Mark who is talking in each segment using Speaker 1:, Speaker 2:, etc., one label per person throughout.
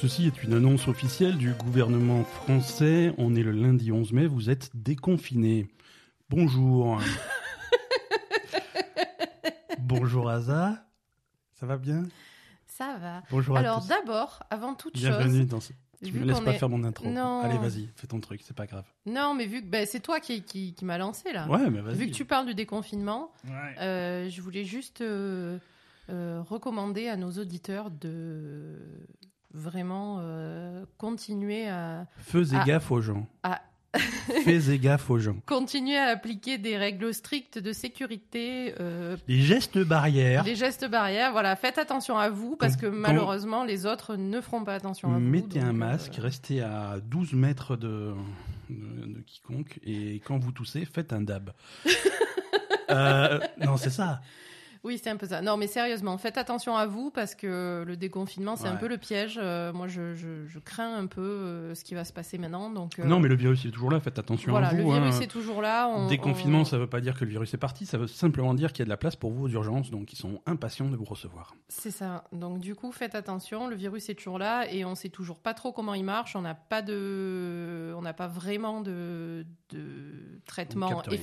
Speaker 1: Ceci est une annonce officielle du gouvernement français. On est le lundi 11 mai, vous êtes déconfinés. Bonjour. Bonjour Aza. Ça va bien?
Speaker 2: Ça va.
Speaker 1: Bonjour
Speaker 2: Alors d'abord, avant toute
Speaker 1: Bienvenue
Speaker 2: chose,
Speaker 1: dans ce... Tu
Speaker 2: vu
Speaker 1: me laisses pas
Speaker 2: est-
Speaker 1: faire mon intro.
Speaker 2: Non.
Speaker 1: Allez, vas-y, fais ton truc, c'est pas grave.
Speaker 2: non, mais vu que ben, c'est toi qui, qui, qui m'as lancé là.
Speaker 1: Ouais, mais vas-y.
Speaker 2: Vu que tu parles du déconfinement,
Speaker 1: Ouais.
Speaker 2: euh, je voulais juste euh, euh, recommander à nos auditeurs de vraiment euh, continuer à
Speaker 1: Faisez gaffe aux gens. Faisez gaffe aux gens.
Speaker 2: continuer à appliquer des règles strictes de sécurité, euh,
Speaker 1: Les gestes barrières.
Speaker 2: les gestes barrières. Voilà, faites attention à vous parce que vous les autres ne feront pas attention à vous.
Speaker 1: Mettez un
Speaker 2: donc,
Speaker 1: masque,
Speaker 2: euh,
Speaker 1: restez à 12 mètres de, de, de quiconque et quand vous toussez, faites un dab. Euh, non, c'est ça.
Speaker 2: Oui, c'est un peu ça. Non, mais sérieusement, faites attention à vous parce que le déconfinement, c'est un peu le piège. Euh, moi, je, je- je crains un peu euh, ce qui va se passer maintenant. Donc, euh,
Speaker 1: Non, mais le virus est toujours là, faites attention
Speaker 2: voilà,
Speaker 1: à vous.
Speaker 2: le virus
Speaker 1: hein.
Speaker 2: est toujours là. On-
Speaker 1: Déconfinement,
Speaker 2: on-
Speaker 1: ça veut pas dire que le virus est parti, ça veut simplement dire qu'il y a de la place pour vous aux urgences, donc ils sont impatients de vous recevoir.
Speaker 2: C'est ça. Donc, du coup, faites attention. Le virus est toujours là et on sait toujours pas trop comment il marche. On n'a pas de, on n'a pas vraiment de, de traitement
Speaker 1: rien.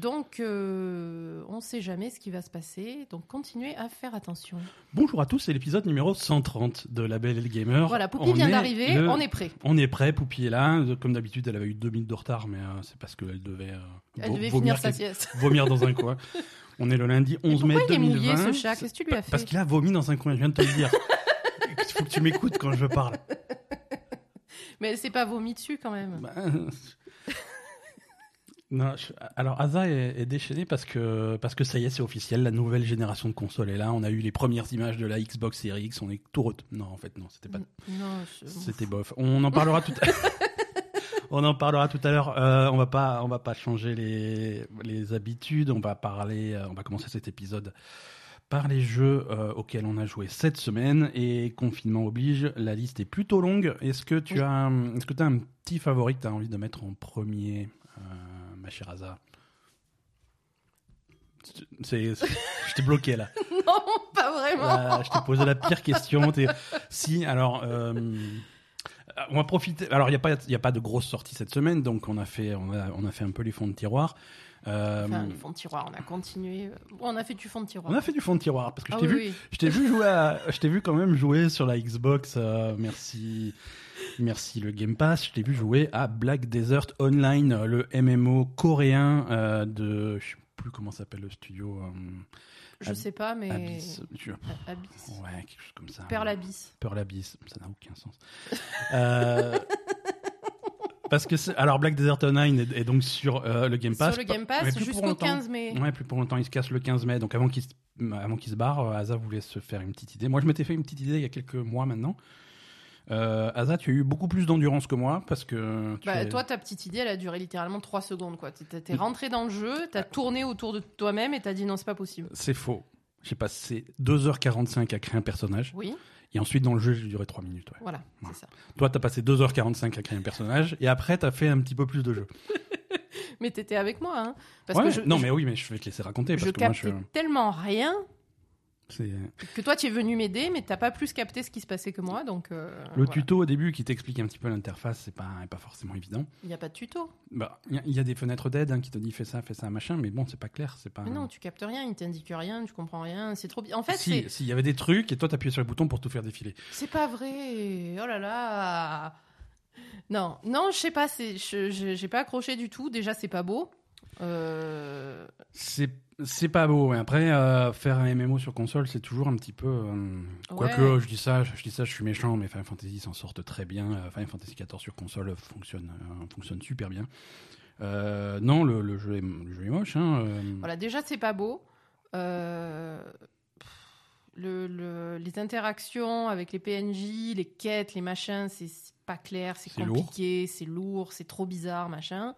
Speaker 2: Donc, euh, on ne sait jamais ce qui va se passer. Donc, continuez à faire attention.
Speaker 1: Bonjour à tous, c'est l'épisode numéro 130 de La Belle et le Gamer.
Speaker 2: Voilà, Poupie
Speaker 1: On
Speaker 2: vient d'arriver.
Speaker 1: le-
Speaker 2: On est prêt.
Speaker 1: On est prêt, Poupie est là. Comme d'habitude, elle avait eu deux minutes de retard, mais euh, c'est parce qu'elle devait, euh,
Speaker 2: Elle devait
Speaker 1: vomir,
Speaker 2: finir sa sieste.
Speaker 1: vomir dans un coin. On est le lundi 11 mai
Speaker 2: pourquoi il est
Speaker 1: 2020.
Speaker 2: mouillé, ce chat? Qu'est-ce que tu lui as
Speaker 1: Pa- Parce
Speaker 2: fait?
Speaker 1: qu'il a vomi dans un coin, je viens de te le dire. Il faut que tu m'écoutes quand je parle.
Speaker 2: Mais elle s'est pas vomi dessus quand même.
Speaker 1: Bah, Non, je- alors Asa est, est déchaîné parce que parce que ça y est, c'est officiel, la nouvelle génération de consoles est là. On a eu les premières images de la Xbox Series X. On est tout re- non en fait non, c'était pas
Speaker 2: je-
Speaker 1: c'était bof. On en parlera tout. à- on en parlera tout à l'heure. Euh, on va pas on va pas changer les les habitudes. On va parler. euh, on va commencer cet épisode par les jeux euh, auxquels on a joué cette semaine et confinement oblige. La liste est plutôt longue. Est-ce que tu
Speaker 2: Oui.
Speaker 1: as un- est-ce que as un petit favori que tu as envie de mettre en premier, chère Asa c'est, c'est- je t'ai bloqué là.
Speaker 2: non, pas vraiment.
Speaker 1: Là, je t'ai posé la pire question. T'es- Si, alors, euh, on va profiter. Alors, il n'y a, pas- il y a pas de grosses sorties cette semaine, donc on a fait, on a, on a fait un peu les fonds de tiroir. Euh,
Speaker 2: Enfin, fonds de tiroir, on a continué. Bon, on a fait du fond de tiroir.
Speaker 1: on a fait du fond de tiroir parce que je
Speaker 2: Ah
Speaker 1: t'ai
Speaker 2: oui,
Speaker 1: vu,
Speaker 2: oui.
Speaker 1: je t'ai vu jouer, à- je t'ai vu quand même jouer sur la Xbox. euh, merci, merci le Game Pass. Je t'ai vu jouer à Black Desert Online, le MMO coréen euh, de, je sais plus comment s'appelle le studio. euh,
Speaker 2: Je
Speaker 1: Ab-
Speaker 2: sais pas, mais.
Speaker 1: Abyss.
Speaker 2: Abyss.
Speaker 1: Ouais, quelque chose comme ça.
Speaker 2: Perle Abyss.
Speaker 1: Pearl Abyss, ça n'a aucun sens. Euh, Parce que alors Black Desert Online est, est donc sur euh, le Game Pass.
Speaker 2: Sur le Game Pass jusqu'au
Speaker 1: longtemps.
Speaker 2: 15 mai.
Speaker 1: Ouais, plus pour longtemps, il se casse le 15 mai. Donc avant qu'il se, avant qu'il se barre, euh, Asa voulait se faire une petite idée. Moi, je m'étais fait une petite idée il y a quelques mois maintenant. Euh, Asa, tu as eu beaucoup plus d'endurance que moi parce que tu
Speaker 2: Bah,
Speaker 1: es-
Speaker 2: toi, ta petite idée, elle a duré littéralement 3 secondes. quoi. T'es- T'es rentré dans le jeu, t'as tourné autour de toi-même et t'as dit non, c'est pas possible.
Speaker 1: c'est faux. J'ai passé 2h45 à créer un personnage
Speaker 2: Oui,
Speaker 1: et ensuite dans le jeu, j'ai duré 3 minutes. ouais.
Speaker 2: voilà,
Speaker 1: Ouais.
Speaker 2: c'est ça.
Speaker 1: Toi, t'as passé 2h45 à créer un personnage et après, t'as fait un petit peu plus de jeu.
Speaker 2: Mais t'étais avec moi, hein. Parce
Speaker 1: Ouais,
Speaker 2: que je,
Speaker 1: non,
Speaker 2: je,
Speaker 1: mais oui, mais je vais te laisser raconter
Speaker 2: je
Speaker 1: parce que moi, je.
Speaker 2: tellement rien que toi, tu es venu m'aider, mais t'as pas plus capté ce qui se passait que moi, donc. euh,
Speaker 1: Le
Speaker 2: voilà.
Speaker 1: tuto au début qui t'explique un petit peu l'interface, c'est pas, pas forcément évident.
Speaker 2: Il n'y a pas de tuto.
Speaker 1: Bah, il y a- y, des fenêtres d'aide hein, qui te disent fais ça, fais ça, machin, mais bon, c'est pas clair, c'est pas.
Speaker 2: Mais non, tu captes rien, il t'indique rien, tu comprends rien, c'est trop bien. En fait,
Speaker 1: si, il y avait des trucs et toi t'appuyais sur le bouton pour tout faire défiler.
Speaker 2: c'est pas vrai. Oh là là. Non, non, je sais pas, c'est, j'ai pas accroché du tout. Déjà, c'est pas beau. Euh,
Speaker 1: C'est c'est pas beau. ouais. Après, euh, faire un MMO sur console, c'est toujours un petit peu. euh, Quoique,
Speaker 2: Ouais.
Speaker 1: je dis ça, je dis ça, je suis méchant, mais Final Fantasy s'en sortent très bien. Euh, Final Fantasy XIV sur console fonctionne, fonctionne super bien. Non, le, le jeu est, le jeu est moche. Hein,
Speaker 2: Voilà, déjà, c'est pas beau. Pff, le, le- les interactions avec les PNJ, les quêtes, les machins, c'est pas clair, c'est compliqué, c'est lourd, c'est trop bizarre, machin.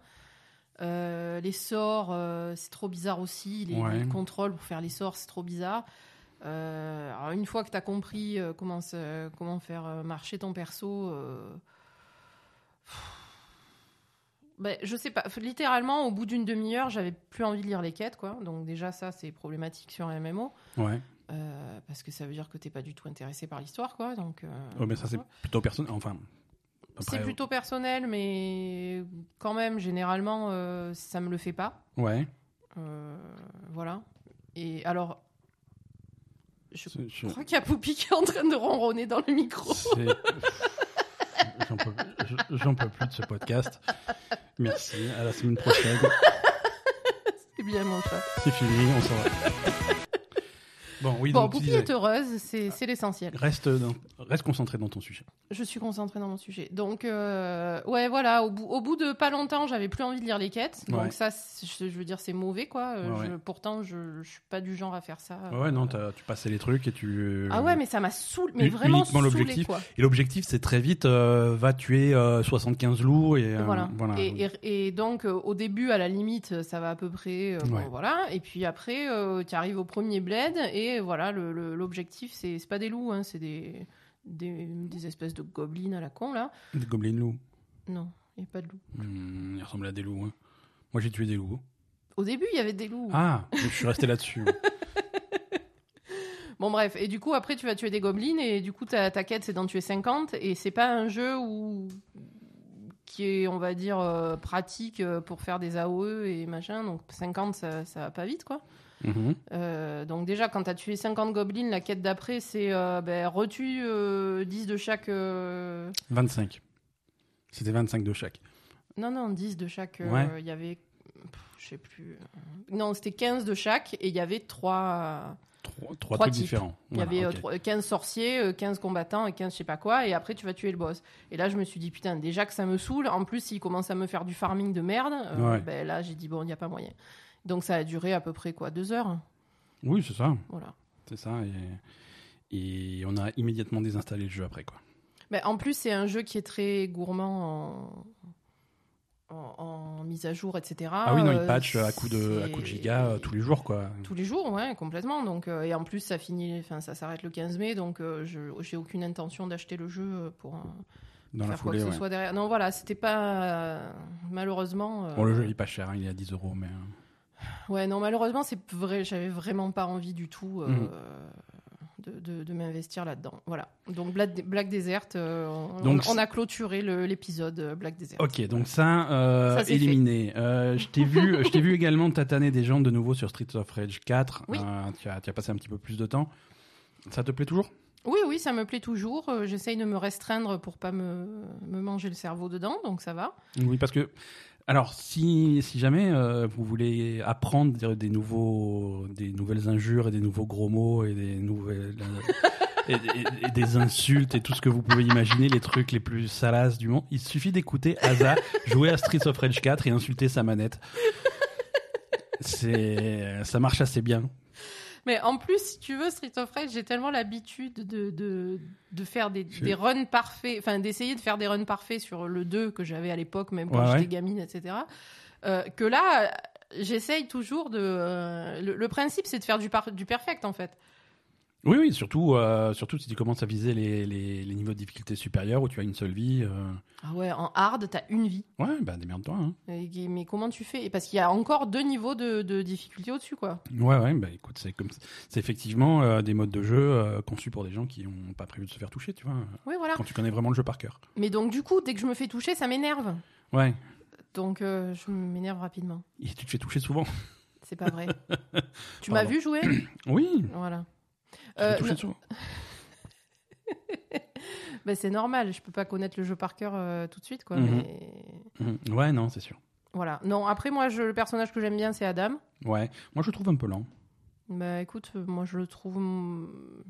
Speaker 2: Euh, les sorts, euh, c'est trop bizarre aussi. Les,
Speaker 1: Ouais.
Speaker 2: les contrôles pour faire les sorts, c'est trop bizarre. Euh, alors une fois que tu as compris comment, faire marcher ton perso, ben, je sais pas. Littéralement, au bout d'une demi-heure, j'avais plus envie de lire les quêtes, quoi. Donc déjà, ça, c'est problématique sur un MMO.
Speaker 1: Ouais.
Speaker 2: Euh, parce que ça veut dire que t'es pas du tout intéressé par l'histoire, quoi. Donc, euh,
Speaker 1: Ouais, mais ça, c'est plutôt personnel. Enfin.
Speaker 2: C'est plutôt personnel, mais quand même, généralement, euh, ça me le fait pas.
Speaker 1: Ouais.
Speaker 2: Euh, voilà. Et alors, je crois qu'il y a Poupie qui est en train de ronronner dans le micro.
Speaker 1: J'en peux, peux plus de ce podcast. Merci. À la semaine prochaine.
Speaker 2: C'est bien mon chat.
Speaker 1: C'est fini. On s'en va. Bon, oui,
Speaker 2: Bon, Poupie est heureuse, c'est c'est l'essentiel.
Speaker 1: reste, dans- reste concentré dans ton sujet.
Speaker 2: Je suis concentrée dans mon sujet. Donc, euh, ouais, voilà, au bout, au bout de pas longtemps, j'avais plus envie de lire les quêtes. Donc, ça, je, veux dire, c'est mauvais, quoi. Euh,
Speaker 1: Ouais,
Speaker 2: je-
Speaker 1: ouais.
Speaker 2: pourtant, je, je suis pas du genre à faire ça.
Speaker 1: Ouais, non, tu passais les trucs et tu.
Speaker 2: Ah ouais, mais ça m'a saoulé, mais vraiment
Speaker 1: uniquement l'objectif. Et l'objectif, c'est très vite, euh, va tuer euh, 75 loups et euh,
Speaker 2: voilà.
Speaker 1: voilà.
Speaker 2: Et, et- et donc, euh, au début, à la limite, ça va à peu près. euh, bon, voilà. Et puis après, tu arrives au premier bled et voilà, l'objectif, c'est pas des loups, hein, c'est des, des, des espèces de gobelins à la con, là.
Speaker 1: Des gobelins loups.
Speaker 2: Non, il n'y a pas de loups.
Speaker 1: Hmm, ils ressemblent à des loups. hein. Moi, j'ai tué des loups.
Speaker 2: Au début, il y avait des loups.
Speaker 1: Ah, je suis resté là-dessus.
Speaker 2: Bon bref, et du coup après tu vas tuer des gobelins et du coup ta, ta quête c'est d'en tuer 50 et c'est pas un jeu où qui est on va dire euh, pratique euh, pour faire des AOE et machin donc 50 ça, ça va pas vite quoi.
Speaker 1: Mhm.
Speaker 2: Euh, donc déjà quand t'as tué 50 gobelins la quête d'après c'est euh, ben, retue euh, 10 de chaque euh,
Speaker 1: 25. C'était 25 de chaque.
Speaker 2: non non 10 de chaque euh,
Speaker 1: Ouais.
Speaker 2: il y avait je sais plus euh, non c'était 15 de chaque et il y avait 3
Speaker 1: Trois, trois
Speaker 2: Trois
Speaker 1: trucs
Speaker 2: types.
Speaker 1: différents.
Speaker 2: Il y
Speaker 1: Voilà,
Speaker 2: avait euh,
Speaker 1: ok.
Speaker 2: trois- 15 sorciers, euh, 15 combattants et 15 je sais pas quoi, et après tu vas tuer le boss. Et là je me suis dit, putain, déjà que ça me saoule, en plus s'il commence à me faire du farming de merde, euh,
Speaker 1: Ouais.
Speaker 2: ben là j'ai dit, bon, il n'y a pas moyen. Donc ça a duré à peu près quoi, deux heures
Speaker 1: Oui, c'est ça.
Speaker 2: Voilà.
Speaker 1: C'est ça. Et, et on a immédiatement désinstallé le jeu après. quoi.
Speaker 2: Mais en plus, c'est un jeu qui est très gourmand en, en, en mise à jour, etc.
Speaker 1: Ah oui, non, il
Speaker 2: Euh,
Speaker 1: patch à coup de, à coup de giga euh, tous les jours. quoi.
Speaker 2: Tous les jours, ouais, complètement. Donc, euh, et en plus, ça finit, enfin, ça s'arrête le 15 mai, donc je j'ai aucune intention d'acheter le jeu pour un-
Speaker 1: Dans la
Speaker 2: faire quoi
Speaker 1: foulée,
Speaker 2: que ce soit derrière. Non, voilà, c'était pas malheureusement. euh,
Speaker 1: Bon, le jeu, il est pas cher. hein, il est à 10 euros. Mais...
Speaker 2: Ouais, non, malheureusement, c'est vrai. J'avais vraiment pas envie du tout euh,
Speaker 1: Mhm.
Speaker 2: de, de- de m'investir là-dedans. Voilà. Donc Black, Black Desert, euh, on,
Speaker 1: Donc,
Speaker 2: on a clôturé l'épisode euh, Black Desert.
Speaker 1: Ok, donc ça, euh, éliminé. Je t'ai vu, je vu également tataner des gens de nouveau sur Streets of Rage 4.
Speaker 2: Oui.
Speaker 1: Euh, tu, as, tu as passé un petit peu plus de temps. Ça te plaît toujours?
Speaker 2: Oui, oui, ça me plaît toujours. J'essaye de me restreindre pour pas me, me manger le cerveau dedans, donc ça va.
Speaker 1: Oui, parce que alors si, jamais euh, vous voulez apprendre des, nouveaux, des nouvelles injures et des nouveaux gros mots et des nouvelles et des insultes et tout ce que vous pouvez imaginer, les trucs les plus salaces du monde, il suffit d'écouter Asa jouer à Streets of Rage 4 et insulter sa manette. C'est, ça marche assez bien.
Speaker 2: Mais en plus, si tu veux, Street of Rage, j'ai tellement l'habitude de, de, de faire des, des runs parfaits, enfin d'essayer de faire des runs parfaits sur le 2 que j'avais à l'époque, même quand
Speaker 1: Ouais,
Speaker 2: j'étais
Speaker 1: ouais.
Speaker 2: gamine, etc. euh, que là, j'essaye toujours de. euh, le, le principe, c'est de faire du, par- du perfect, en fait.
Speaker 1: Oui, oui, surtout, euh, surtout si tu commences à viser les, les, les niveaux de difficulté supérieurs où tu as une seule vie. euh,
Speaker 2: Ah ouais, en hard, t'as une vie.
Speaker 1: Ouais, bah démerde-toi. Hein.
Speaker 2: Mais comment tu fais? Et Parce qu'il y a encore deux niveaux de, de difficulté au-dessus, quoi.
Speaker 1: Ouais, ouais, bah écoute, c'est comme c'est effectivement euh, des modes de jeu conçus pour des gens qui n'ont pas prévu de se faire toucher, tu vois.
Speaker 2: Oui, voilà.
Speaker 1: Quand tu connais vraiment le jeu par cœur.
Speaker 2: Mais donc, du coup, dès que je me fais toucher, ça m'énerve.
Speaker 1: Ouais.
Speaker 2: Donc, je m'énerve rapidement.
Speaker 1: Et tu te fais toucher souvent.
Speaker 2: C'est pas vrai. tu m'as vu jouer?
Speaker 1: Oui.
Speaker 2: Voilà. Euh,
Speaker 1: souvent.
Speaker 2: Ben, c'est normal, je peux pas connaître le jeu par cœur euh, tout de suite, quoi.
Speaker 1: Mhm.
Speaker 2: mais
Speaker 1: Mhm. Ouais, non, c'est sûr.
Speaker 2: Voilà. Non, après, moi, je, le personnage que j'aime bien, c'est Adam.
Speaker 1: Ouais. Moi, je le trouve un peu lent.
Speaker 2: Bah, écoute, euh, moi, je le trouve. hum,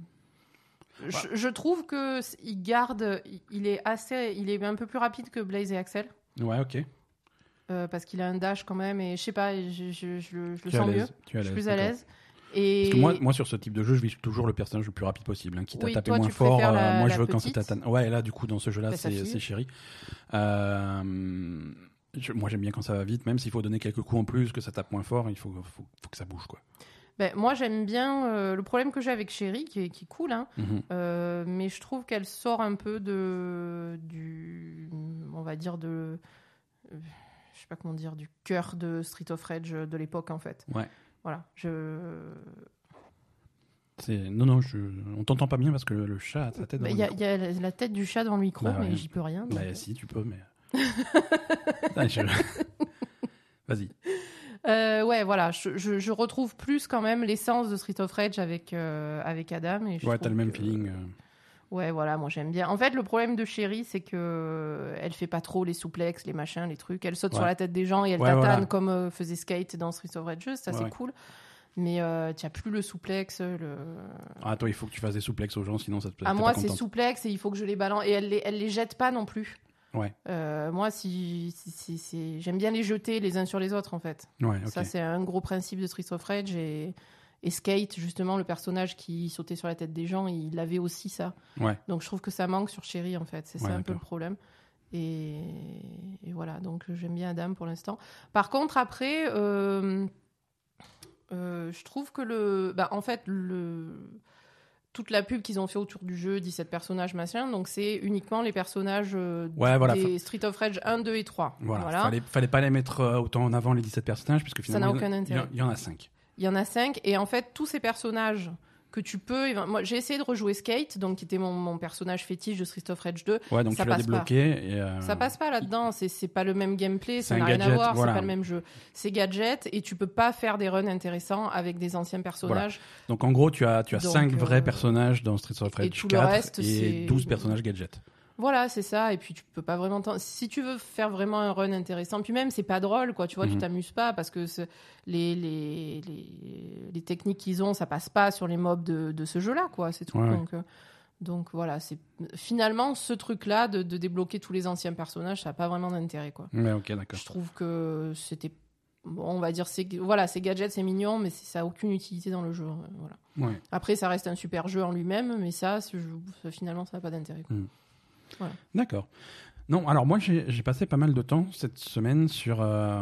Speaker 2: Je, je trouve que il garde, il- est assez, il est un peu plus rapide que Blaze et Axel,
Speaker 1: Ouais, ok.
Speaker 2: euh, parce qu'il a un dash quand même, et je sais pas, je, je- je le, sens mieux.
Speaker 1: Tu
Speaker 2: je suis plus à l'aise. Et
Speaker 1: Parce que moi, moi, sur ce type de jeu, je vis toujours le personnage le plus rapide possible. Hein. Quitte
Speaker 2: Oui,
Speaker 1: à taper
Speaker 2: toi,
Speaker 1: moins fort,
Speaker 2: la-
Speaker 1: euh, moi,
Speaker 2: la
Speaker 1: je veux quand
Speaker 2: petite.
Speaker 1: tatane. Ouais, là, du coup, dans ce jeu-là,
Speaker 2: Bah,
Speaker 1: c'est chéri. Euh, je- moi, j'aime bien quand ça va vite, même s'il faut donner quelques coups en plus, que ça tape moins fort, il faut, faut, faut que ça bouge, quoi.
Speaker 2: ben, moi, j'aime bien euh, le problème que j'ai avec Chéri, qui est, qui est cool, hein,
Speaker 1: Mhm.
Speaker 2: Euh, mais je trouve qu'elle sort un peu de du on va dire de euh, je sais pas comment dire du cœur de Street of Rage de l'époque en fait
Speaker 1: Ouais.
Speaker 2: Voilà je
Speaker 1: Non, non, je... on t'entend pas bien parce que le chat a sa tête dans
Speaker 2: Bah,
Speaker 1: le
Speaker 2: Il y, a-
Speaker 1: micro.
Speaker 2: il y a la tête du chat dans le micro,
Speaker 1: Bah
Speaker 2: mais
Speaker 1: ouais.
Speaker 2: j'y peux rien. donc.
Speaker 1: Bah, si, tu peux, mais. Ah, je- Vas-y.
Speaker 2: Euh, ouais, voilà, je, je- je retrouve plus quand même l'essence de Street of Rage avec, euh, avec Adam. Et je
Speaker 1: Ouais, t'as le même
Speaker 2: que-
Speaker 1: feeling. euh.
Speaker 2: Ouais, voilà, moi j'aime bien. En fait, le problème de Chérie, c'est que euh, elle fait pas trop les souplexes, les machins, les trucs. Elle saute
Speaker 1: Ouais.
Speaker 2: sur la tête des gens et elle
Speaker 1: Ouais,
Speaker 2: tatane
Speaker 1: voilà.
Speaker 2: comme euh, faisait Skate dans Street of Rage. Ça,
Speaker 1: Ouais,
Speaker 2: c'est cool. Mais euh, tu as plus le souplex. Le...
Speaker 1: Ah, toi, il faut que tu fasses des souplexes aux gens, sinon ça te
Speaker 2: À
Speaker 1: t'es
Speaker 2: moi, c'est souplex et il faut que je les balance. Et elle les, elle les jette pas non plus.
Speaker 1: Ouais.
Speaker 2: Euh, moi, si, si- si- si- j'aime bien les jeter les uns sur les autres, en fait. Ça, c'est un gros principe de Street of Rage. Et, et Skate, justement, le personnage qui sautait sur la tête des gens, il avait aussi ça.
Speaker 1: Ouais.
Speaker 2: Donc je trouve que ça manque sur Chéri, en fait. C'est ça un peu le problème. Et, et voilà, donc j'aime bien Adam pour l'instant. Par contre, après, euh, euh, je trouve que le. Bah, en fait, le. Toute la pub qu'ils ont fait autour du jeu, 17 personnages, machin, donc c'est uniquement les personnages euh,
Speaker 1: Ouais, voilà,
Speaker 2: des Street of Rage 1, 2 et 3.
Speaker 1: Voilà,
Speaker 2: Voilà.
Speaker 1: Fallait, fallait pas les mettre autant en avant les 17 personnages, puisque
Speaker 2: Ça n'a
Speaker 1: finalement, il y en a-
Speaker 2: aucun intérêt.
Speaker 1: il y en a 5.
Speaker 2: Il y en a cinq, et en fait, tous ces personnages que tu peux. Moi, j'ai essayé de rejouer Skate, donc qui était mon, mon personnage fétiche de Street of Rage 2.
Speaker 1: Ouais, donc
Speaker 2: Ça
Speaker 1: tu l'as
Speaker 2: passe pas.
Speaker 1: débloqué. Et, euh,
Speaker 2: Ça passe pas là-dedans, c'est c'est pas le même gameplay,
Speaker 1: C'est
Speaker 2: ça n'a rien à
Speaker 1: gadget,
Speaker 2: voir,
Speaker 1: voilà.
Speaker 2: c'est pas le même jeu. C'est gadget et tu peux pas faire des runs intéressants avec des anciens personnages.
Speaker 1: Donc en gros, tu as, tu as
Speaker 2: Donc,
Speaker 1: 5
Speaker 2: euh,
Speaker 1: vrais personnages dans Street of Rage
Speaker 2: et tout le
Speaker 1: 4
Speaker 2: reste,
Speaker 1: et
Speaker 2: c'est-
Speaker 1: 12 personnages gadgets.
Speaker 2: Voilà, c'est ça. Et puis tu peux pas vraiment. Si tu veux faire vraiment un run intéressant, puis même c'est pas drôle, quoi. Tu vois, tu
Speaker 1: Mhm.
Speaker 2: t'amuses pas parce que les, les, les, les techniques qu'ils ont, ça passe pas sur les mobs de, de ce jeu-là, quoi. C'est tout.
Speaker 1: Ouais,
Speaker 2: donc, euh, donc voilà, c'est finalement ce truc-là de, de débloquer tous les anciens personnages, ça a pas vraiment d'intérêt, quoi.
Speaker 1: Ouais, ok, d'accord.
Speaker 2: Je trouve que c'était. Bon, on va dire, c'est voilà, c'est gadget, c'est mignon, mais ça a aucune utilité dans le jeu. euh, Voilà.
Speaker 1: Ouais.
Speaker 2: Après, ça reste un super jeu en lui-même, mais ça, ce jeu- ça, finalement, ça n'a pas d'intérêt.
Speaker 1: D'accord. Non, alors moi j'ai passé pas mal de temps cette semaine sur. euh,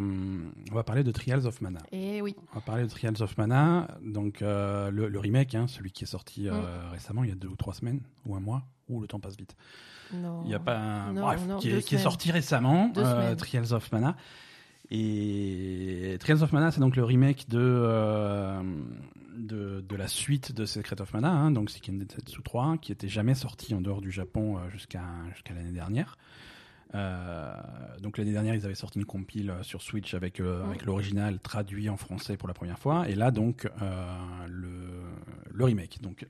Speaker 1: on va parler de Trials of Mana.
Speaker 2: Et oui.
Speaker 1: On va parler de Trials of Mana, donc euh, le, le remake, hein, celui qui est sorti euh,
Speaker 2: Mm.
Speaker 1: récemment, il y a deux ou trois semaines, ou un mois, ou le temps passe vite.
Speaker 2: Non.
Speaker 1: Il y a pas un...
Speaker 2: Non,
Speaker 1: Bref,
Speaker 2: non,
Speaker 1: qui, est, qui est
Speaker 2: semaines.
Speaker 1: sorti récemment. Trials of Mana. Et Trials of Mana, c'est donc le remake de, euh, de, de la suite de Secret of Mana, hein, donc Seiken Densetsu 3, qui était jamais sorti en dehors du Japon euh, jusqu'à jusqu'à l'année dernière. Euh, donc l'année dernière, ils avaient sorti une compile euh, sur Switch avec, euh, avec l'original traduit en français pour la première fois, et là donc le, le remake. Donc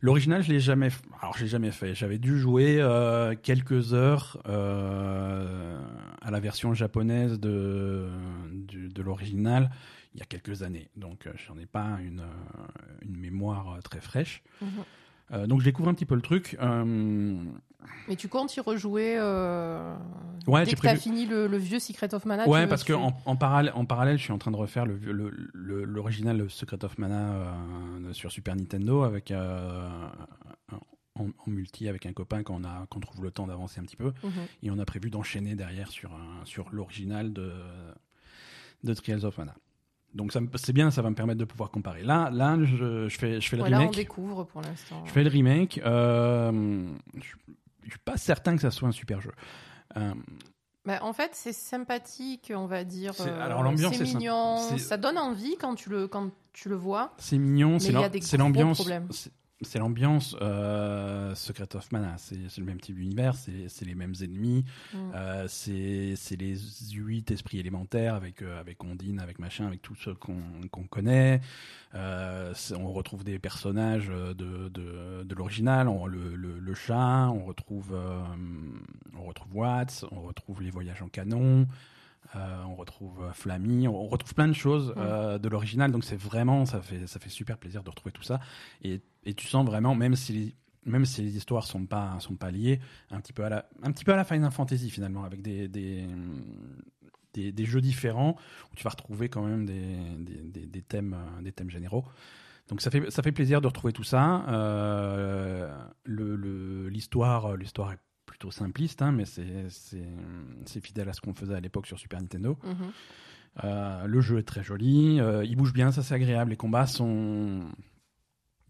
Speaker 1: l'original, je l'ai jamais, alors je l'ai jamais fait. J'avais dû jouer quelques heures à la version japonaise de l'original il y a quelques années. Donc j'en ai pas une une mémoire très fraîche.
Speaker 2: Mhm.
Speaker 1: Euh, donc je découvre un petit peu le truc. Euh,
Speaker 2: Mais tu comptes y rejouer euh,
Speaker 1: Ouais,
Speaker 2: dès que t'as fini le, le vieux Secret of Mana.
Speaker 1: Ouais,
Speaker 2: tu-
Speaker 1: parce que
Speaker 2: tu-
Speaker 1: en, en parallèle, en parallèle, je suis en train de refaire le le- le- l'original Secret of Mana euh, sur Super Nintendo avec en, en multi avec un copain quand on a qu'on trouve le temps d'avancer un petit peu
Speaker 2: Mhm.
Speaker 1: et on a prévu d'enchaîner derrière sur l'original de de Trials of Mana. Donc c'est bien, ça va me permettre de pouvoir comparer. Là, là, je, je fais je fais le
Speaker 2: Ouais, là, on
Speaker 1: remake.
Speaker 2: découvre pour l'instant.
Speaker 1: Je fais le remake. euh, je, je suis pas certain que ça soit un super jeu. Euh,
Speaker 2: Bah, en fait, c'est sympathique, on va dire. Euh,
Speaker 1: alors, l'ambiance
Speaker 2: c'est mignon, ça donne envie quand tu le quand tu le vois.
Speaker 1: C'est mignon, c'est l'ambiance. C'est- l'ambiance euh, Secret of Mana. C'est le même type d'univers, c'est les mêmes ennemis,
Speaker 2: Mm.
Speaker 1: euh, c'est les huit esprits élémentaires avec euh, avec Ondine, avec machin, avec tout ce qu'on qu'on connaît. Euh, on retrouve des personnages euh, de de, de l'original, on- le, le, le chat, on retrouve euh, on retrouve Watts, on retrouve les voyages en canon. Euh, on retrouve euh, Flammy, on retrouve plein de choses euh, de l'original, donc c'est vraiment, ça fait, ça fait super plaisir de retrouver tout ça. Et, et tu sens vraiment, même si les, même si les histoires sont pas, sont pas liées, un petit peu à la, un petit peu à la Final Fantasy finalement, avec des, des, des, des jeux différents où tu vas retrouver quand même des, des, thèmes, des thèmes généraux. Donc ça fait, ça fait plaisir de retrouver tout ça. Euh, le, le- l'histoire, l'histoire est plutôt simpliste, hein, mais c'est, fidèle à ce qu'on faisait à l'époque sur Super Nintendo.
Speaker 2: Mhm.
Speaker 1: Euh, le jeu est très joli, euh, il bouge bien, ça c'est agréable. Les combats sont.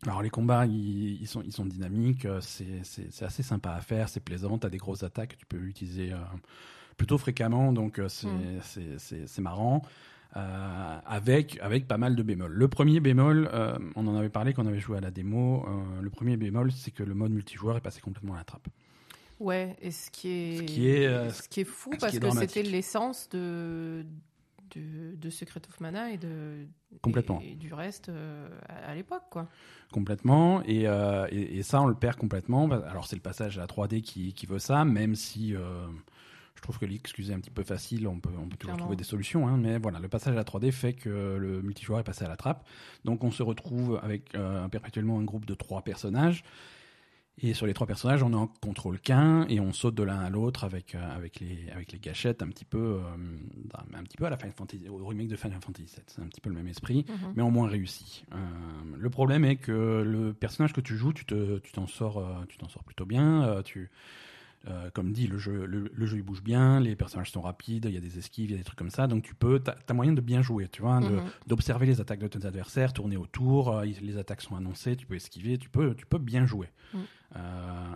Speaker 1: Alors les combats, ils, ils sont, ils sont dynamiques, euh, c'est, assez sympa à faire, c'est plaisant. T'as des grosses attaques, tu peux utiliser euh, plutôt fréquemment, donc euh, c'est, marrant. euh, avec, avec pas mal de bémols. Le premier bémol, euh, on en avait parlé quand on avait joué à la démo, euh, le premier bémol, c'est que le mode multijoueur est passé complètement à la trappe.
Speaker 2: Ouais, et ce qui est,
Speaker 1: Ce qui est, euh,
Speaker 2: ce qui est fou
Speaker 1: ce
Speaker 2: parce
Speaker 1: est
Speaker 2: que c'était l'essence de, de, de Secret of Mana et, de,
Speaker 1: Complètement.
Speaker 2: et, et du reste euh, à, à l'époque, quoi.
Speaker 1: Complètement, et, euh, et, et ça on le perd complètement. Alors c'est le passage à la 3D qui, qui veut ça, même si je trouve que l'excuse est un petit peu facile, on peut, on peut toujours trouver des solutions, hein, mais voilà, le passage à la 3D fait que le multijoueur est passé à la trappe. Donc on se retrouve avec euh, perpétuellement un groupe de trois personnages, et sur les trois personnages on en contrôle qu'un, et on saute de l'un à l'autre avec, euh, avec, les, avec les gâchettes, un petit peu, euh, un petit peu à la Final Fantasy, au remake de Final Fantasy VII, c'est un petit peu le même esprit
Speaker 2: Mhm.
Speaker 1: mais en moins réussi. Euh, le problème est que le personnage que tu joues, tu te, tu t'en sors, tu t'en sors plutôt bien. tu, comme dit, le jeu, le, le jeu il bouge bien, les personnages sont rapides, il y a des esquives, il y a des trucs comme ça, donc tu peux, t'as, t'as moyen de bien jouer, tu vois,
Speaker 2: Mhm.
Speaker 1: d'observer les attaques de tes adversaires, tourner autour, les attaques sont annoncées, tu peux esquiver, tu peux, tu peux bien jouer. Euh,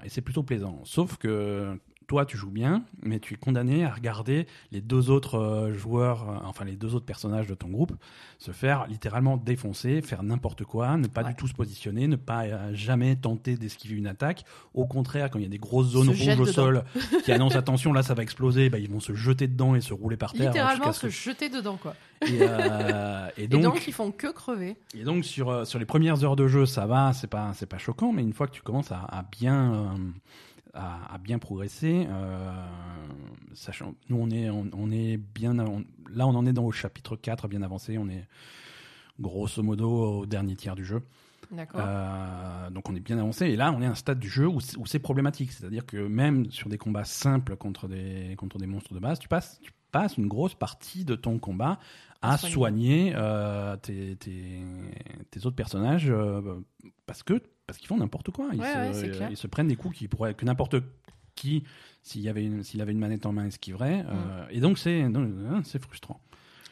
Speaker 1: et c'est plutôt plaisant. Sauf que toi, tu joues bien, mais tu es condamné à regarder les deux autres euh, joueurs, euh, enfin les deux autres personnages de ton groupe, se faire littéralement défoncer, faire n'importe quoi, ne pas
Speaker 2: Ouais.
Speaker 1: du tout se positionner, ne pas euh, jamais tenter d'esquiver une attaque. Au contraire, quand il y a des grosses zones
Speaker 2: Se
Speaker 1: rouges au
Speaker 2: dedans.
Speaker 1: sol qui annoncent attention, là ça va exploser, bah, ils vont se jeter dedans et se rouler par terre.
Speaker 2: Littéralement
Speaker 1: jusqu'à
Speaker 2: se jeter dedans, quoi.
Speaker 1: Et, euh, et
Speaker 2: Et
Speaker 1: donc,
Speaker 2: ils font que crever.
Speaker 1: et donc sur, sur les premières heures de jeu, ça va, c'est pas, c'est pas choquant, mais une fois que tu commences à, à bien, à, à bien progresser, euh, sachant, nous on est, on, on est bien, on- là on en est dans au chapitre 4, bien avancé, on est grosso modo au dernier tiers du jeu.
Speaker 2: D'accord.
Speaker 1: Euh, donc on est bien avancé, et là on est à un stade du jeu où c'est, où c'est problématique, c'est-à-dire que même sur des combats simples contre des, contre des monstres de base, tu passes, tu passes une grosse partie de ton combat à soigner, euh, tes, tes, tes autres personnages euh, parce que parce qu'ils font n'importe quoi. Ils,
Speaker 2: Ouais,
Speaker 1: se,
Speaker 2: ouais, c'est clair.
Speaker 1: ils se prennent des coups qui pourraient que n'importe qui, s'il y avait une, s'il avait une manette en main, esquiverait.
Speaker 2: Mm.
Speaker 1: euh, et donc c'est hein, c'est frustrant.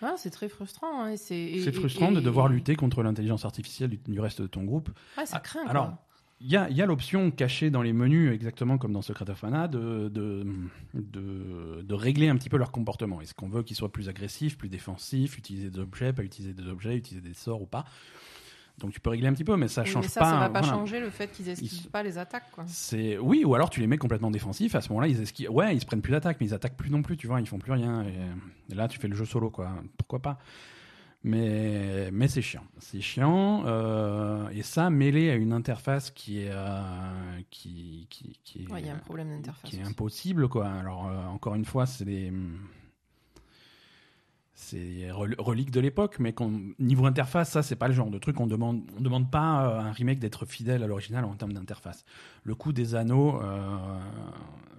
Speaker 2: Ah, c'est très frustrant. hein, c'est
Speaker 1: frustrant
Speaker 2: et-
Speaker 1: de devoir lutter contre l'intelligence artificielle du, du reste de ton groupe.
Speaker 2: Ouais, ça
Speaker 1: Ah,
Speaker 2: craint.
Speaker 1: alors,
Speaker 2: quoi.
Speaker 1: Il y a, il y a l'option cachée dans les menus, exactement comme dans Secret of Mana, de, de, de, de régler un petit peu leur comportement. Est-ce qu'on veut qu'ils soient plus agressifs, plus défensifs, utiliser des objets, pas utiliser des objets, utiliser des sorts ou pas? Donc tu peux régler un petit peu, mais ça
Speaker 2: Oui,
Speaker 1: change
Speaker 2: mais ça,
Speaker 1: pas.
Speaker 2: ça va pas
Speaker 1: voilà.
Speaker 2: changer le fait qu'ils esquivent
Speaker 1: Ils-
Speaker 2: pas les attaques, quoi.
Speaker 1: C'est oui, ou alors tu les mets complètement défensifs. À ce moment-là, ils esquivent. Ouais, ils se prennent plus d'attaque, mais ils attaquent plus non plus. Tu vois, ils font plus rien. Et, et là, tu fais le jeu solo, quoi. Pourquoi pas? Mais mais c'est chiant. C'est chiant. euh, et ça mêlé à une interface qui est euh, qui qui qui est
Speaker 2: Ouais, il y a un problème d'interface.
Speaker 1: qui est
Speaker 2: aussi.
Speaker 1: impossible, quoi. Alors euh, encore une fois, c'est des c'est rel- relique de l'époque, mais niveau interface, ça c'est pas le genre de truc on demande. On demande pas à un remake d'être fidèle à l'original en termes d'interface. Le coup des anneaux, euh,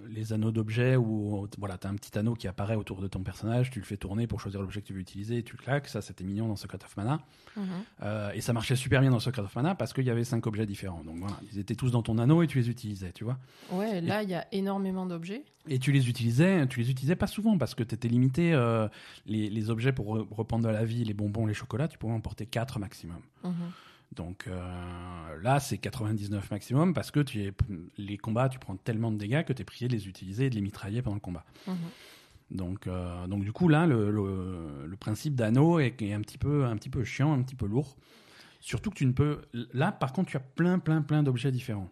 Speaker 1: les anneaux d'objets où voilà, t'as un petit anneau qui apparaît autour de ton personnage, tu le fais tourner pour choisir l'objet que tu veux utiliser, et tu le claques. Ça c'était mignon dans Secret of Mana.
Speaker 2: Mhm.
Speaker 1: Euh, et ça marchait super bien dans Secret of Mana parce qu'il y avait cinq objets différents. Donc voilà, ils étaient tous dans ton anneau et tu les utilisais, tu vois.
Speaker 2: Ouais, là, il y a énormément d'objets.
Speaker 1: Et tu les utilisais, tu les utilisais pas souvent parce que tu étais limité. euh, les, les objets pour re- reprendre de la vie, les bonbons, les chocolats, tu pouvais en porter 4 maximum.
Speaker 2: Mhm.
Speaker 1: Donc euh, là, c'est 99 maximum parce que tu es, les combats, tu prends tellement de dégâts que tu es prié de les utiliser et de les mitrailler pendant le combat.
Speaker 2: Mhm.
Speaker 1: Donc, euh, donc du coup, là, le, le- le principe d'anneau est, est un, petit peu, un petit peu chiant, un petit peu lourd. Surtout que tu ne peux. Là, par contre, tu as plein, plein, plein d'objets différents.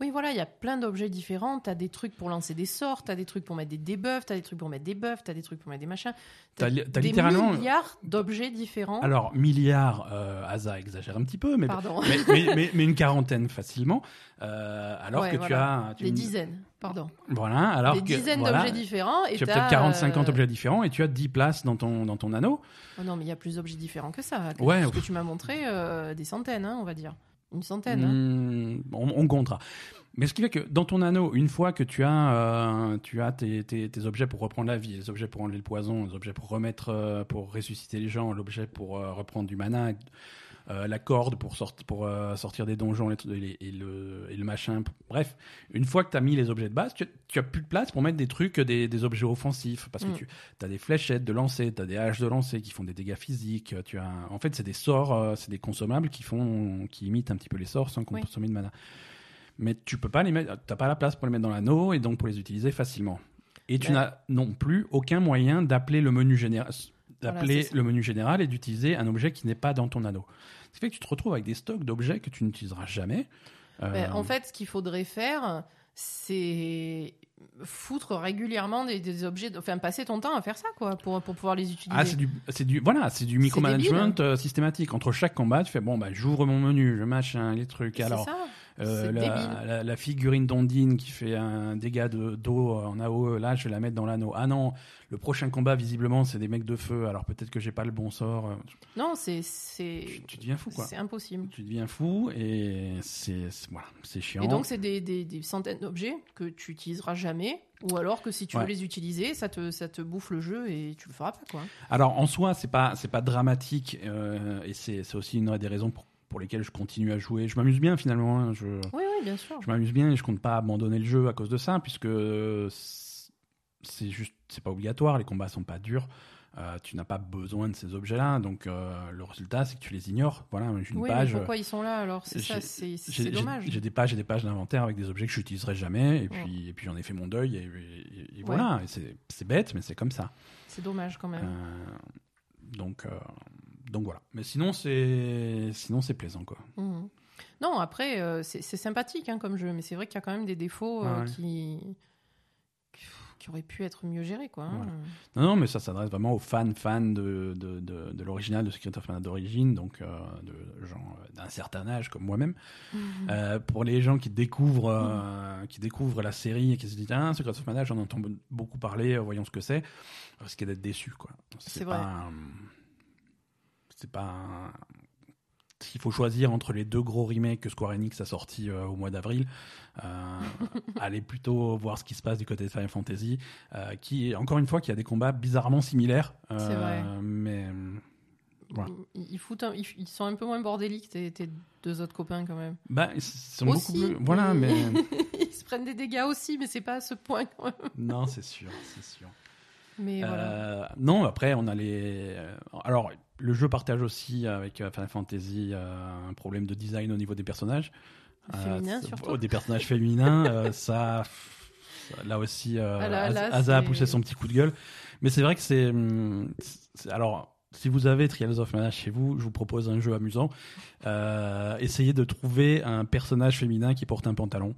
Speaker 2: Oui, voilà, il y a plein d'objets différents. T'as des trucs pour lancer des sorts, t'as des trucs pour mettre des debuffs, t'as des trucs pour mettre des buffs, t'as des trucs pour mettre des machins.
Speaker 1: T'as li-
Speaker 2: des
Speaker 1: littéralement-
Speaker 2: milliards d'objets différents.
Speaker 1: Alors, milliards, euh, Asa exagère un petit peu, mais
Speaker 2: Pardon.
Speaker 1: mais, mais, mais- mais une quarantaine facilement. Euh, alors
Speaker 2: Ouais,
Speaker 1: que tu as. tu-
Speaker 2: Des dizaines, pardon.
Speaker 1: Voilà, alors
Speaker 2: des
Speaker 1: que,
Speaker 2: dizaines
Speaker 1: voilà,
Speaker 2: d'objets différents. Et
Speaker 1: Tu as peut-être 40, 50
Speaker 2: euh,
Speaker 1: objets différents et tu as 10 places dans ton, dans ton anneau.
Speaker 2: oh non, mais il y a plus d'objets différents que ça.
Speaker 1: Ouais,
Speaker 2: Ce que tu m'as montré, euh, des centaines, hein, on va dire. Une centaine. hein.
Speaker 1: Hmm, on, on comptera. Mais ce qui fait que dans ton anneau, une fois que tu as, euh, tu as tes, tes- objets pour reprendre la vie, les objets pour enlever le poison, les objets pour remettre, euh, pour ressusciter les gens, l'objet pour euh, reprendre du mana, la corde pour, euh, sortir des donjons et, le, et le machin. Bref, une fois que tu as mis les objets de base, tu, tu as plus de place pour mettre des trucs, des, des objets offensifs. Parce que
Speaker 2: Mm.
Speaker 1: tu as des fléchettes de lancer, tu as des haches de lancer qui font des dégâts physiques. Tu as, en fait, c'est des sorts, euh, c'est des consommables qui, font, qui imitent un petit peu les sorts sans
Speaker 2: Oui.
Speaker 1: consommer de mana. Mais tu peux pas les mettre, t'as pas la place pour les mettre dans l'anneau et donc pour les utiliser facilement. Et tu
Speaker 2: Ouais.
Speaker 1: n'as non plus aucun moyen d'appeler le menu général. D'appeler le menu général et d'utiliser un objet qui n'est pas dans ton anneau. Ce qui fait que tu te retrouves avec des stocks d'objets que tu n'utiliseras jamais. Euh,
Speaker 2: Ben, en fait, ce qu'il faudrait faire, c'est foutre régulièrement des, des objets, enfin passer ton temps à faire ça, quoi, pour, pour pouvoir les utiliser.
Speaker 1: Ah, c'est du, c'est du, voilà, c'est du micromanagement
Speaker 2: débile.
Speaker 1: euh, systématique. Entre chaque combat, tu fais bon, bah, j'ouvre mon menu, je machin, les trucs.
Speaker 2: C'est
Speaker 1: Alors,
Speaker 2: ça.
Speaker 1: Euh, la,
Speaker 2: débile.
Speaker 1: la, la figurine d'Ondine qui fait un dégât de d'eau en AOE, là, je vais la mettre dans l'anneau. Ah non, le prochain combat, visiblement, c'est des mecs de feu. Alors peut-être que j'ai pas le bon sort.
Speaker 2: Non, c'est
Speaker 1: Tu, tu deviens fou, quoi.
Speaker 2: c'est impossible.
Speaker 1: Tu deviens fou et c'est, voilà, chiant.
Speaker 2: Et donc, c'est des, des, des centaines d'objets que tu utiliseras jamais, ou alors que si tu veux les utiliser, ça te, ça te bouffe le jeu et tu le feras pas, quoi.
Speaker 1: Alors en soi, c'est pas c'est pas dramatique euh, et c'est aussi une des raisons pour, pour lesquelles je continue à jouer. Je m'amuse bien finalement. hein, je
Speaker 2: Oui, oui, bien sûr.
Speaker 1: je m'amuse bien et je compte pas abandonner le jeu à cause de ça puisque c'est- juste c'est pas obligatoire. Les combats sont pas durs. Euh, tu n'as pas besoin de ces objets-là, donc euh, le résultat c'est que tu les ignores. Voilà, j'ai une
Speaker 2: oui,
Speaker 1: page.
Speaker 2: mais pourquoi ils sont là alors? C'est ça, dommage.
Speaker 1: J'ai des pages et des pages d'inventaire avec des objets que je n'utiliserai jamais, et
Speaker 2: Ouais.
Speaker 1: puis, et puis j'en ai fait mon deuil, et, et- et voilà. C'est- bête, mais c'est comme ça.
Speaker 2: C'est dommage quand même.
Speaker 1: Euh, donc, donc voilà. Mais sinon, c'est sinon c'est plaisant quoi.
Speaker 2: Mhm. Non, après, euh, c'est sympathique hein, comme jeu, mais c'est vrai qu'il y a quand même des défauts euh,
Speaker 1: Ouais.
Speaker 2: qui... qui auraient pu être mieux gérés. Quoi, hein.
Speaker 1: Voilà. Non, non, mais ça s'adresse vraiment aux fans fans de, de, de, de l'original de Secret of Mana d'origine, donc euh, de gens d'un certain âge comme moi-même. Euh, pour les gens qui découvrent, euh, qui découvrent la série et qui se disent ah Secret of Mana, j'en entends beaucoup parler, voyons ce que c'est, risquez d'être déçus quoi.
Speaker 2: C'est vrai.
Speaker 1: pas C'est pas. un- S'il faut choisir entre les deux gros remakes que Square Enix a sortis euh, au mois d'avril, euh, allez plutôt voir ce qui se passe du côté de Final Fantasy, euh, qui encore une fois qui a des combats bizarrement similaires,
Speaker 2: C'est vrai.
Speaker 1: mais Voilà.
Speaker 2: Ils, ils foutent un- ils, ils sont un peu moins bordéliques, tes, tes deux autres copains quand même.
Speaker 1: bah ils sont
Speaker 2: Aussi,
Speaker 1: beaucoup plus. Voilà,
Speaker 2: mais- ils se prennent des dégâts aussi, mais c'est pas à ce point quand même.
Speaker 1: non, c'est sûr, c'est sûr.
Speaker 2: Mais voilà.
Speaker 1: Non, après, on a les. Alors, le jeu partage aussi avec euh, Final Fantasy euh, un problème de design au niveau des personnages.
Speaker 2: Féminin, surtout.
Speaker 1: oh, Des personnages féminins, euh, ça, ça- Là aussi, euh,
Speaker 2: Ah là, là,
Speaker 1: Az- Asa a poussé son petit coup de gueule. Mais c'est vrai que c'est. hum, c'est- Alors. Si vous avez Trials of Mana chez vous, je vous propose un jeu amusant. Euh, essayez de trouver un personnage féminin qui porte un pantalon.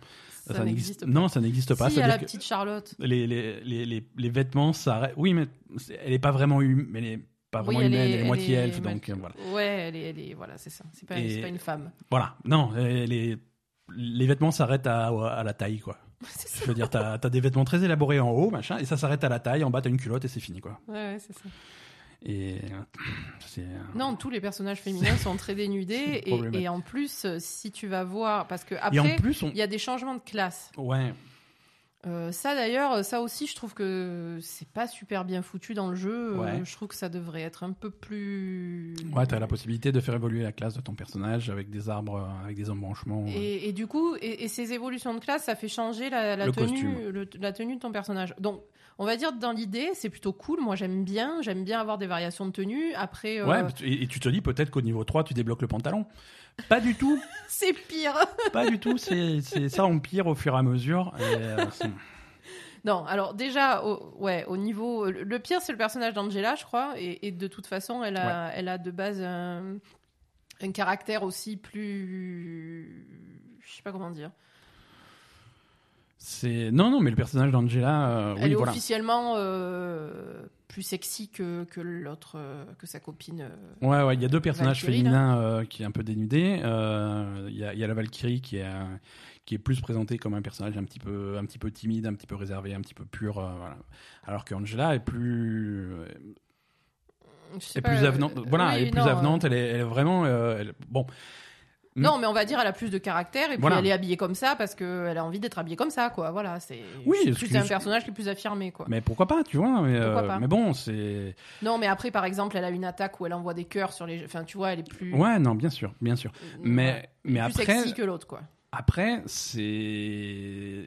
Speaker 2: ça, n'existe pas.
Speaker 1: Non, ça n'existe pas.
Speaker 2: Si, il y a la petite Charlotte.
Speaker 1: les, les, les, les, les vêtements, ça. Oui, mais elle est pas vraiment humaine. Pas
Speaker 2: Oui,
Speaker 1: vraiment
Speaker 2: elle
Speaker 1: humaine,
Speaker 2: est-
Speaker 1: elle est
Speaker 2: elle
Speaker 1: moitié
Speaker 2: est
Speaker 1: elfe, donc euh, voilà.
Speaker 2: Ouais, elle est, elle est- voilà, c'est ça. C'est pas, pas une femme.
Speaker 1: Voilà. Non, les, les vêtements s'arrêtent à, à la taille, quoi.
Speaker 2: C'est
Speaker 1: Je
Speaker 2: ça.
Speaker 1: veux dire, t'as as des vêtements très élaborés en haut, machin, et ça s'arrête à la taille. En bas, t'as une culotte et c'est fini, quoi.
Speaker 2: Ouais, ouais, c'est ça.
Speaker 1: Et euh, euh,
Speaker 2: Non, tous les personnages féminins sont très dénudés et, et en plus, si tu vas voir, parce que après,
Speaker 1: on.
Speaker 2: il y a des changements de classe.
Speaker 1: Ouais.
Speaker 2: Euh, ça d'ailleurs, ça aussi, je trouve que c'est pas super bien foutu dans le jeu. Euh, je trouve que ça devrait être un peu plus.
Speaker 1: Ouais, t'as la possibilité de faire évoluer la classe de ton personnage avec des arbres, euh, avec des embranchements.
Speaker 2: Et, et du coup, et, et ces évolutions de classe, ça fait changer la, la
Speaker 1: Le
Speaker 2: tenue, le- la tenue de ton personnage. Donc, on va dire dans l'idée, c'est plutôt cool. Moi, j'aime bien, j'aime bien avoir des variations de tenue. Après, euh,
Speaker 1: Ouais, et, et tu te dis peut-être qu'au niveau 3, tu débloques le pantalon. Pas du tout.
Speaker 2: c'est pire.
Speaker 1: Pas du tout. C'est ça empire au fur et à mesure. Et, euh,
Speaker 2: Non, alors déjà, au, ouais, au niveau, le pire, c'est le personnage d'Angela, je crois, et, et de toute façon, elle a, elle a de base un, un caractère aussi plus, je sais pas comment dire.
Speaker 1: C'est non non mais le personnage d'Angela euh,
Speaker 2: elle
Speaker 1: oui
Speaker 2: est
Speaker 1: voilà.
Speaker 2: officiellement euh, plus sexy que, que l'autre, euh, que sa copine.
Speaker 1: ouais ouais il y a deux personnages
Speaker 2: Valkyrie,
Speaker 1: féminins qui est un peu dénudé il y a y a la Valkyrie qui est qui est plus présentée comme un personnage un petit peu un petit peu timide un petit peu réservé un petit peu pur voilà. Alors qu'Angela est plus est
Speaker 2: pas,
Speaker 1: plus avenante. Voilà
Speaker 2: oui,
Speaker 1: elle est plus avenante elle est, elle est vraiment elle- bon
Speaker 2: Non, mais on va dire elle a plus de caractère et puis
Speaker 1: Voilà.
Speaker 2: elle est habillée comme ça parce qu'elle a envie d'être habillée comme ça, quoi. Voilà, c'est
Speaker 1: Oui,
Speaker 2: c'est un personnage qui est plus affirmé, quoi.
Speaker 1: mais pourquoi pas tu vois mais,
Speaker 2: Pourquoi
Speaker 1: euh,
Speaker 2: pas.
Speaker 1: mais bon c'est
Speaker 2: Non, mais après, par exemple, elle a une attaque où elle envoie des cœurs sur les. Enfin, tu vois, elle est plus.
Speaker 1: ouais non bien sûr bien sûr mais
Speaker 2: Ouais.
Speaker 1: mais
Speaker 2: plus
Speaker 1: après
Speaker 2: sexy que l'autre, quoi.
Speaker 1: Après, c'est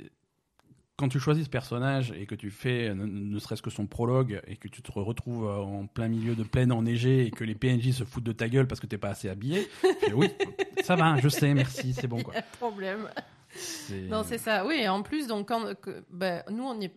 Speaker 1: quand tu choisis ce personnage et que tu fais ne, ne serait-ce que son prologue et que tu te retrouves euh, en plein milieu de plaine enneigée et que les PNJ se foutent de ta gueule parce que t'es pas assez habillé, oui, ça va, je sais, merci, c'est bon quoi.
Speaker 2: Pas de problème. Non, c'est ça. Oui, et en plus, donc, quand, que- ben, nous, on est,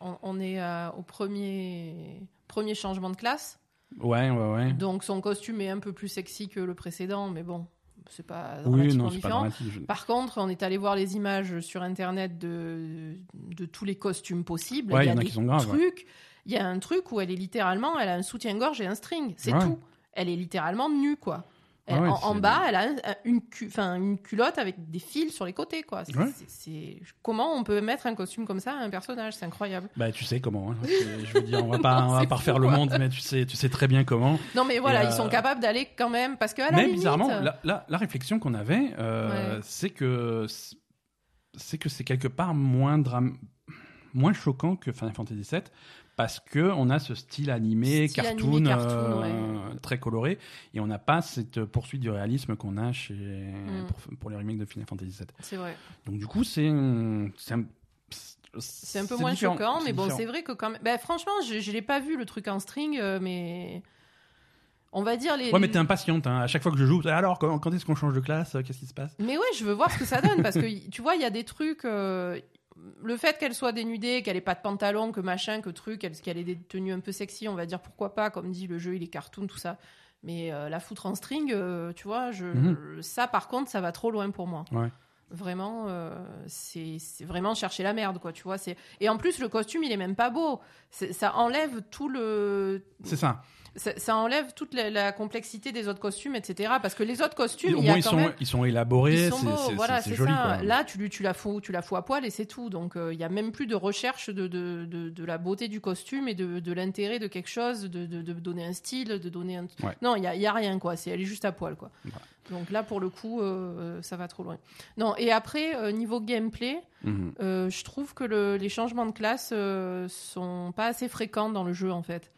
Speaker 2: on, on est euh, au premier, premier changement de classe.
Speaker 1: Ouais, ouais, ouais.
Speaker 2: Donc son costume est un peu plus sexy que le précédent, mais bon, c'est pas
Speaker 1: Oui,
Speaker 2: dramatiquement
Speaker 1: non, c'est pas
Speaker 2: différent.
Speaker 1: dramatique. je-
Speaker 2: Par contre, on est allé voir les images sur internet de, de tous les costumes possibles.
Speaker 1: Ouais,
Speaker 2: il y a
Speaker 1: en a
Speaker 2: des
Speaker 1: qui sont graves, ouais.
Speaker 2: trucs. Il y a un truc où elle est littéralement, elle a un soutien-gorge et un string. C'est
Speaker 1: Ouais.
Speaker 2: tout. Elle est littéralement nue, quoi.
Speaker 1: Ah ouais,
Speaker 2: en, bas, elle a un- un- une, cu- enfin, une culotte avec des fils sur les côtés, quoi. C'est-
Speaker 1: Ouais.
Speaker 2: c'est- c'est- Comment on peut mettre un costume comme ça à un personnage? C'est incroyable.
Speaker 1: Bah, tu sais comment. hein. Je veux dire, on va pas,
Speaker 2: Non,
Speaker 1: on va pas
Speaker 2: fou,
Speaker 1: refaire le monde, mais tu sais, tu sais très bien comment.
Speaker 2: Non, mais voilà, ils sont
Speaker 1: euh,
Speaker 2: capables d'aller quand même, parce que à la
Speaker 1: Mais
Speaker 2: limite,
Speaker 1: bizarrement, la, la- la réflexion qu'on avait, euh,
Speaker 2: Ouais.
Speaker 1: c'est que c'est que c'est quelque part moins dram- moins choquant que Final Fantasy VII parce que on a ce style animé,
Speaker 2: Style
Speaker 1: cartoon,
Speaker 2: animé, cartoon,
Speaker 1: euh, très coloré, et on n'a pas cette poursuite du réalisme qu'on a chez
Speaker 2: Mm.
Speaker 1: pour, pour les remakes de Final Fantasy VII.
Speaker 2: c'est vrai.
Speaker 1: Donc du coup, c'est c'est un,
Speaker 2: C'est un peu moins
Speaker 1: différent,
Speaker 2: choquant, mais bon, c'est vrai que quand même. Ben, franchement, je, je l'ai pas vu le truc en string, euh, mais on va dire les.
Speaker 1: Ouais, mais t'es impatiente. hein. À chaque fois que je joue, alors quand, quand est-ce qu'on change de classe Qu'est-ce qui se passe?
Speaker 2: Mais ouais, je veux voir ce que ça donne parce que tu vois, il y a des trucs. euh, Le fait qu'elle soit dénudée, qu'elle ait pas de pantalon, que machin, que truc, qu'elle ait des tenues un peu sexy, on va dire pourquoi pas, comme dit le jeu, il est cartoon, tout ça. Mais euh, la foutre en string, euh, tu vois, je,
Speaker 1: Mhm.
Speaker 2: ça par contre, ça va trop loin pour moi.
Speaker 1: Ouais.
Speaker 2: Vraiment, euh, c'est vraiment chercher la merde, quoi, tu vois. c'est- Et en plus, le costume, il est même pas beau. Ça enlève tout le.
Speaker 1: C'est ça.
Speaker 2: Ça, ça enlève toute la, la complexité des autres costumes, etc. Parce que les autres costumes,
Speaker 1: Au
Speaker 2: il y
Speaker 1: moins,
Speaker 2: a
Speaker 1: ils sont,
Speaker 2: même.
Speaker 1: ils sont élaborés, c'est-
Speaker 2: voilà,
Speaker 1: joli.
Speaker 2: ça. Là, tu, tu, la fous, tu la fous à poil et c'est tout. Donc, euh, il y a même plus de recherche de, de, de, de la beauté du costume et de, l'intérêt de quelque chose, de, donner un style, de donner un.
Speaker 1: Ouais.
Speaker 2: Non, il y a, y a rien, quoi. C'est, elle est juste à poil, quoi.
Speaker 1: Voilà.
Speaker 2: Donc là, pour le coup, euh, ça va trop loin. Non, et après, euh, niveau gameplay,
Speaker 1: Mhm.
Speaker 2: euh, je trouve que le- les changements de classe euh, sont pas assez fréquents dans le jeu, en fait.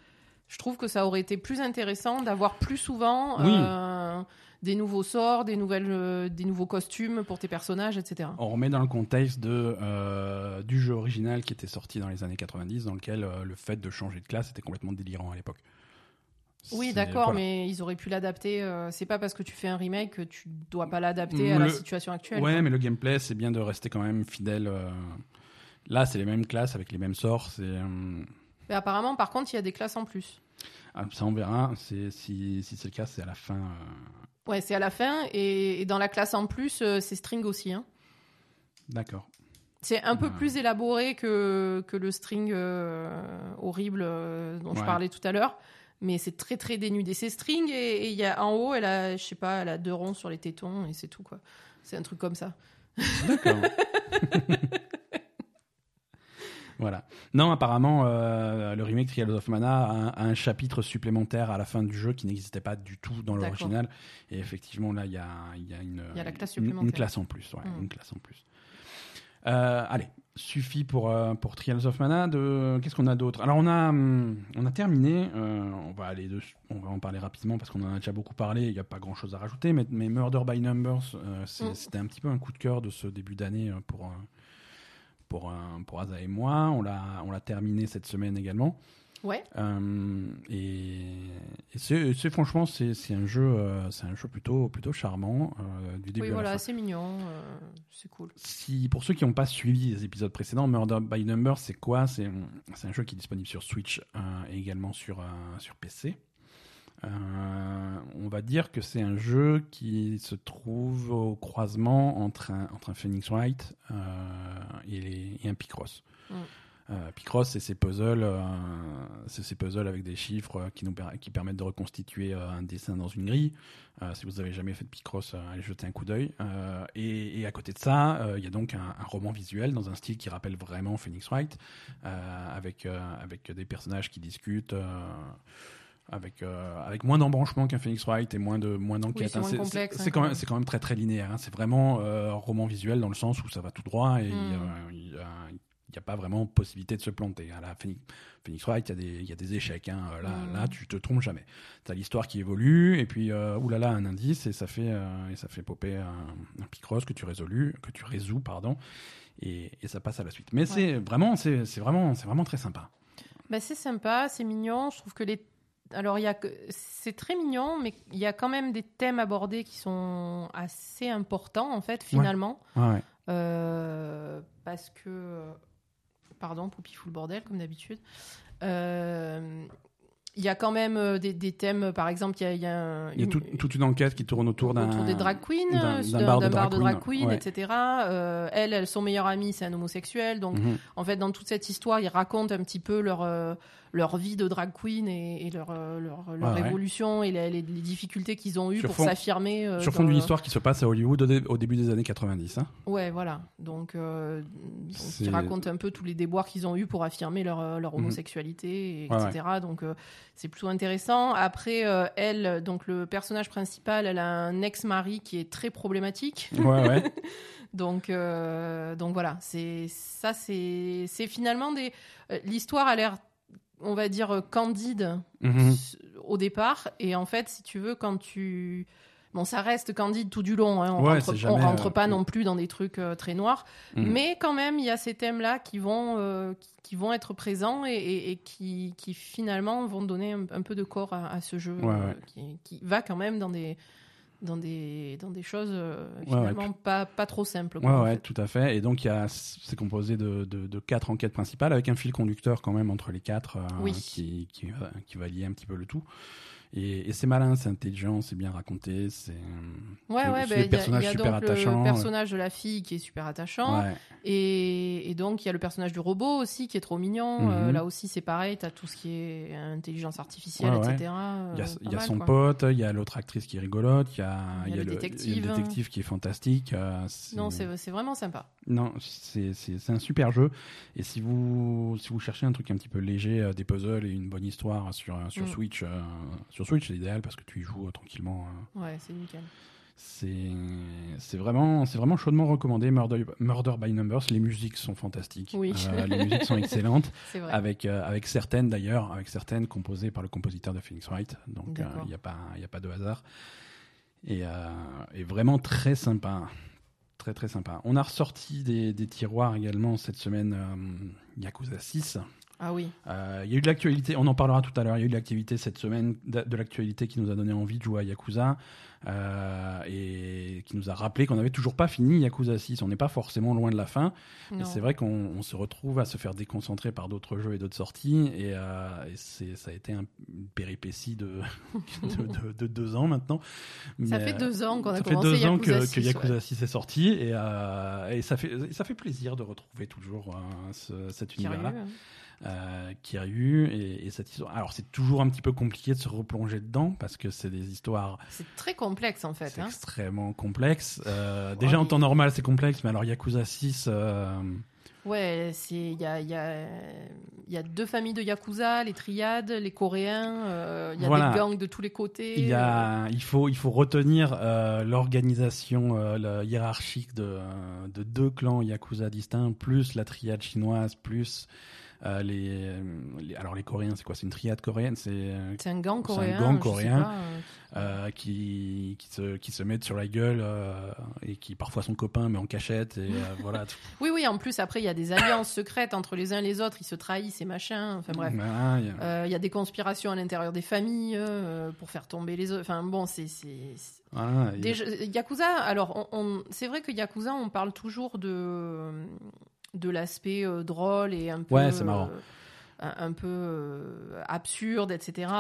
Speaker 2: Je trouve que ça aurait été plus intéressant d'avoir plus souvent
Speaker 1: Oui.
Speaker 2: euh, des nouveaux sorts, des, nouvelles, euh, des nouveaux costumes pour tes personnages, etc.
Speaker 1: On remet dans le contexte de, euh, du jeu original qui était sorti dans les années 90, dans lequel le fait de changer de classe était complètement délirant à l'époque.
Speaker 2: Oui, d'accord,
Speaker 1: voilà.
Speaker 2: mais ils auraient pu l'adapter. euh, c'est pas parce que tu fais un remake que tu dois pas l'adapter à la situation actuelle.
Speaker 1: Ouais,
Speaker 2: quoi.
Speaker 1: mais le gameplay, c'est bien de rester quand même fidèle. euh, Là, c'est les mêmes classes avec les mêmes sorts. C'est euh,
Speaker 2: Mais apparemment, par contre, il y a des classes en plus.
Speaker 1: ah, ça, on verra. C'est si, si c'est le cas, c'est à la fin. euh,
Speaker 2: Ouais, c'est à la fin, et, et dans la classe en plus, euh, c'est string aussi. hein.
Speaker 1: D'accord.
Speaker 2: C'est un peu
Speaker 1: Ouais.
Speaker 2: plus élaboré que, que le string euh, horrible euh, dont je parlais tout à l'heure. Mais c'est très très dénudé. C'est string et et il y a en haut, elle a, je sais pas, elle a deux ronds sur les tétons et c'est tout quoi. C'est un truc comme ça.
Speaker 1: D'accord. voilà. Non, apparemment, euh, le remake Trials of Mana a un, a un chapitre supplémentaire à la fin du jeu qui n'existait pas du tout dans l'original. Et effectivement, là, il y a, il y a une,
Speaker 2: Il y a la classe
Speaker 1: une- une,
Speaker 2: supplémentaire.
Speaker 1: classe en plus. ouais. Une classe en plus. Euh, allez, suffit pour, euh, pour Trials of Mana. De... Qu'est-ce qu'on a d'autre? Alors, on a, hum, on a terminé. euh, on, va aller dessus, on va en parler rapidement parce qu'on en a déjà beaucoup parlé. Il n'y a pas grand-chose à rajouter. Mais, mais Murder by Numbers, euh, c'est-
Speaker 2: Mm.
Speaker 1: c'était un petit peu un coup de cœur de ce début d'année pour, pour, pour Asa et moi. On l'a terminé cette semaine également.
Speaker 2: Ouais.
Speaker 1: Euh, et et c'est franchement, c'est un jeu, euh, c'est un jeu plutôt, plutôt charmant euh, du début
Speaker 2: Oui, voilà, c'est mignon. c'est cool.
Speaker 1: si pour ceux qui n'ont pas suivi les épisodes précédents, Murder by Number, c'est quoi? C'est un jeu qui est disponible sur Switch et également sur, sur PC. Euh, on va dire que c'est un jeu qui se trouve au croisement entre un, entre un Phoenix Wright euh, et, les- et un Picross.
Speaker 2: Mm.
Speaker 1: Euh, Picross, c'est ces puzzles, euh, c'est ces puzzles avec des chiffres qui nous per- qui permettent de reconstituer euh, un dessin dans une grille. Si vous avez jamais fait de Picross, allez jeter un coup d'œil. Et, et à côté de ça, il y a donc un, un roman visuel dans un style qui rappelle vraiment Phoenix Wright, avec avec des personnages qui discutent. Euh, avec, euh, avec moins d'embranchement qu'un Phoenix Wright et moins de moins d'enquête.
Speaker 2: c'est
Speaker 1: c'est
Speaker 2: hein,
Speaker 1: quand
Speaker 2: quand
Speaker 1: même c'est quand même très très linéaire. hein. C'est vraiment euh, roman visuel dans le sens où ça va tout droit et il
Speaker 2: Mm.
Speaker 1: a- n'y a pas vraiment possibilité de se planter. À la Phoenix, Phoenix Wright, il y, a des- il y a des échecs. hein. Là,
Speaker 2: Mm.
Speaker 1: là, tu te trompes jamais. Tu as l'histoire qui évolue, et puis, euh, oulala, un indice, et ça fait, euh, et ça fait popper un, un Picross que tu, résolu, que tu résous, pardon, et, et ça passe à la suite. Mais c'est vraiment, c'est vraiment, c'est vraiment très sympa.
Speaker 2: Bah, c'est sympa, c'est mignon. Je trouve que les. Alors, il y a que... c'est très mignon, mais il y a quand même des thèmes abordés qui sont assez importants, en fait, finalement.
Speaker 1: Ouais, ouais.
Speaker 2: Euh, parce que. Pardon, Poupie fout le bordel, comme d'habitude. Euh, il y a quand même euh, des, des thèmes, par exemple, il y a, il y a, un-
Speaker 1: Il y a tout- toute une enquête qui tourne autour d'un.
Speaker 2: autour des drag queens,
Speaker 1: d'un- bar de
Speaker 2: bar
Speaker 1: drag
Speaker 2: de drag
Speaker 1: queen,
Speaker 2: queen,
Speaker 1: ouais.
Speaker 2: etc. Euh, elle, elle, son meilleur ami, c'est un homosexuel. Donc,
Speaker 1: Mhm.
Speaker 2: en fait, dans toute cette histoire, ils racontent un petit peu leur, leur vie de drag queen et, et leur, euh, leur, leur
Speaker 1: Ouais, ouais.
Speaker 2: évolution et les, les- les difficultés qu'ils ont eues
Speaker 1: Sur
Speaker 2: pour s'affirmer. euh,
Speaker 1: Sur fond d'une histoire qui se passe à Hollywood au, dé- au début des années 90. hein.
Speaker 2: Ouais, voilà. Donc, euh, ils racontent un peu tous les déboires qu'ils ont eus pour affirmer leur, euh, leur
Speaker 1: Mhm.
Speaker 2: homosexualité, et
Speaker 1: Ouais,
Speaker 2: etc. Donc, euh, c'est plutôt intéressant. Après, elle, donc le personnage principal, elle a un ex-mari qui est très problématique.
Speaker 1: Ouais, ouais.
Speaker 2: Donc, euh, donc voilà. C'est ça, c'est c'est finalement des. L'histoire a l'air, on va dire, euh, candide
Speaker 1: Mhm.
Speaker 2: au départ, et en fait, si tu veux, quand tu Bon, ça reste candide tout du long. Hein. On,
Speaker 1: Ouais,
Speaker 2: rentre, on
Speaker 1: euh,
Speaker 2: pas non plus dans des trucs euh, très noirs.
Speaker 1: Mhm.
Speaker 2: Mais quand même, il y a ces thèmes-là qui vont, euh, qui, qui vont être présents et, et- et qui, qui finalement vont donner un, un peu de corps à, à ce jeu
Speaker 1: Ouais, ouais.
Speaker 2: Qui, qui va quand même dans des, dans des, dans des choses euh,
Speaker 1: Ouais,
Speaker 2: finalement pas, pas trop simples. quoi,
Speaker 1: Ouais,
Speaker 2: en
Speaker 1: ouais,
Speaker 2: fait.
Speaker 1: tout à fait. Et donc, il y a, c'est composé de, de, de quatre enquêtes principales avec un fil conducteur quand même entre les quatre euh,
Speaker 2: Oui.
Speaker 1: qui, qui, va, qui va lier un petit peu le tout. Et, et c'est malin, c'est intelligent, c'est bien raconté, c'est.
Speaker 2: Ouais,
Speaker 1: c'est-
Speaker 2: ouais,
Speaker 1: c'est
Speaker 2: bah, y a-
Speaker 1: personnages
Speaker 2: il y a,
Speaker 1: super
Speaker 2: donc
Speaker 1: attachants,
Speaker 2: le
Speaker 1: ouais.
Speaker 2: personnage de la fille qui est super attachant.
Speaker 1: Ouais.
Speaker 2: Et, et donc, il y a le personnage du robot aussi qui est trop mignon.
Speaker 1: Mhm.
Speaker 2: Euh, là aussi, c'est pareil, tu as tout ce qui est intelligence artificielle,
Speaker 1: Ouais, ouais.
Speaker 2: etc.
Speaker 1: Il y a,
Speaker 2: euh,
Speaker 1: il y a
Speaker 2: mal,
Speaker 1: son
Speaker 2: quoi.
Speaker 1: pote, il y a l'autre actrice qui est rigolote, il y a,
Speaker 2: le détective.
Speaker 1: le détective qui est fantastique. euh,
Speaker 2: Non, c'est vraiment sympa.
Speaker 1: Non, c'est un super jeu. Et si vous, si vous cherchez un truc un petit peu léger, euh, des puzzles et une bonne histoire sur, euh, sur
Speaker 2: Mm.
Speaker 1: Switch, euh, sur Switch, c'est idéal parce que tu y joues euh, tranquillement.
Speaker 2: Ouais, c'est nickel.
Speaker 1: c'est vraiment, vraiment chaudement recommandé. Murder, Murder by Numbers, les musiques sont fantastiques.
Speaker 2: Oui.
Speaker 1: Les musiques sont excellentes,
Speaker 2: C'est vrai.
Speaker 1: avec, avec certaines d'ailleurs, avec certaines composées par le compositeur de Phoenix Wright. Donc il n'y a, pas- y a pas de hasard. Et, et vraiment très sympa. Très très sympa. On a ressorti des, tiroirs également cette semaine euh, Yakuza 6.
Speaker 2: Ah oui.
Speaker 1: Euh, Il y a eu de l'actualité, on en parlera tout à l'heure. Il y a eu de l'activité cette semaine, de, de l'actualité qui nous a donné envie de jouer à Yakuza euh, et qui nous a rappelé qu'on n'avait toujours pas fini Yakuza 6. On n'est pas forcément loin de la fin.
Speaker 2: Non.
Speaker 1: c'est vrai qu'on on se retrouve à se faire déconcentrer par d'autres jeux et d'autres sorties. Et, euh, et ça a été un- une péripétie de, de, de- de deux ans maintenant.
Speaker 2: Ça
Speaker 1: Mais,
Speaker 2: fait deux ans qu'on a
Speaker 1: ça fait deux ans
Speaker 2: Yakuza
Speaker 1: que,
Speaker 2: 6,
Speaker 1: que Yakuza
Speaker 2: ouais.
Speaker 1: 6 est sorti et, et ça, fait, ça fait plaisir de retrouver toujours ce- cet univers-là
Speaker 2: hein.
Speaker 1: Euh, Kiryu et, et cette histoire. Alors c'est toujours un petit peu compliqué de se replonger dedans parce que c'est des histoires
Speaker 2: C'est très complexe en fait.
Speaker 1: c'est
Speaker 2: hein.
Speaker 1: extrêmement complexes. Euh, déjà en temps normal c'est complexe, mais alors Yakuza 6, euh,
Speaker 2: Ouais, c'est il y a, y, a, y a deux familles de yakuza, les triades, les coréens. euh, Il y a
Speaker 1: Voilà.
Speaker 2: des gangs de tous les côtés.
Speaker 1: il, y a, il, faut, il faut retenir euh, l'organisation euh, hiérarchique de, de deux clans Yakuza distincts, plus la triade chinoise, plus euh, les, les- Alors les Coréens, c'est quoi? C'est une triade coréenne C'est euh,
Speaker 2: un gang
Speaker 1: C'est un
Speaker 2: coréen.
Speaker 1: gang coréen.
Speaker 2: pas, euh,
Speaker 1: euh, qui, qui, se, qui se mettent sur la gueule euh, et qui parfois sont copains mais en cachette et euh, voilà.
Speaker 2: Oui, oui. En plus, après, il y a des alliances secrètes entre les uns et les autres. Ils se trahissent et machin. Enfin bref.
Speaker 1: Voilà, il y a-
Speaker 2: Euh, Il y a des conspirations à l'intérieur des familles euh, pour faire tomber les autres. Enfin bon, c'est c'est- c'est-
Speaker 1: voilà, il y a-
Speaker 2: Des jeux- Yakuza, alors on, on- c'est vrai que Yakuza, on parle toujours de, de l'aspect euh, drôle et un peu,
Speaker 1: Ouais, c'est marrant.
Speaker 2: euh, un, un peu euh, absurde, etc.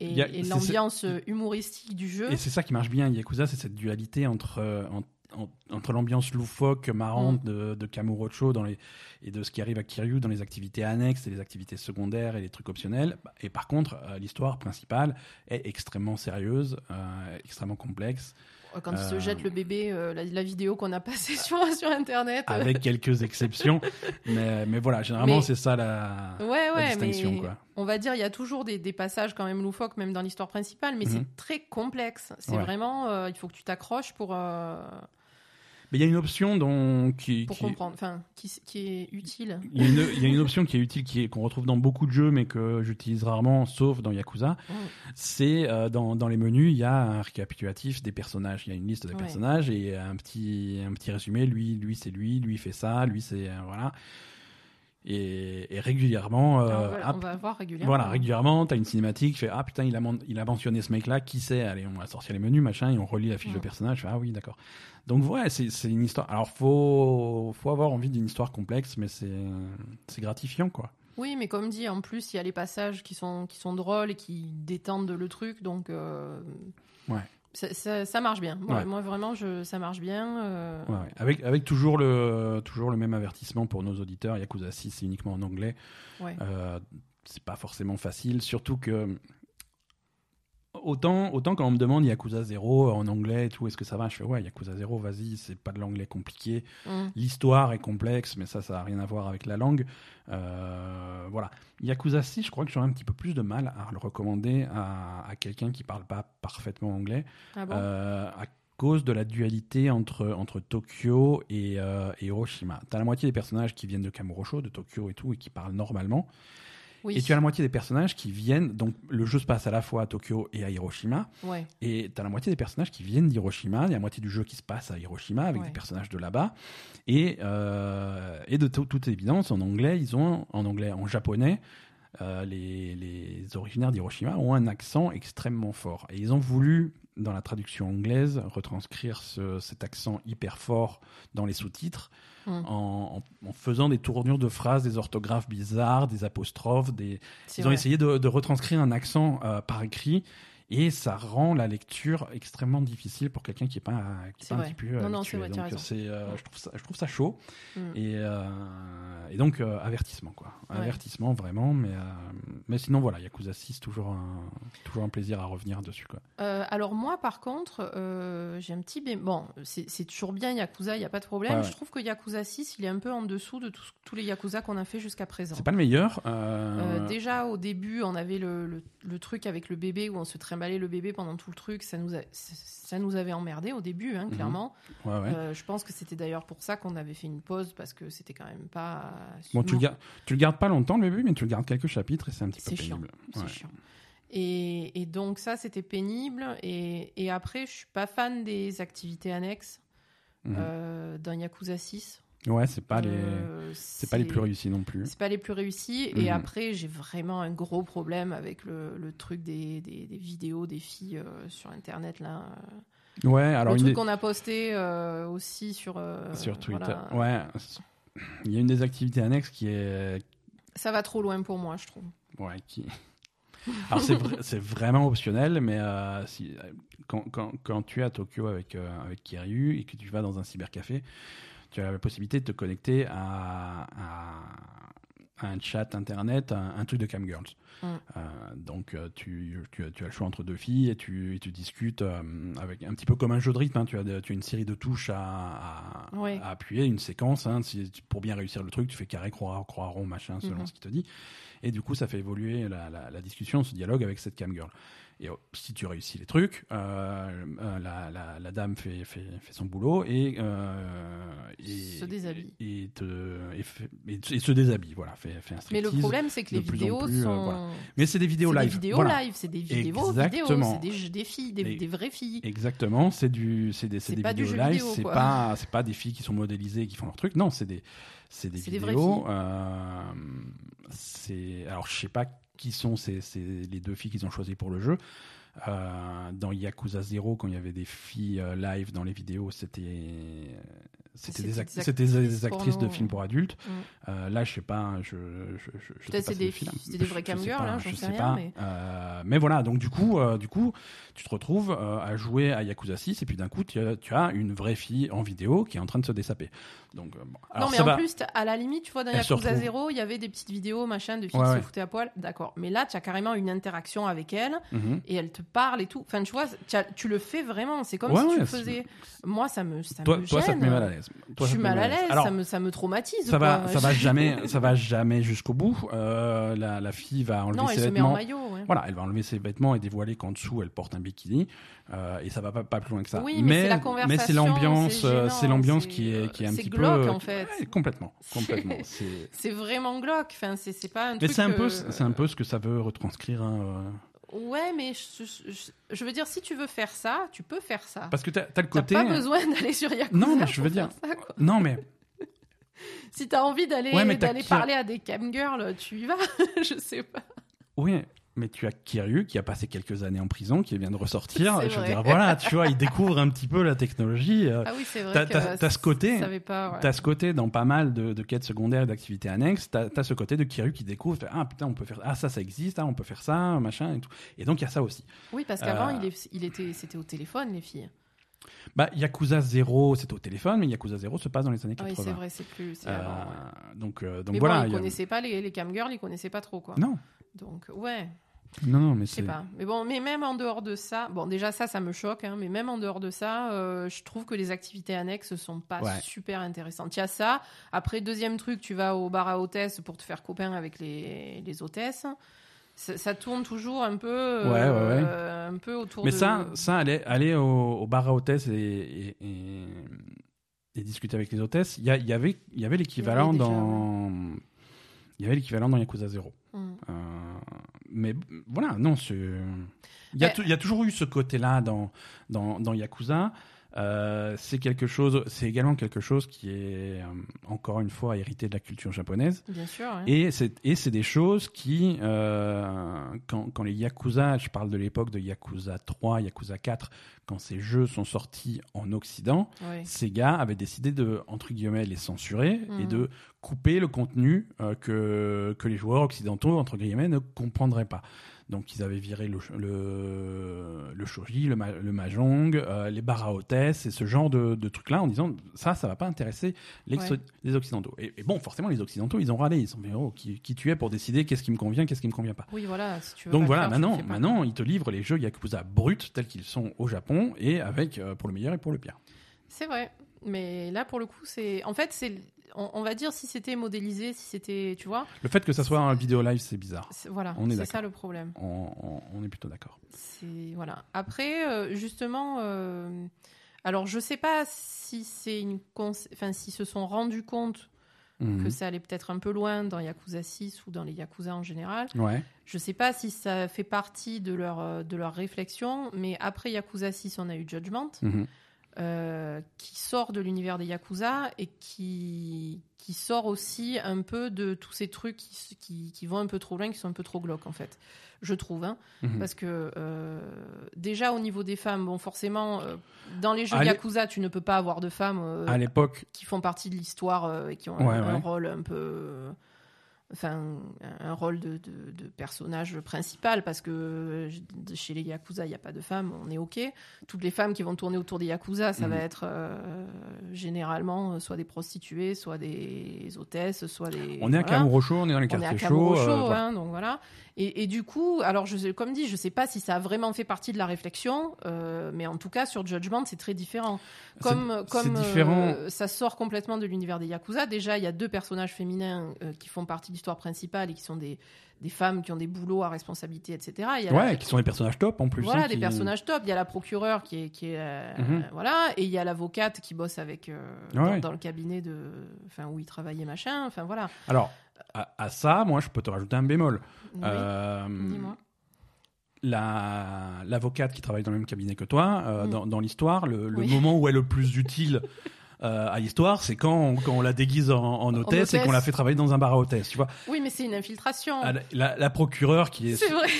Speaker 2: Et, l'ambiance humoristique du jeu.
Speaker 1: Et c'est ça qui marche bien, Yakuza, c'est cette dualité entre, euh, en- en- entre l'ambiance loufoque, marrante
Speaker 2: Mm.
Speaker 1: de, de Kamurocho dans les, et de ce qui arrive à Kiryu dans les activités annexes et les activités secondaires et les trucs optionnels. Et par contre, euh, l'histoire principale est extrêmement sérieuse, extrêmement complexe,
Speaker 2: Quand il se
Speaker 1: euh,
Speaker 2: jette le bébé, euh, la, la vidéo qu'on a passée sur, sur Internet.
Speaker 1: avec quelques exceptions. mais, mais voilà, généralement,
Speaker 2: Mais-
Speaker 1: c'est ça la,
Speaker 2: Ouais,
Speaker 1: la
Speaker 2: ouais,
Speaker 1: distinction.
Speaker 2: mais
Speaker 1: Quoi.
Speaker 2: on va dire, il y a toujours des, des passages quand même loufoques, même dans l'histoire principale, mais
Speaker 1: Mhm.
Speaker 2: c'est très complexe. C'est
Speaker 1: Ouais.
Speaker 2: vraiment, euh, il faut que tu t'accroches pour,
Speaker 1: Mais il y a une option dont, qui,
Speaker 2: pour
Speaker 1: qui-
Speaker 2: comprendre, enfin, qui, qui est utile.
Speaker 1: Il y, a une, il y a une option qui est utile, qui est qu'on retrouve dans beaucoup de jeux, mais que j'utilise rarement, sauf dans Yakuza. C'est euh, dans, dans les menus, il y a un récapitulatif des personnages. Il y a une liste des
Speaker 2: Ouais.
Speaker 1: personnages et un petit un petit résumé. Lui, lui c'est lui, lui fait ça, lui c'est euh, voilà. Et, et régulièrement, euh,
Speaker 2: voilà,
Speaker 1: hop,
Speaker 2: on va voir régulièrement.
Speaker 1: voilà, régulièrement, t'as une cinématique, fait ah putain il a il a mentionné ce mec-là, qui c'est Allez, on va sortir les menus, machin, et on relit la fiche de personnage. je fais, ah oui, d'accord. Donc ouais, c'est c'est une histoire. Alors faut faut avoir envie d'une histoire complexe, mais c'est c'est gratifiant quoi.
Speaker 2: Oui, mais comme dit, en plus, il y a les passages qui sont, qui sont drôles et qui détendent le truc, donc. euh,
Speaker 1: Ouais.
Speaker 2: Ça, ça- ça marche bien. Moi,
Speaker 1: Ouais.
Speaker 2: moi, vraiment, je, ça marche bien. euh,
Speaker 1: Ouais, ouais. Avec, avec toujours, le, toujours le même avertissement pour nos auditeurs. Yakuza 6, c'est uniquement en anglais. Euh, c'est pas forcément facile, surtout que. Autant, autant quand on me demande Yakuza 0 en anglais et tout, est-ce que ça va Je fais ouais, Yakuza 0, vas-y, c'est pas de l'anglais compliqué.
Speaker 2: Mm.
Speaker 1: L'histoire est complexe, mais ça, ça n'a rien à voir avec la langue. Euh, voilà. Yakuza 6, je crois que j'aurais un petit peu plus de mal à le recommander à, à quelqu'un qui parle pas parfaitement anglais,
Speaker 2: Ah bon?
Speaker 1: Euh, à cause de la dualité entre, entre Tokyo et, euh, et Hiroshima. Tu as la moitié des personnages qui viennent de Kamurocho, de Tokyo et tout, et qui parlent normalement.
Speaker 2: Oui.
Speaker 1: Et tu as la moitié des personnages qui viennent. Donc, le jeu se passe à la fois à Tokyo et à Hiroshima.
Speaker 2: Ouais.
Speaker 1: Et tu as la moitié des personnages qui viennent d'Hiroshima. Il y a la moitié du jeu qui se passe à Hiroshima avec
Speaker 2: Ouais.
Speaker 1: des personnages de là-bas. Et, euh, et de tout- toute évidence, en anglais, ils ont, en anglais, en japonais, euh, les, les originaires d'Hiroshima ont un accent extrêmement fort. Et ils ont voulu, dans la traduction anglaise, retranscrire ce- cet accent hyper fort dans les sous-titres En, en- en faisant des tournures de phrases, des orthographes bizarres, des apostrophes, des, ils ont essayé de, de retranscrire un accent euh, par écrit et ça rend la lecture extrêmement difficile pour quelqu'un qui n'est pas, qui est pas un petit peu
Speaker 2: Non, non,
Speaker 1: habitué.
Speaker 2: vrai,
Speaker 1: Donc c'est, euh, je trouve ça, je trouve ça chaud
Speaker 2: Mm.
Speaker 1: et, euh, et donc euh, avertissement quoi,
Speaker 2: Ouais.
Speaker 1: avertissement vraiment. Mais euh, mais sinon voilà, Yakuza 6 toujours un toujours un plaisir à revenir dessus quoi.
Speaker 2: Alors moi, par contre, j'ai un petit bé- bon, c'est c'est toujours bien Yakuza, il y a pas de problème.
Speaker 1: Ouais, ouais.
Speaker 2: Je trouve que Yakuza 6, il est un peu en dessous de tous- tous les Yakuza qu'on a fait jusqu'à présent.
Speaker 1: C'est pas le meilleur.
Speaker 2: déjà au début, on avait le, le- le truc avec le bébé où on se le bébé pendant tout le truc. Ça nous, a- ça nous avait emmerdé au début, hein,
Speaker 1: Mhm.
Speaker 2: clairement.
Speaker 1: ouais, ouais.
Speaker 2: Euh, je pense que c'était d'ailleurs pour ça qu'on avait fait une pause parce que c'était quand même pas.
Speaker 1: Bon, tu le, gardes, tu le gardes pas longtemps le bébé, mais tu le gardes quelques chapitres et c'est un petit peu pénible.
Speaker 2: C'est
Speaker 1: Ouais.
Speaker 2: chiant. Et, et donc ça, c'était pénible. Et, et après, je suis pas fan des activités annexes
Speaker 1: Mhm.
Speaker 2: euh, dans Yakuza 6.
Speaker 1: Ouais, c'est pas les,
Speaker 2: Euh,
Speaker 1: c'est pas les plus réussis non plus.
Speaker 2: C'est pas les plus réussis. Et
Speaker 1: Mhm.
Speaker 2: après, j'ai vraiment un gros problème avec le, le truc des, des, des vidéos des filles euh, sur Internet. Là.
Speaker 1: Ouais, alors
Speaker 2: le truc
Speaker 1: des-
Speaker 2: qu'on a posté euh, aussi sur,
Speaker 1: sur Twitter.
Speaker 2: voilà.
Speaker 1: Ouais, il y a une des activités annexes qui est,
Speaker 2: Ça va trop loin pour moi, je trouve.
Speaker 1: ouais, qui. Alors c'est c'est vraiment optionnel, mais euh, si, quand, quand, quand tu es à Tokyo avec euh, avec Kiryu et que tu vas dans un cybercafé, tu as la possibilité de te connecter à, à, à un chat internet, un, un truc de camgirls.
Speaker 2: Mm.
Speaker 1: Euh, donc euh, tu, tu, as- tu as le choix entre deux filles et tu, et tu discutes euh, avec un petit peu comme un jeu de rythme. hein. tu, as de- tu as une série de touches à, appuyer, une séquence. hein. Si- pour bien réussir le truc, tu fais carré, croix, croix rond, machin, selon
Speaker 2: Mhm.
Speaker 1: ce qu'il te dit. Et du coup, ça fait évoluer la, la- la discussion, ce dialogue avec cette camgirl. Et oh, si tu réussis les trucs, euh, euh, la, la- la dame fait, fait, fait son boulot et, euh, et
Speaker 2: Se déshabille.
Speaker 1: et, te, et, fait- et- et se déshabille. Voilà, fait, fait un
Speaker 2: Mais le problème, c'est que les
Speaker 1: plus
Speaker 2: vidéos
Speaker 1: plus, euh,
Speaker 2: sont.
Speaker 1: voilà. Mais c'est des vidéos
Speaker 2: c'est
Speaker 1: live.
Speaker 2: Des vidéos
Speaker 1: Voilà.
Speaker 2: live, c'est des vidéos,
Speaker 1: Exactement.
Speaker 2: vidéos, c'est des, filles, des, vraies filles.
Speaker 1: Exactement, c'est du, c'est des, c'est
Speaker 2: C'est
Speaker 1: vidéos live.
Speaker 2: vidéo,
Speaker 1: C'est pas, c'est pas des filles qui sont modélisées et qui font leur truc. Non, c'est des, c'est des
Speaker 2: C'est
Speaker 1: vidéos. c'est, alors je sais pas qui sont ces, ces- les deux filles qu'ils ont choisies pour le jeu. Euh, dans Yakuza 0, quand il y avait des filles euh, live dans les vidéos, c'était c'était des,
Speaker 2: C'était
Speaker 1: act-
Speaker 2: des
Speaker 1: c'était des
Speaker 2: actrices
Speaker 1: de films pour adultes.
Speaker 2: Mm.
Speaker 1: Euh, là, je sais pas, je, je, je, je sais
Speaker 2: Peut-être
Speaker 1: pas
Speaker 2: c'est des filles- c'est des
Speaker 1: je-
Speaker 2: vraies camgirls,
Speaker 1: pas,
Speaker 2: hein,
Speaker 1: je sais pas.
Speaker 2: mais-
Speaker 1: mais voilà, donc du coup, du coup, tu te retrouves à jouer à Yakuza 6 et puis d'un coup, tu as, tu as une vraie fille en vidéo qui est en train de se dessaper. Donc, euh, bon. Alors,
Speaker 2: non, mais en
Speaker 1: va.
Speaker 2: plus, à la limite, tu vois, dans
Speaker 1: Elle
Speaker 2: Yakuza
Speaker 1: retrouve.
Speaker 2: 0, il y avait des petites vidéos, machin, de filles
Speaker 1: Ouais,
Speaker 2: qui
Speaker 1: ouais.
Speaker 2: se foutaient à poil. D'accord. Mais là, tu as carrément une interaction avec elle
Speaker 1: Mhm.
Speaker 2: et elle te parle et tout. Enfin, tu vois, tu le fais vraiment. C'est comme
Speaker 1: Ouais,
Speaker 2: si tu faisais. Moi, ça me, ça
Speaker 1: Toi,
Speaker 2: me
Speaker 1: toi, ça te met mal à l'aise.
Speaker 2: Je suis mal à l'aise, ça me, ça me traumatise.
Speaker 1: ça va,
Speaker 2: quoi.
Speaker 1: ça va jamais, ça va jamais jusqu'au bout. Euh, la, la fille va enlever
Speaker 2: Non, elle se met en maillot.
Speaker 1: Voilà, elle va enlever ses vêtements et dévoiler qu'en dessous elle porte un bikini euh, et ça va pas, pas plus loin que ça.
Speaker 2: Oui, mais
Speaker 1: mais c'est l'ambiance,
Speaker 2: c'est
Speaker 1: euh, l'ambiance qui est qui est un
Speaker 2: c'est
Speaker 1: petit
Speaker 2: glauque,
Speaker 1: peu
Speaker 2: en fait.
Speaker 1: Ouais, complètement, complètement. c'est
Speaker 2: vraiment glauque. Enfin, c'est c'est pas un
Speaker 1: mais c'est un peu c'est un peu ce que ça veut retranscrire. hein, euh.
Speaker 2: Ouais, mais je, je- je veux dire, si tu veux faire ça, tu peux faire ça.
Speaker 1: Parce que t'as as le
Speaker 2: T'as
Speaker 1: côté.
Speaker 2: pas besoin d'aller sur Yakuza.
Speaker 1: Non, mais je veux dire-
Speaker 2: ça.
Speaker 1: Non mais
Speaker 2: Si t'as envie d'aller
Speaker 1: Ouais, t'as
Speaker 2: parler à des camgirls, tu y vas. je sais pas.
Speaker 1: oui, Mais tu as Kiryu qui a passé quelques années en prison, qui vient de ressortir.
Speaker 2: C'est
Speaker 1: Je veux dire, voilà, tu vois, il découvre un petit peu la technologie. euh,
Speaker 2: Ah oui, c'est vrai.
Speaker 1: T'as-
Speaker 2: que
Speaker 1: t'as- t'as ce côté-
Speaker 2: pas, ouais.
Speaker 1: T'as ce côté dans pas mal de, de quêtes secondaires et d'activités annexes, t'as as ce côté de Kiryu qui découvre, ah putain, on peut faire, ah ça, ça existe, ah, on peut faire ça, machin et tout. Et donc il y a ça aussi.
Speaker 2: Oui, parce qu'avant,
Speaker 1: Euh,
Speaker 2: il, est- il était, c'était au téléphone, les filles.
Speaker 1: Bah, Yakuza 0, c'était au téléphone, mais Yakuza 0 se passe dans les années
Speaker 2: Ah oui,
Speaker 1: 80.
Speaker 2: c'est vrai, c'est plus. c'est
Speaker 1: Euh,
Speaker 2: avant, ouais.
Speaker 1: donc, euh, donc
Speaker 2: Mais
Speaker 1: voilà.
Speaker 2: bon, ils
Speaker 1: a-
Speaker 2: connaissaient pas les, les camgirls, ils connaissaient pas trop, quoi.
Speaker 1: Non,
Speaker 2: Donc, ouais,
Speaker 1: non, non, mais
Speaker 2: je sais
Speaker 1: c'est.
Speaker 2: pas. Mais bon, mais même en dehors de ça, bon, déjà ça, ça me choque, hein, mais même en dehors de ça, euh, je trouve que les activités annexes sont pas
Speaker 1: Ouais.
Speaker 2: super intéressantes. Il y a ça. Après, deuxième truc, tu vas au bar à hôtesse pour te faire copain avec les, les hôtesses. Ça, ça tourne toujours un peu, euh,
Speaker 1: Ouais, ouais, ouais.
Speaker 2: euh, un peu autour
Speaker 1: Mais
Speaker 2: de.
Speaker 1: ça, ça aller, aller au, au bar à hôtesse et, et, et- et discuter avec les hôtesses, il y, avait, il y avait l'équivalent
Speaker 2: déjà,
Speaker 1: dans. Il y avait l'équivalent dans Yakuza 0.
Speaker 2: Mm.
Speaker 1: Euh, mais voilà, non, c'est. Il y, a
Speaker 2: Mais-
Speaker 1: tou- il y a toujours eu ce côté-là dans, dans, dans Yakuza. Euh, c'est quelque chose, c'est également quelque chose qui est euh, encore une fois hérité de la culture japonaise.
Speaker 2: Bien sûr.
Speaker 1: Et c'est et c'est des choses qui, euh, quand, quand les Yakuza, je parle de l'époque de Yakuza 3, Yakuza 4, quand ces jeux sont sortis en Occident,
Speaker 2: Ouais.
Speaker 1: Sega avait décidé de, entre guillemets, les censurer et
Speaker 2: Mhm.
Speaker 1: de couper le contenu euh, que, que les joueurs occidentaux, entre guillemets, ne comprendraient pas. Donc ils avaient viré le, le, le shoji, le, ma- le mahjong, euh, les bars à hôtesse et ce genre de, de trucs-là en disant ça, ça va pas intéresser les,
Speaker 2: Ouais.
Speaker 1: les occidentaux. Et, et bon, forcément, les occidentaux, ils ont râlé. Ils sont dit, oh, qui, qui tu es pour décider qu'est-ce qui me convient, qu'est-ce qui me convient pas?
Speaker 2: Oui, voilà. Si tu veux
Speaker 1: Donc voilà,
Speaker 2: faire,
Speaker 1: maintenant, maintenant, ils te livrent les jeux Yakuza bruts tels qu'ils sont au Japon et avec euh, pour le meilleur et pour le pire.
Speaker 2: C'est vrai. Mais là, pour le coup, c'est. En fait, c'est. On, on va dire si c'était modélisé, si c'était. Tu vois
Speaker 1: Le fait que ça soit un vidéo live, c'est bizarre.
Speaker 2: Voilà.
Speaker 1: On est
Speaker 2: C'est
Speaker 1: d'accord.
Speaker 2: ça le problème.
Speaker 1: On, on- on est plutôt d'accord.
Speaker 2: Voilà. Après, euh, justement, euh, alors je sais pas si c'est une, enfin s'ils se sont rendus compte
Speaker 1: Mhm.
Speaker 2: que ça allait peut-être un peu loin dans Yakuza 6 ou dans les Yakuza en général.
Speaker 1: Ouais.
Speaker 2: Je sais pas si ça fait partie de leur euh, de leur réflexion, mais après Yakuza 6, on a eu Judgment.
Speaker 1: Mhm.
Speaker 2: Euh, qui sort de l'univers des Yakuza et qui, qui sort aussi un peu de tous ces trucs qui, qui, qui vont un peu trop loin, qui sont un peu trop glauques en fait. Je trouve, hein,
Speaker 1: Mhm.
Speaker 2: parce que euh, déjà au niveau des femmes, bon forcément, euh, dans les jeux. Yakuza, tu ne peux pas avoir de femmes
Speaker 1: À l'époque,
Speaker 2: qui font partie de l'histoire et qui ont
Speaker 1: Ouais,
Speaker 2: un, rôle un peu enfin un rôle de, de- de personnage principal parce que euh, chez les yakuza il n'y a pas de femmes on est ok toutes les femmes qui vont tourner autour des yakuza ça
Speaker 1: Mhm.
Speaker 2: va être euh, généralement euh, soit des prostituées soit des hôtesses soit des
Speaker 1: on est à
Speaker 2: voilà.
Speaker 1: Kamurocho, on est dans les quartiers chauds. Euh, voilà.
Speaker 2: hein, donc voilà. Et, et du coup, alors je, comme dit, je sais pas si ça a vraiment fait partie de la réflexion, euh, mais en tout cas sur Judgment, c'est très différent. Comme, comme
Speaker 1: c'est différent.
Speaker 2: euh, ça sort complètement de l'univers des Yakuza, déjà il y a deux personnages féminins euh, qui font partie de l'histoire principale et qui sont des, des femmes qui ont des boulots à responsabilité, etc. Il y a la-
Speaker 1: Ouais, qui sont des personnages top en plus.
Speaker 2: voilà,
Speaker 1: hein,
Speaker 2: des
Speaker 1: qui-
Speaker 2: personnages top. Il y a la procureure qui est, qui est euh,
Speaker 1: Mhm.
Speaker 2: voilà, et il y a l'avocate qui bosse avec euh,
Speaker 1: Ouais.
Speaker 2: dans, dans le cabinet de, enfin où il travaillait machin. Enfin voilà.
Speaker 1: Alors, à, à ça, moi, je peux te rajouter un bémol.
Speaker 2: Oui,
Speaker 1: Euh,
Speaker 2: Dis-moi.
Speaker 1: la l'avocate qui travaille dans le même cabinet que toi, euh,
Speaker 2: Mm.
Speaker 1: dans, dans l'histoire, le, le
Speaker 2: Oui.
Speaker 1: moment où elle est le plus utile euh, à l'histoire, c'est quand, on- quand on la déguise en, en hôtesse et qu'on la fait travailler dans un bar à hôtesse. Tu vois,
Speaker 2: Oui, mais c'est une infiltration.
Speaker 1: Ah, la, procureure qui est,
Speaker 2: c'est vrai.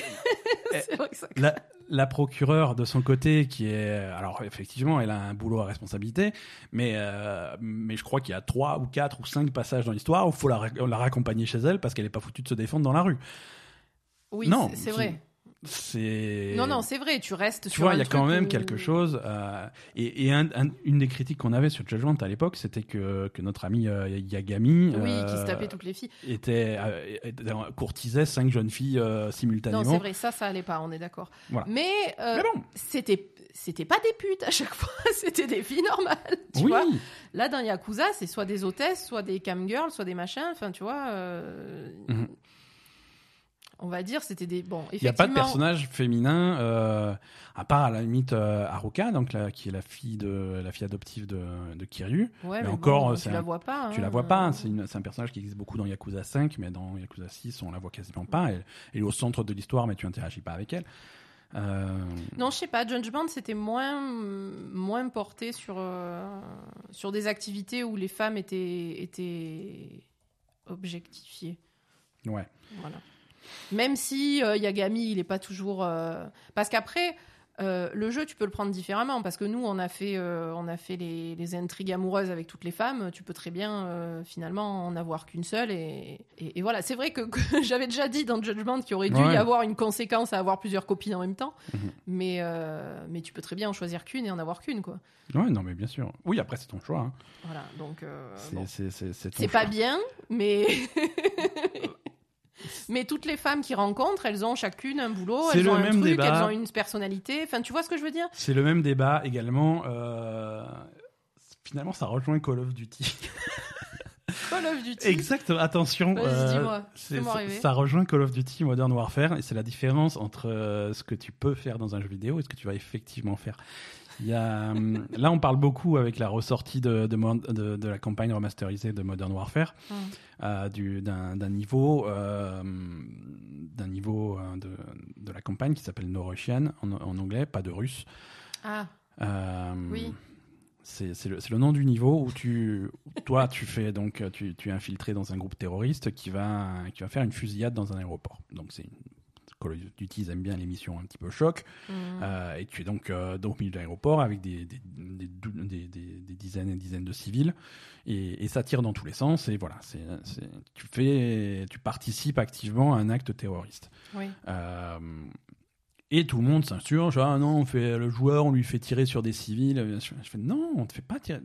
Speaker 1: Eh,
Speaker 2: c'est vrai que ça.
Speaker 1: la, la procureure de son côté qui est alors effectivement elle a un boulot à responsabilité mais euh, mais je crois qu'il y a trois ou quatre ou cinq passages dans l'histoire où il faut la, la raccompagner chez elle parce qu'elle est pas foutue de se défendre dans la rue
Speaker 2: Oui,
Speaker 1: non,
Speaker 2: c'est- vrai.
Speaker 1: C'est
Speaker 2: Non, non, c'est vrai. Tu restes
Speaker 1: tu
Speaker 2: sur
Speaker 1: vois il y a quand même
Speaker 2: où-
Speaker 1: quelque chose euh, et, et un- un- une des critiques qu'on avait sur Judgment à l'époque c'était que, que notre ami euh, Yagami
Speaker 2: Oui,
Speaker 1: euh,
Speaker 2: qui se tapait toutes les filles.
Speaker 1: était, euh, courtisait cinq jeunes filles euh,
Speaker 2: Non,
Speaker 1: simultanément
Speaker 2: c'est vrai, ça, ça allait pas. On est d'accord.
Speaker 1: Voilà.
Speaker 2: Mais, euh,
Speaker 1: mais bon
Speaker 2: c'était c'était pas des putes à chaque fois. c'était des filles normales. Tu
Speaker 1: oui
Speaker 2: vois Là, dans Yakuza, c'est soit des hôtesses, soit des camgirls, soit des machins. Enfin, tu vois. euh,
Speaker 1: Mhm.
Speaker 2: On va dire, c'était des. Bon,
Speaker 1: Il n'y a pas de personnage féminin, euh, à part à la limite euh, Haruka, donc la, qui est la fille de la fille adoptive de, de Kiryu.
Speaker 2: Ouais,
Speaker 1: mais
Speaker 2: mais
Speaker 1: encore,
Speaker 2: bon, tu la vois pas.
Speaker 1: Tu
Speaker 2: hein.
Speaker 1: la vois pas, c'est une- c'est un personnage qui existe beaucoup dans Yakuza 5, mais dans Yakuza 6, on la voit quasiment pas. Elle, elle est au centre de l'histoire, mais tu interagis pas avec elle. Euh,
Speaker 2: Non, je sais pas. Judgment, c'était moins, moins porté sur, euh, sur des activités où les femmes étaient, étaient objectifiées.
Speaker 1: ouais.
Speaker 2: Voilà. Même si euh, Yagami, il est pas toujours. euh, Parce qu'après, euh, le jeu, tu peux le prendre différemment. Parce que nous, on a fait, euh, on a fait les, les intrigues amoureuses avec toutes les femmes. Tu peux très bien, euh, finalement, en avoir qu'une seule. Et, et- et voilà. C'est vrai que, que j'avais déjà dit dans Judgment qu'il aurait dû
Speaker 1: Ouais.
Speaker 2: y avoir une conséquence à avoir plusieurs copines en même temps.
Speaker 1: Mhm.
Speaker 2: mais, euh, mais tu peux très bien en choisir qu'une et en avoir qu'une, quoi.
Speaker 1: Ouais, non, mais bien sûr. Oui, après, c'est ton choix. hein.
Speaker 2: Voilà. Donc. euh,
Speaker 1: C'est
Speaker 2: bon.
Speaker 1: c'est- c'est- c'est ton
Speaker 2: C'est
Speaker 1: choix.
Speaker 2: pas bien, mais. mais toutes les femmes qu'il rencontre, elles ont chacune un boulot, elles
Speaker 1: le
Speaker 2: ont un
Speaker 1: même
Speaker 2: truc,
Speaker 1: débat.
Speaker 2: elles ont une personnalité. Enfin, tu vois ce que je veux dire?
Speaker 1: C'est le même débat également. euh, Finalement, ça rejoint Call of Duty.
Speaker 2: Call of Duty?
Speaker 1: Exactement. Attention. Euh, ça rejoint Call of Duty Modern Warfare et c'est la différence entre euh, ce que tu peux faire dans un jeu vidéo et ce que tu vas effectivement faire. Il y a, hum, là, on parle beaucoup avec la ressortie de, de, Mod- de- de la campagne remasterisée de Modern Warfare euh, du- d'un niveau, euh, d'un niveau euh, de, la campagne qui s'appelle No Russian en, en anglais, pas de russe.
Speaker 2: Ah,
Speaker 1: Euh,
Speaker 2: Oui.
Speaker 1: C'est c'est le, c'est le nom du niveau où tu, toi, tu fais donc, tu, tu es infiltré dans un groupe terroriste qui va, qui va faire une fusillade dans un aéroport. Donc c'est une- Call of Duty ils aiment bien les missions un petit peu choc.
Speaker 2: hum.
Speaker 1: Euh, et tu es donc euh, au milieu de l'aéroport avec des, des, des, des- dizaines et dizaines de civils et, et ça tire dans tous les sens et voilà c'est c'est- tu fais tu participes activement à un acte terroriste
Speaker 2: oui.
Speaker 1: euh, et tout le monde s'insurge. Ah non, on fait le joueur, on lui fait tirer sur des civils. Je je fais non, on te fait pas tirer.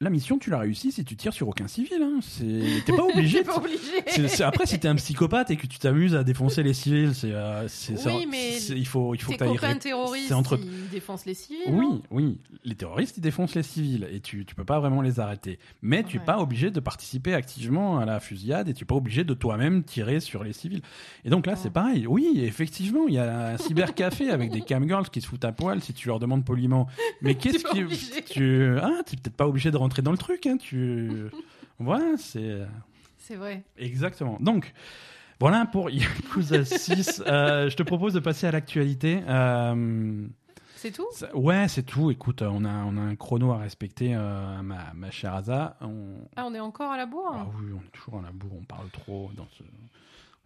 Speaker 1: La mission, tu l'as réussi si tu tires sur aucun civil. Hein. C'est- T'es pas obligé.
Speaker 2: T'es pas obligé.
Speaker 1: C'est- c'est- après, si t'es un psychopathe et que tu t'amuses à défoncer les civils, c'est, euh, c'est,
Speaker 2: Oui, mais
Speaker 1: il faut, il faut
Speaker 2: Tes
Speaker 1: que
Speaker 2: copains terroristes,
Speaker 1: entre-
Speaker 2: ils défoncent les civils.
Speaker 1: Oui,
Speaker 2: non
Speaker 1: oui. Les terroristes, ils défoncent les civils et tu, tu peux pas vraiment les arrêter. Mais tu es pas obligé de participer activement à la fusillade et tu es pas obligé de toi-même tirer sur les civils. Et donc là,
Speaker 2: Ouais.
Speaker 1: c'est pareil. Oui, effectivement, il y a un cybercafé avec des camgirls qui se foutent à poil si tu leur demandes poliment. Mais qu'est-ce qui, tu, ah, t'es peut-être pas obligé de rentrer dans le truc, hein. Tu, voilà, c'est.
Speaker 2: C'est vrai.
Speaker 1: Exactement. Donc, voilà pour Yakuza 6. Euh, je te propose de passer à l'actualité. Euh,
Speaker 2: C'est tout?
Speaker 1: ça- ouais, c'est tout. Écoute, on a, on a un chrono à respecter, euh, ma, ma chère Asa. On...
Speaker 2: Ah, on est encore à la bourre?
Speaker 1: Ah oui, on est toujours en la bourre, on parle trop. Dans ce...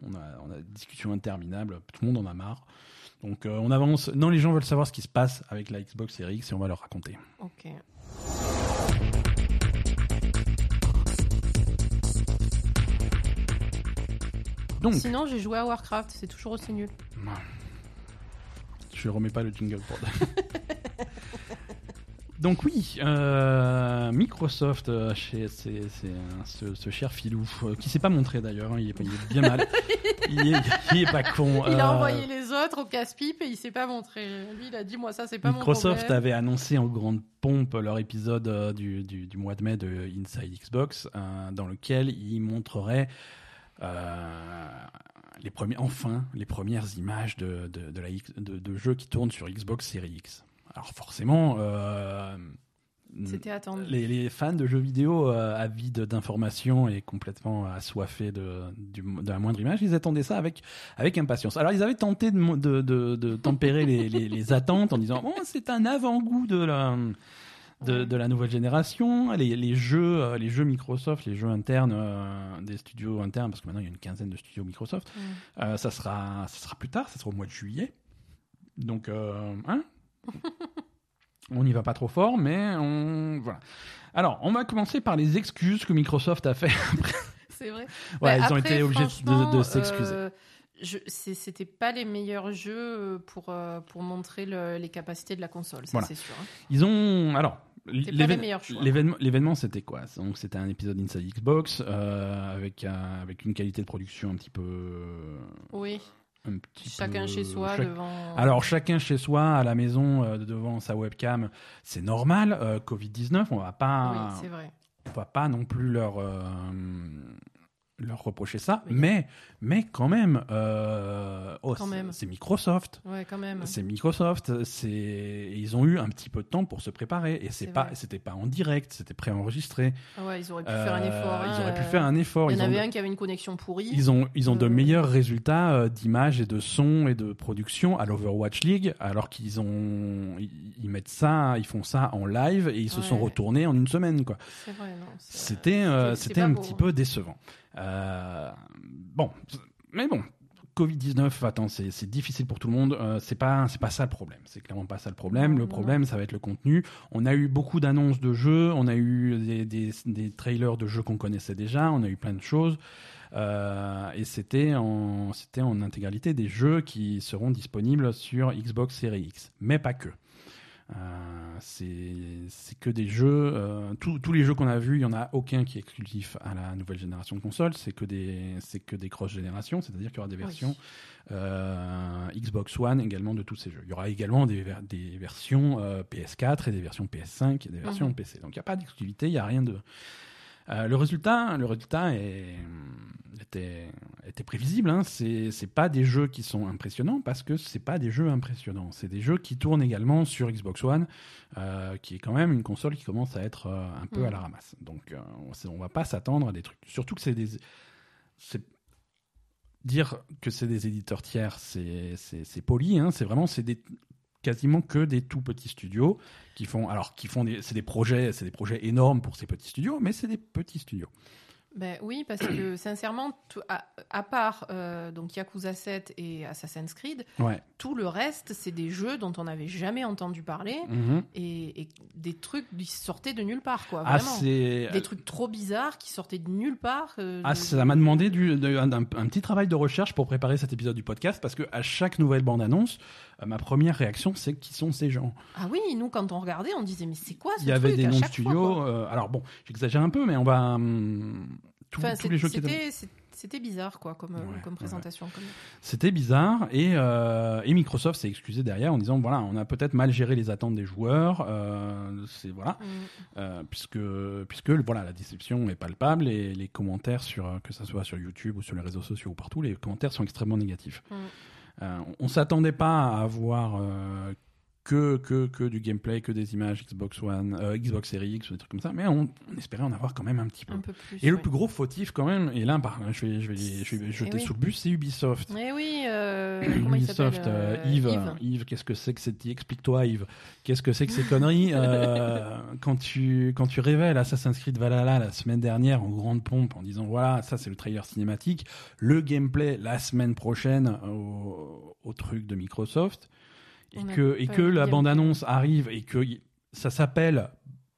Speaker 1: on, a, on a des discussions interminables, tout le monde en a marre. Donc euh, on avance. Non, les gens veulent savoir ce qui se passe avec la Xbox Series X et on va leur raconter.
Speaker 2: Ok.
Speaker 1: Donc,
Speaker 2: Sinon, j'ai joué à Warcraft, c'est toujours aussi nul.
Speaker 1: Je remets pas le jingle pour. Donc oui, euh, Microsoft, euh, chez- c'est ce, ce cher filou euh, qui s'est pas montré d'ailleurs, hein, il, est, il est bien mal, il, est, il est pas con.
Speaker 2: Il a envoyé les autres au casse-pipe et il s'est pas montré. Lui, il a dit Moi, ça, c'est pas
Speaker 1: Microsoft
Speaker 2: mon problème.
Speaker 1: avait annoncé en grande pompe leur épisode du, du, du mois de mai de Inside Xbox, dans lequel ils montreraient euh, les premiers, enfin les premières images de, de, de la de, de jeux qui tournent sur Xbox Series X. Alors forcément, euh,
Speaker 2: C'était attendu.
Speaker 1: les, les fans de jeux vidéo euh, avides d'informations et complètement assoiffés de, du- de la moindre image, ils attendaient ça avec, avec impatience. Alors ils avaient tenté de, de, de- de tempérer les, les- les attentes en disant bon, c'est un avant-goût de la, de, la nouvelle génération. Les, les jeux, euh, les jeux Microsoft, les jeux internes euh, des studios internes, parce que maintenant il y a une quinzaine de studios Microsoft, euh, ça, sera, ça sera plus tard, ça sera au mois de juillet. Donc, euh, hein on n'y va pas trop fort, mais on. Voilà. Alors, on va commencer par les excuses que Microsoft a fait.
Speaker 2: C'est vrai.
Speaker 1: Ouais,
Speaker 2: Bah,
Speaker 1: ils ont été obligés de, de s'excuser.
Speaker 2: C'était pas les meilleurs jeux pour, pour montrer le- les capacités de la console, ça
Speaker 1: Voilà.
Speaker 2: c'est sûr. hein.
Speaker 1: Ils ont. Alors. L'événement- c'était quoi? Donc, c'était un épisode Inside Xbox euh, avec, un- avec une qualité de production un petit peu.
Speaker 2: Oui,
Speaker 1: Un petit
Speaker 2: chacun
Speaker 1: peu-
Speaker 2: chez soi devant.
Speaker 1: Alors chacun chez soi à la maison euh, devant sa webcam, c'est normal. Euh, Covid 19, on va pas,
Speaker 2: Oui, c'est vrai.
Speaker 1: on va pas non plus leur euh, leur reprocher ça, mais mais quand même, euh, oh,
Speaker 2: Quand
Speaker 1: c'est-
Speaker 2: même.
Speaker 1: c'est Microsoft.
Speaker 2: Ouais, quand même.
Speaker 1: C'est Microsoft, c'est ils ont eu un petit peu de temps pour se préparer et c'est pas c'était pas en direct, c'était préenregistré.
Speaker 2: Ah ouais, ils auraient pu faire un
Speaker 1: Euh,
Speaker 2: effort. hein,
Speaker 1: Ils auraient pu
Speaker 2: euh,
Speaker 1: faire un effort.
Speaker 2: Il y en avait un qui avait une connexion pourrie.
Speaker 1: ils ont, ils ont de
Speaker 2: Euh,
Speaker 1: meilleurs résultats euh, d'image et de son et de production à l'Overwatch League, alors qu'ils ont, ils, mettent ça, ils font ça en live et ils se sont retournés en une semaine, quoi. C'était, euh, un
Speaker 2: beau,
Speaker 1: petit
Speaker 2: hein.
Speaker 1: peu décevant. Euh, bon, mais bon, Covid-19, attends, c'est difficile pour tout le monde. Euh, c'est pas, c'est pas ça le problème. C'est clairement pas ça le problème. Le problème, ça va être le contenu. On a eu beaucoup d'annonces de jeux. On a eu des, des, des trailers de jeux qu'on connaissait déjà. On a eu plein de choses. Euh, et c'était en, c'était en intégralité des jeux qui seront disponibles sur Xbox Series X, mais pas que. Euh, c'est que des jeux. euh, tous- tous les jeux qu'on a vus, il y en a aucun qui est exclusif à la nouvelle génération de consoles. C'est que des c'est que des cross générations, c'est-à-dire qu'il y aura des versions euh, Xbox One également de tous ces jeux. Il y aura également des, ver- des versions euh, PS4 et des versions PS5 et des versions
Speaker 2: Mhm.
Speaker 1: PC. Donc il n'y a pas d'exclusivité, il n'y a rien de. Euh, le résultat, le résultat est, était, était prévisible. Hein. C'est pas des jeux qui sont impressionnants parce que c'est pas des jeux impressionnants. C'est des jeux qui tournent également sur Xbox One, euh, qui est quand même une console qui commence à être euh, un peu
Speaker 2: Mm.
Speaker 1: à la ramasse. Donc on, va pas s'attendre à des trucs. Surtout que c'est des, dire que c'est des éditeurs tiers, c'est poli. Hein. C'est vraiment c'est des quasiment que des tout petits studios qui font alors qui font des c'est des projets c'est des projets énormes pour ces petits studios mais c'est des petits studios
Speaker 2: Ben oui, parce que sincèrement, tout- à, à part euh, donc Yakuza 7 et Assassin's Creed,
Speaker 1: ouais
Speaker 2: tout le reste, c'est des jeux dont on n'avait jamais entendu parler
Speaker 1: Mhm.
Speaker 2: et, et des trucs qui sortaient de nulle part, quoi.
Speaker 1: ah
Speaker 2: Vraiment.
Speaker 1: c'est
Speaker 2: des trucs trop bizarres qui sortaient de nulle part. euh,
Speaker 1: ah
Speaker 2: de-
Speaker 1: ça m'a demandé du, de- un, un- un petit travail de recherche pour préparer cet épisode du podcast parce que à chaque nouvelle bande annonce ma première réaction c'est qui sont ces gens
Speaker 2: Ah oui, nous, quand on regardait, on disait, mais c'est quoi ce
Speaker 1: il y avait des noms de studios euh, alors bon j'exagère un peu mais on va hum,
Speaker 2: Enfin,
Speaker 1: tous les jeux qui étaient
Speaker 2: c'était, bizarre, quoi, comme, euh,
Speaker 1: Ouais,
Speaker 2: comme
Speaker 1: ouais,
Speaker 2: présentation. comme-
Speaker 1: C'était bizarre et, euh, et Microsoft s'est excusé derrière en disant voilà on a peut-être mal géré les attentes des joueurs euh, c'est voilà
Speaker 2: Mm.
Speaker 1: euh, puisque puisque voilà la déception est palpable et les commentaires sur que ça soit sur YouTube ou sur les réseaux sociaux ou partout les commentaires sont extrêmement négatifs.
Speaker 2: Mm.
Speaker 1: Euh, on, s'attendait pas à avoir euh, que, que, que du gameplay, que des images Xbox One, euh, Xbox Series X ou des trucs comme ça, mais on, on espérait en avoir quand même un petit peu.
Speaker 2: Un peu plus.
Speaker 1: Et le plus gros fautif quand même, et là par, je vais, je vais, je vais
Speaker 2: Eh
Speaker 1: jeter
Speaker 2: oui.
Speaker 1: sous le bus, c'est Ubisoft.
Speaker 2: Eh oui, euh, comment
Speaker 1: Ubisoft, euh,
Speaker 2: euh,
Speaker 1: Yves,
Speaker 2: Yves.
Speaker 1: Yves, qu'est-ce que c'est que cette... Explique-toi, Yves. Qu'est-ce que c'est que ces conneries quand tu quand tu révèles Assassin's Creed Valhalla la semaine dernière en grande pompe en disant voilà ça c'est le trailer cinématique, le gameplay la semaine prochaine au, au truc de Microsoft et que et que la
Speaker 2: gameplay.
Speaker 1: bande annonce arrive et que ça s'appelle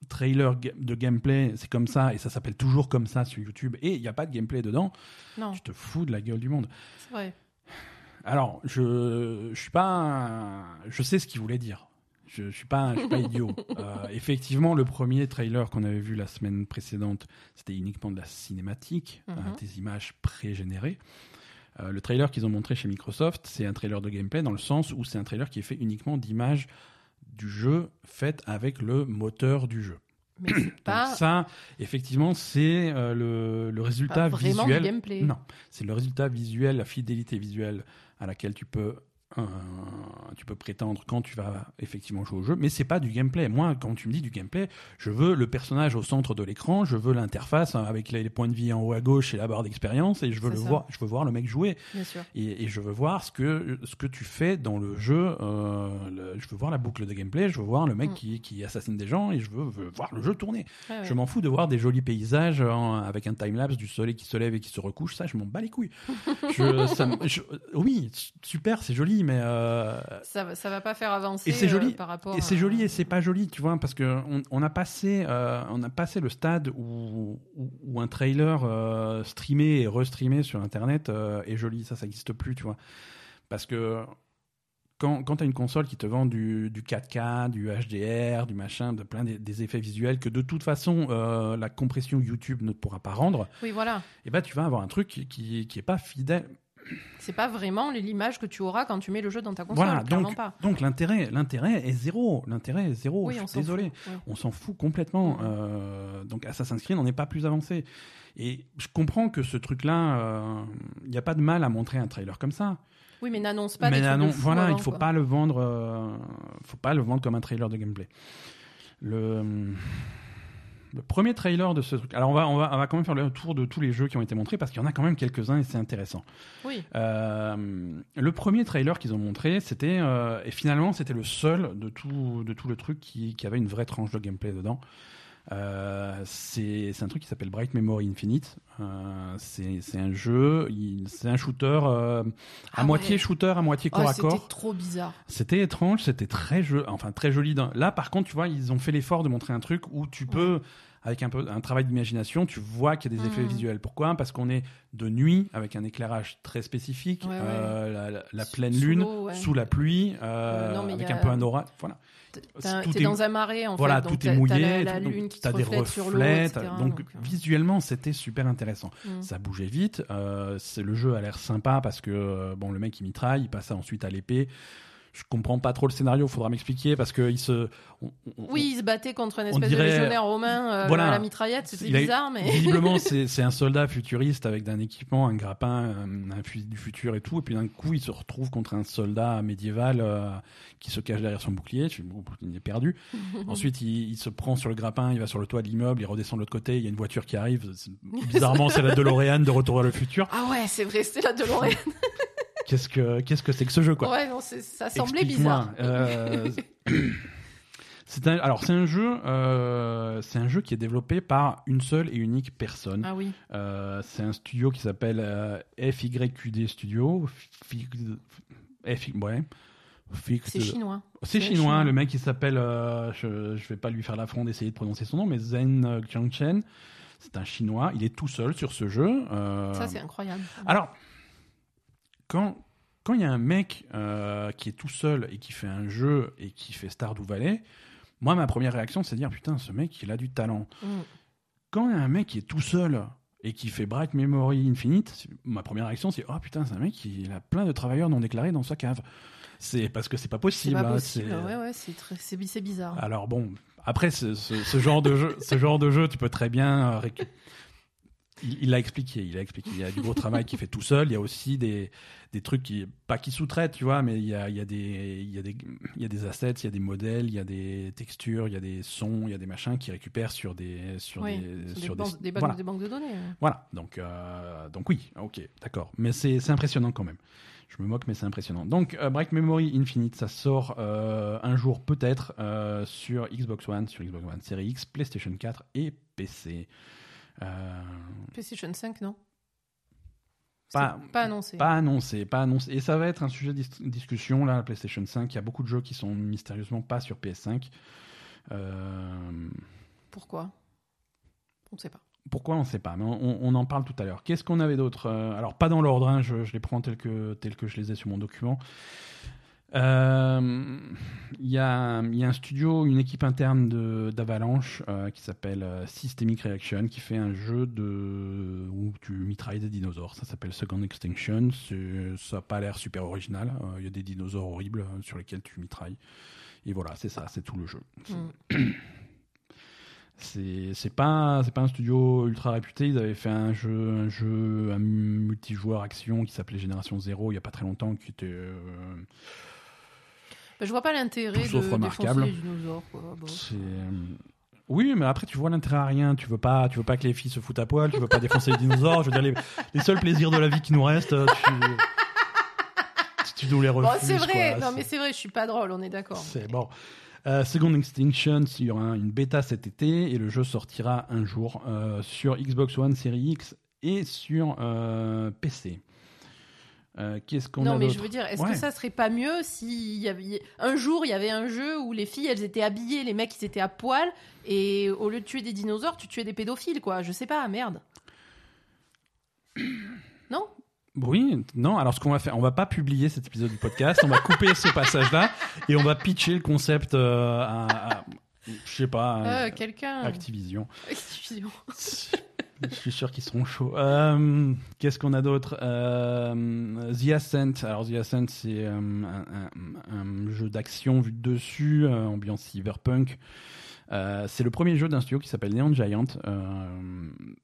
Speaker 1: trailer de gameplay, c'est comme ça et ça s'appelle toujours comme ça sur YouTube et il n'y a pas de gameplay dedans,
Speaker 2: Non,
Speaker 1: tu te fous de la gueule du monde.
Speaker 2: c'est vrai.
Speaker 1: Alors, je, je suis pas, je sais ce qu'il voulait dire. Je, je suis pas, je suis pas idiot. Euh, effectivement, le premier trailer qu'on avait vu la semaine précédente, c'était uniquement de la cinématique,
Speaker 2: Mhm.
Speaker 1: euh, des images pré-générées. Euh, le trailer qu'ils ont montré chez Microsoft, c'est un trailer de gameplay dans le sens où c'est un trailer qui est fait uniquement d'images du jeu faites avec le moteur du jeu.
Speaker 2: Mais
Speaker 1: Donc ça, effectivement, c'est euh, le, résultat visuel.
Speaker 2: du gameplay.
Speaker 1: Non, c'est le résultat visuel, la fidélité visuelle à laquelle tu peux, euh, tu peux prétendre quand tu vas effectivement jouer au jeu. Mais c'est pas du gameplay. Moi, quand tu me dis du gameplay, je veux le personnage au centre de l'écran, je veux l'interface avec les, points de vie en haut à gauche et la barre d'expérience, et je veux le
Speaker 2: ça.
Speaker 1: voir, je veux voir le mec jouer,
Speaker 2: Bien sûr.
Speaker 1: et, et je veux voir ce que ce que tu fais dans le jeu. euh, le- je veux voir la boucle de gameplay, je veux voir le mec
Speaker 2: Mm.
Speaker 1: qui, qui assassine des gens, et je veux, veux voir le jeu tourner.
Speaker 2: Ouais.
Speaker 1: Je m'en fous de voir des jolis paysages en- avec un timelapse du soleil qui se lève et qui se recouche. Ça, je m'en bats les couilles. Je- ça me- je- oui, super, c'est joli, mais euh,
Speaker 2: Ça, ça va pas faire avancer
Speaker 1: Et c'est joli.
Speaker 2: euh, par rapport
Speaker 1: et c'est
Speaker 2: à-
Speaker 1: joli et c'est pas joli, tu vois, parce que on, on a passé, euh, on a passé le stade où, où, où un trailer streamé et restreamé sur Internet est joli. Ça, ça n'existe plus, tu vois, parce que quand, quand tu as une console qui te vend du, du 4K, du HDR, du machin, de plein des, des effets visuels que de toute façon euh, la compression YouTube ne pourra pas rendre,
Speaker 2: Oui, voilà.
Speaker 1: et ben tu vas avoir un truc qui, qui, qui pas fidèle.
Speaker 2: C'est pas vraiment l'image que tu auras quand tu mets le jeu dans ta console.
Speaker 1: Voilà, donc,
Speaker 2: pas.
Speaker 1: donc l'intérêt, l'intérêt est zéro. L'intérêt est zéro.
Speaker 2: Oui,
Speaker 1: je
Speaker 2: on
Speaker 1: suis
Speaker 2: s'en
Speaker 1: désolé.
Speaker 2: fout, ouais.
Speaker 1: On s'en fout complètement.
Speaker 2: Mhm.
Speaker 1: Euh, donc Assassin's Creed, on n'est pas plus avancé. Et je comprends que ce truc-là, il n'y a pas de mal à montrer un trailer comme ça.
Speaker 2: Oui, mais n'annonce pas
Speaker 1: mais
Speaker 2: des trucs
Speaker 1: non,
Speaker 2: de fou
Speaker 1: voilà,
Speaker 2: avant,
Speaker 1: il faut
Speaker 2: quoi.
Speaker 1: pas le vendre, euh, faut pas le vendre comme un trailer de gameplay. Le, le premier trailer de ce truc. Alors on va, on va, on va quand même faire le tour de tous les jeux qui ont été montrés parce qu'il y en a quand même quelques-uns et c'est intéressant.
Speaker 2: Oui,
Speaker 1: Euh, le premier trailer qu'ils ont montré, c'était et finalement c'était le seul de tout de tout le truc qui, qui avait une vraie tranche de gameplay dedans. Euh, c'est un truc qui s'appelle Bright Memory Infinite. Euh, c'est un jeu, c'est un shooter euh, à
Speaker 2: Ah
Speaker 1: moitié
Speaker 2: ouais.
Speaker 1: shooter, à moitié corps
Speaker 2: Oh,
Speaker 1: à
Speaker 2: c'était
Speaker 1: corps.
Speaker 2: trop bizarre.
Speaker 1: C'était étrange, c'était très jeu, enfin très joli. Là, par contre, tu vois, ils ont fait l'effort de montrer un truc où tu peux, avec un peu un travail d'imagination, tu vois qu'il y a des effets
Speaker 2: Mhm.
Speaker 1: visuels. Pourquoi? Parce qu'on est de nuit avec un éclairage très spécifique,
Speaker 2: Ouais, ouais.
Speaker 1: euh, la, la- la
Speaker 2: Sous-
Speaker 1: pleine
Speaker 2: sous
Speaker 1: lune,
Speaker 2: ouais.
Speaker 1: sous la pluie, euh,
Speaker 2: Euh, non,
Speaker 1: avec un peu un orage. Voilà. Tout
Speaker 2: T'es
Speaker 1: est-
Speaker 2: dans un marais en
Speaker 1: Voilà,
Speaker 2: fait.
Speaker 1: tout
Speaker 2: donc
Speaker 1: est mouillé,
Speaker 2: T'as la,
Speaker 1: tout-
Speaker 2: lune qui te
Speaker 1: des
Speaker 2: reflète sur
Speaker 1: reflets,
Speaker 2: etc.
Speaker 1: t'as- donc, visuellement c'était super intéressant.
Speaker 2: mm.
Speaker 1: Ça bougeait vite, euh, c'est le jeu a l'air sympa parce que bon le mec il mitraille, il passe ensuite à l'épée. Je comprends pas trop le scénario, faudra m'expliquer parce que il se on- on-
Speaker 2: Oui, il se battait contre un
Speaker 1: On
Speaker 2: espèce
Speaker 1: dirait-
Speaker 2: de légionnaire romain euh,
Speaker 1: Voilà.
Speaker 2: à la mitraillette. C'était bizarre, mais.
Speaker 1: Visiblement, c'est c'est un soldat futuriste avec d'un équipement, un grappin, un, un fusil du futur et tout. Et puis d'un coup, il se retrouve contre un soldat médiéval euh, qui se cache derrière son bouclier. Il est perdu. Ensuite, il, il se prend sur le grappin, il va sur le toit de l'immeuble, il redescend de l'autre côté. Il y a une voiture qui arrive. C'est- Bizarrement, c'est la DeLorean de Retour vers le futur.
Speaker 2: Ah ouais, c'est vrai, c'était la DeLorean.
Speaker 1: Qu'est-ce que qu'est-ce que c'est que ce jeu, quoi
Speaker 2: Ouais, non, ça semblait bizarre.
Speaker 1: euh, c'est un, alors c'est un jeu, euh, c'est un jeu qui est développé par une seule et unique personne.
Speaker 2: Ah oui.
Speaker 1: Euh, c'est un studio qui s'appelle FYQD Studio. F, ouais.
Speaker 2: C'est chinois.
Speaker 1: C'est chinois.
Speaker 2: chinois.
Speaker 1: Le mec il s'appelle, je, je vais pas lui faire l'affront d'essayer de prononcer son nom, mais Zen Qiangchen. C'est un chinois. Il est tout seul sur ce jeu.
Speaker 2: Ça, c'est incroyable.
Speaker 1: alors, quand quand il y a un mec euh, qui est tout seul et qui fait un jeu et qui fait Stardew Valley, moi ma première réaction c'est de dire putain ce mec il a du talent.
Speaker 2: Mm.
Speaker 1: Quand il y a un mec qui est tout seul et qui fait Bright Memory Infinite, ma première réaction c'est oh putain c'est un mec il a plein de travailleurs non déclarés dans sa cave. C'est parce que c'est pas
Speaker 2: C'est
Speaker 1: possible.
Speaker 2: pas
Speaker 1: hein,
Speaker 2: possible.
Speaker 1: c'est-
Speaker 2: Ouais, ouais, c'est très- c'est c'est bizarre.
Speaker 1: alors bon, après ce, ce- ce genre de jeu, ce genre de jeu, tu peux très bien euh, Il l'a expliqué, il a expliqué. Il y a du gros travail qu'il fait tout seul. Il y a aussi des, des trucs qui, pas qui sous-traitent, tu vois, mais il y a, il y a des, il y a des, il y a des assets, il y a des modèles, il y a des textures, il y a des sons, il y a des machins qui récupèrent sur des, sur
Speaker 2: Oui,
Speaker 1: des, sur
Speaker 2: des, banques- des banques-
Speaker 1: voilà.
Speaker 2: des banques de données. ouais.
Speaker 1: Voilà, donc, euh, donc oui, ok, d'accord. Mais c'est c'est impressionnant quand même. Je me moque, mais c'est impressionnant. Donc, euh, Break Memory Infinite, ça sort euh, un jour peut-être sur Xbox One, sur Xbox One Series X, PlayStation 4 et PC. Euh,
Speaker 2: PlayStation 5, non?
Speaker 1: Pas-
Speaker 2: annoncé.
Speaker 1: pas annoncé, pas annoncé. Et ça va être un sujet de dis- discussion, là, la PlayStation 5. Il y a beaucoup de jeux qui sont mystérieusement pas sur PS5. Euh,
Speaker 2: Pourquoi? On ne sait pas.
Speaker 1: Pourquoi on ne sait pas, mais on, on en parle tout à l'heure. Qu'est-ce qu'on avait d'autre? Euh, Alors pas dans l'ordre, hein, je, je les prends tels que, tels que je les ai sur mon document. Euh, Il y, a, il y a un studio, une équipe interne d'Avalanche euh, qui s'appelle euh, Systemic Reaction qui fait un jeu de où tu mitrailles des dinosaures. Ça s'appelle Second Extinction. Ça n'a pas l'air super original. Euh, Il y a des dinosaures horribles euh, sur lesquels tu mitrailles. Et voilà, c'est ça, c'est tout le jeu.
Speaker 2: Mm.
Speaker 1: C'est pas pas un studio ultra réputé. Ils avaient fait un jeu un jeu un multijoueur action qui s'appelait Génération Zero il y a pas très longtemps qui était euh,
Speaker 2: je vois pas l'intérêt de
Speaker 1: remarquable.
Speaker 2: défoncer les dinosaures. quoi. Bon.
Speaker 1: c'est euh, oui, mais après tu vois l'intérêt à rien. Tu veux pas tu veux pas que les filles se foutent à poil. Tu veux pas défoncer les dinosaures. Je veux dire les, les seuls plaisirs de la vie qui nous restent. euh, Tu, tu nous les
Speaker 2: Bon,
Speaker 1: refuses.
Speaker 2: c'est vrai,
Speaker 1: quoi.
Speaker 2: non mais c'est vrai, je suis pas drôle, on est d'accord.
Speaker 1: C'est bon. Euh, Second Extinction, il y aura une bêta cet été et le jeu sortira un jour euh, sur Xbox One Series X et sur euh, PC. Euh, Qu'est-ce qu'on a
Speaker 2: Non mais je veux dire, est-ce
Speaker 1: Ouais.
Speaker 2: que ça serait pas mieux si y avait un jour il y avait un jeu où les filles elles étaient habillées, les mecs ils étaient à poil et au lieu de tuer des dinosaures, tu tuais des pédophiles quoi. Je sais pas, merde. Non?
Speaker 1: Oui, non. Alors ce qu'on va faire, on va pas publier cet épisode du podcast. On va couper ce passage-là et on va pitcher le concept euh, à, à- je sais pas,
Speaker 2: Euh, Quelqu'un.
Speaker 1: Activision.
Speaker 2: Activision.
Speaker 1: Je suis sûr qu'ils seront chauds. Euh, Qu'est-ce qu'on a d'autre? Euh, The Ascent. Alors The Ascent, c'est euh, un, jeu d'action vu de dessus, ambiance cyberpunk. C'est le premier jeu d'un studio qui s'appelle Neon Giant.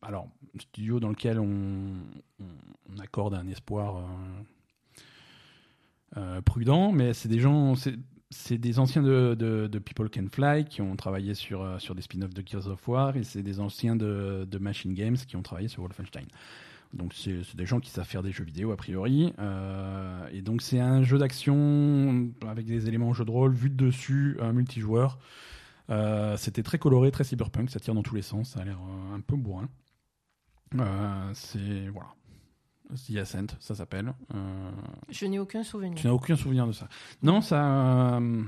Speaker 1: Alors, studio dans lequel on, accorde un espoir prudent, mais c'est des gens, c'est des anciens de, People Can Fly qui ont travaillé sur, euh, sur des spin-offs de Gears of War et c'est des anciens de, Machine Games qui ont travaillé sur Wolfenstein. Donc c'est des gens qui savent faire des jeux vidéo a priori. Euh, et donc c'est un jeu d'action avec des éléments jeu de rôle vu de dessus, multijoueur. Euh, C'était très coloré, très cyberpunk, ça tire dans tous les sens, ça a l'air un peu bourrin. C'est voilà, The Ascent, ça s'appelle. Euh,
Speaker 2: Je n'ai aucun souvenir.
Speaker 1: tu n'as aucun souvenir de ça Non, ça. euh,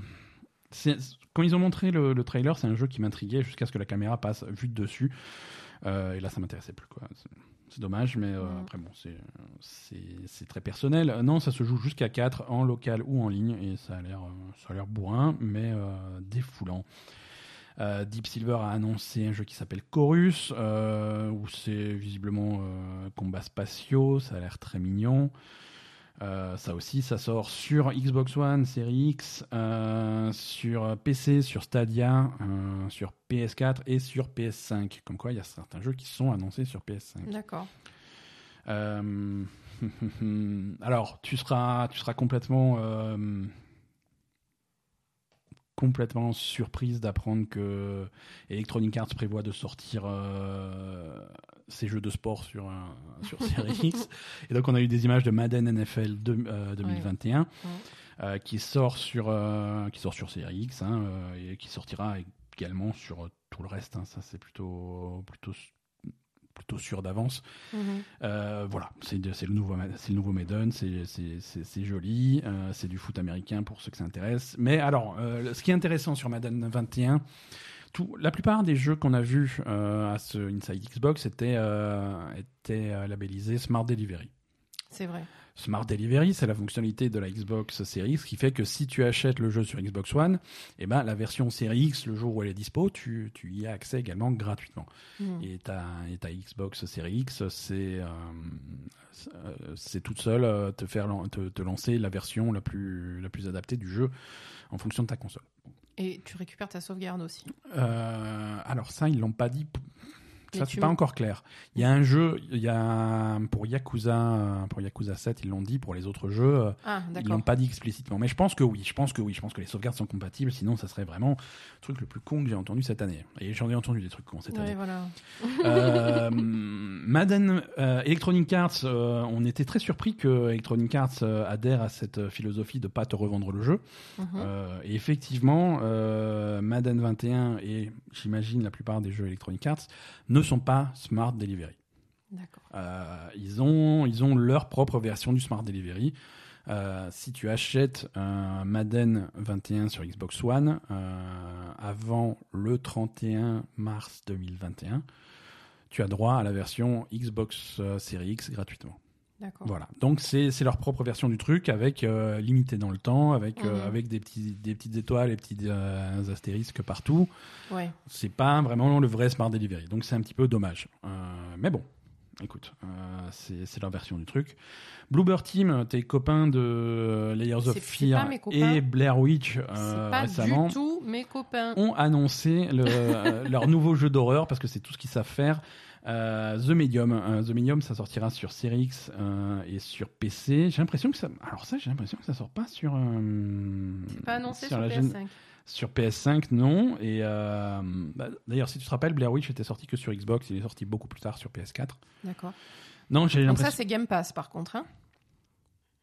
Speaker 1: quand ils ont montré le, le trailer, c'est un jeu qui m'intriguait jusqu'à ce que la caméra passe vue de dessus. Euh, et là, ça m'intéressait plus. quoi. C'est- dommage, mais euh, après, bon, c'est- très personnel. Non, ça se joue jusqu'à 4 en local ou en ligne et ça a l'air euh, l'air bourrin, mais défoulant. Euh, Deep Silver a annoncé un jeu qui s'appelle Chorus, euh, où c'est visiblement euh, combats spatiaux, ça a l'air très mignon. Euh, ça aussi, ça sort sur Xbox One, Series X, sur PC, sur Stadia, sur PS4 et sur PS5. Comme quoi, il y a certains jeux qui sont annoncés sur PS5.
Speaker 2: D'accord.
Speaker 1: Alors, tu seras, tu seras complètement, complètement surprise d'apprendre que Electronic Arts prévoit de sortir euh, ses jeux de sport sur, un- sur Series X. Et donc, on a eu des images de Madden NFL de- euh, 2021 euh, qui sort sur, qui sort sur Series X hein, et qui sortira également sur tout le reste. hein. Ça, c'est plutôt, plutôt, plutôt sûr d'avance.
Speaker 2: Mhm.
Speaker 1: Euh, voilà, c'est le nouveau, c'est le nouveau Maiden, c'est- joli, euh, c'est du foot américain pour ceux que ça intéresse. Mais alors, euh, ce qui est intéressant sur Madden 21, tout, la plupart des jeux qu'on a vus à ce Inside Xbox étaient, étaient labellisés Smart Delivery.
Speaker 2: C'est vrai.
Speaker 1: Smart Delivery, c'est la fonctionnalité de la Xbox Series X qui fait que si tu achètes le jeu sur Xbox One, eh ben, la version Series X, le jour où elle est dispo, tu, tu y as accès également gratuitement.
Speaker 2: Mhm.
Speaker 1: Et ta, et ta Xbox Series X, c'est euh, euh, toute seule euh, te faire te, te lancer la version la plus, la plus adaptée du jeu en fonction de ta console.
Speaker 2: Et tu récupères ta sauvegarde aussi.
Speaker 1: Euh, alors ça, ils l'ont pas dit. Ça, c'est pas encore clair. Il y a un jeu, il y a pour Yakuza, euh, pour Yakuza 7, ils l'ont dit. Pour les autres jeux, euh,
Speaker 2: Ah,
Speaker 1: ils l'ont pas dit explicitement. Mais je pense que oui. Je pense que oui. Je pense que les sauvegardes sont compatibles. Sinon, ça serait vraiment le truc le plus con que j'ai entendu cette année. Et j'en ai entendu des trucs cons cette année.
Speaker 2: Voilà.
Speaker 1: Euh, Madden euh, Electronic Arts, euh, on était très surpris que Electronic Arts adhère à cette philosophie de pas te revendre le jeu.
Speaker 2: Mhm.
Speaker 1: Et effectivement, Madden 21 et j'imagine la plupart des jeux Electronic Arts ne sont pas Smart Delivery. Euh, ils, ont, ils ont leur propre version du Smart Delivery. Euh, si tu achètes un Madden 21 sur Xbox One euh, avant le 31 mars 2021, tu as droit à la version Xbox Series X gratuitement. Voilà. Donc c'est leur propre version du truc avec euh, limité dans le temps, avec euh,
Speaker 2: Mhm.
Speaker 1: avec des petits des petites étoiles et petits euh, astérisques partout.
Speaker 2: Ouais.
Speaker 1: C'est pas vraiment le vrai Smart Delivery. Donc c'est un petit peu dommage. Mais bon, écoute, c'est leur version du truc. Bluebird Team, tes copains de Layers of Fear et Blair Witch
Speaker 2: pas
Speaker 1: récemment
Speaker 2: du tout mes copains.
Speaker 1: ont annoncé le- leur nouveau jeu d'horreur parce que c'est tout ce qu'ils savent faire. Euh, The Medium, The Medium, ça sortira sur Series X euh, et sur PC. J'ai l'impression que ça, alors ça, j'ai l'impression que ça sort pas sur. euh,
Speaker 2: C'est pas annoncé sur,
Speaker 1: la
Speaker 2: PS5.
Speaker 1: gén- Sur PS5, non. Et euh, bah, d'ailleurs, si tu te rappelles, Blair Witch était sorti que sur Xbox. Il est sorti beaucoup plus tard sur PS4.
Speaker 2: D'accord.
Speaker 1: Non, j'ai
Speaker 2: Donc ça,
Speaker 1: l'impression.
Speaker 2: c'est Game Pass, par contre. Hein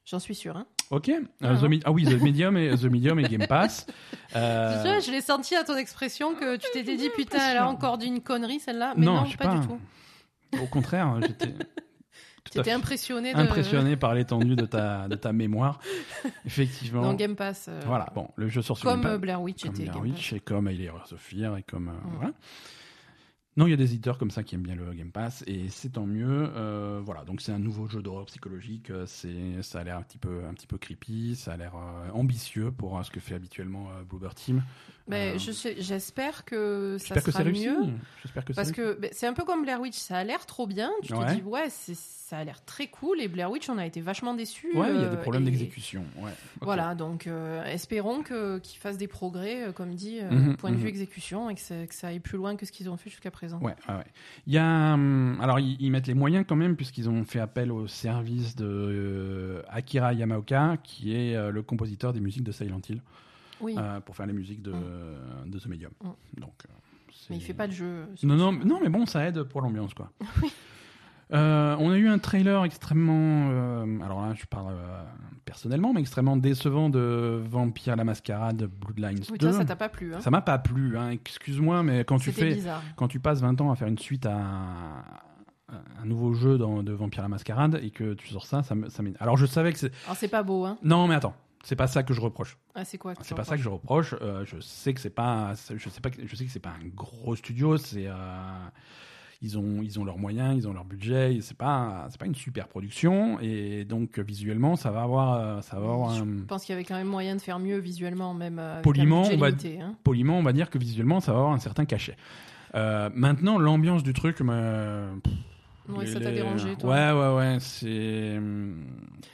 Speaker 2: J'en suis sûr. Hein
Speaker 1: Ok. Euh,
Speaker 2: Ah,
Speaker 1: The ah oui, The Medium et The Medium et Game Pass. Euh,
Speaker 2: Tu vois, je l'ai senti à ton expression que tu t'étais dit, putain, elle a encore dit une connerie, celle-là. Mais
Speaker 1: Non,
Speaker 2: non,
Speaker 1: je sais
Speaker 2: pas,
Speaker 1: pas.
Speaker 2: du tout.
Speaker 1: Au contraire, j'étais.
Speaker 2: T'étais impressionné de...
Speaker 1: impressionné par l'étendue de ta, de ta mémoire. Effectivement.
Speaker 2: dans Game Pass. euh,
Speaker 1: Voilà, bon, le jeu sort sur
Speaker 2: Comme
Speaker 1: Game Pass,
Speaker 2: Blair Witch
Speaker 1: comme
Speaker 2: était
Speaker 1: Blair
Speaker 2: Game
Speaker 1: Witch et comme Layers of Fear et comme. euh,
Speaker 2: Mm.
Speaker 1: Voilà. Non, il y a des éditeurs comme ça qui aiment bien le Game Pass et c'est tant mieux. Euh, voilà, donc c'est un nouveau jeu d'horreur psychologique. euh, C'est, ça a l'air un petit peu, un petit peu creepy. Ça a l'air euh, ambitieux pour ce que fait habituellement Bluebird Team.
Speaker 2: Mais
Speaker 1: Euh,
Speaker 2: j'espère que ça
Speaker 1: que
Speaker 2: sera mieux.
Speaker 1: J'espère que c'est
Speaker 2: Parce que c'est un peu comme Blair Witch, ça a l'air trop bien. Tu
Speaker 1: Ouais.
Speaker 2: te dis, ouais, ça a l'air très cool. Et Blair Witch, on a été vachement déçus.
Speaker 1: Ouais, il y a
Speaker 2: euh,
Speaker 1: des problèmes
Speaker 2: et-
Speaker 1: d'exécution. Ouais.
Speaker 2: Voilà, donc euh, espérons que- qu'ils fassent des progrès, euh, comme dit, euh,
Speaker 1: Mhm,
Speaker 2: point de vue
Speaker 1: mhm.
Speaker 2: exécution, et que, ça- que ça aille plus loin que ce qu'ils ont fait jusqu'à présent.
Speaker 1: Ouais, ouais, ouais. Il y a, hum, alors ils, ils mettent les moyens quand même puisqu'ils ont fait appel au service de euh, Akira Yamaoka, qui est euh, le compositeur des musiques de Silent Hill,
Speaker 2: Oui,
Speaker 1: euh, pour faire les musiques de,
Speaker 2: Mm.
Speaker 1: de The Medium.
Speaker 2: Mm.
Speaker 1: Donc, euh,
Speaker 2: mais il fait pas de jeu.
Speaker 1: Non, non, non, mais bon, ça aide pour l'ambiance, quoi. Euh, on a eu un trailer extrêmement. euh, alors là, je parle euh, personnellement, mais extrêmement décevant de Vampire la Mascarade Bloodlines
Speaker 2: Oui,
Speaker 1: 2.
Speaker 2: ça, t'a pas plu. Hein
Speaker 1: Ça m'a pas plu, hein, excuse-moi, mais quand tu fais,
Speaker 2: bizarre.
Speaker 1: quand tu passes 20 ans à faire une suite à un, un nouveau jeu dans, de Vampire la Mascarade et que tu sors ça, ça me- ça. Alors je savais que c'est.
Speaker 2: Alors, c'est pas beau, hein
Speaker 1: Non, mais attends, c'est pas ça que je reproche.
Speaker 2: Ah, c'est quoi
Speaker 1: C'est pas ça que je reproche. Euh, je sais que c'est pas, je sais pas, je sais que c'est pas un gros studio. C'est, euh, ils ont, ils ont leurs moyens, ils ont leur budget. et C'est pas, c'est pas une super production et donc euh, visuellement, ça va avoir, ça va avoir
Speaker 2: Je
Speaker 1: un,
Speaker 2: pense qu'il y avait quand même moyen de faire mieux visuellement, même avec
Speaker 1: Poliment,
Speaker 2: un budget
Speaker 1: on va-
Speaker 2: limité, hein.
Speaker 1: poliment, on va dire que visuellement, ça va avoir un certain cachet. Euh, maintenant, l'ambiance du truc.
Speaker 2: Oui, ça t'a dérangé, toi.
Speaker 1: Ouais, ouais, ouais. C'est. hum,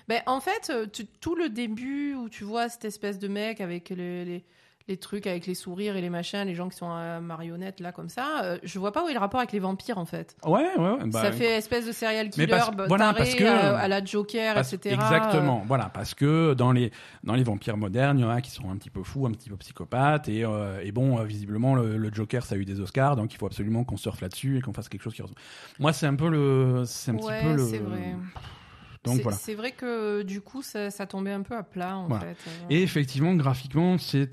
Speaker 2: Ben, en fait, euh, tu- tout le début où tu vois cette espèce de mec avec les, les, les trucs, avec les sourires et les machins, les gens qui sont euh, marionnettes là comme ça, euh, je vois pas où est le rapport avec les vampires en fait.
Speaker 1: Ouais, ouais, ouais. bah,
Speaker 2: ça fait espèce de serial killer,
Speaker 1: parce- voilà,
Speaker 2: taré,
Speaker 1: parce que-
Speaker 2: euh, à la Joker,
Speaker 1: Parce-
Speaker 2: etc.
Speaker 1: Exactement, voilà, parce que dans les dans les vampires modernes, il y en a qui sont un petit peu fous, un petit peu psychopathes, et, euh, et bon, euh, visiblement le, le Joker, ça a eu des Oscars, donc il faut absolument qu'on surfe là-dessus et qu'on fasse quelque chose qui ressemble. Moi, c'est un peu le, c'est un
Speaker 2: Ouais,
Speaker 1: petit peu le.
Speaker 2: c'est vrai.
Speaker 1: Donc
Speaker 2: C'est-
Speaker 1: voilà.
Speaker 2: C'est vrai que du coup, ça, ça tombait un peu à plat en
Speaker 1: Voilà.
Speaker 2: fait. euh.
Speaker 1: Et effectivement, graphiquement, c'est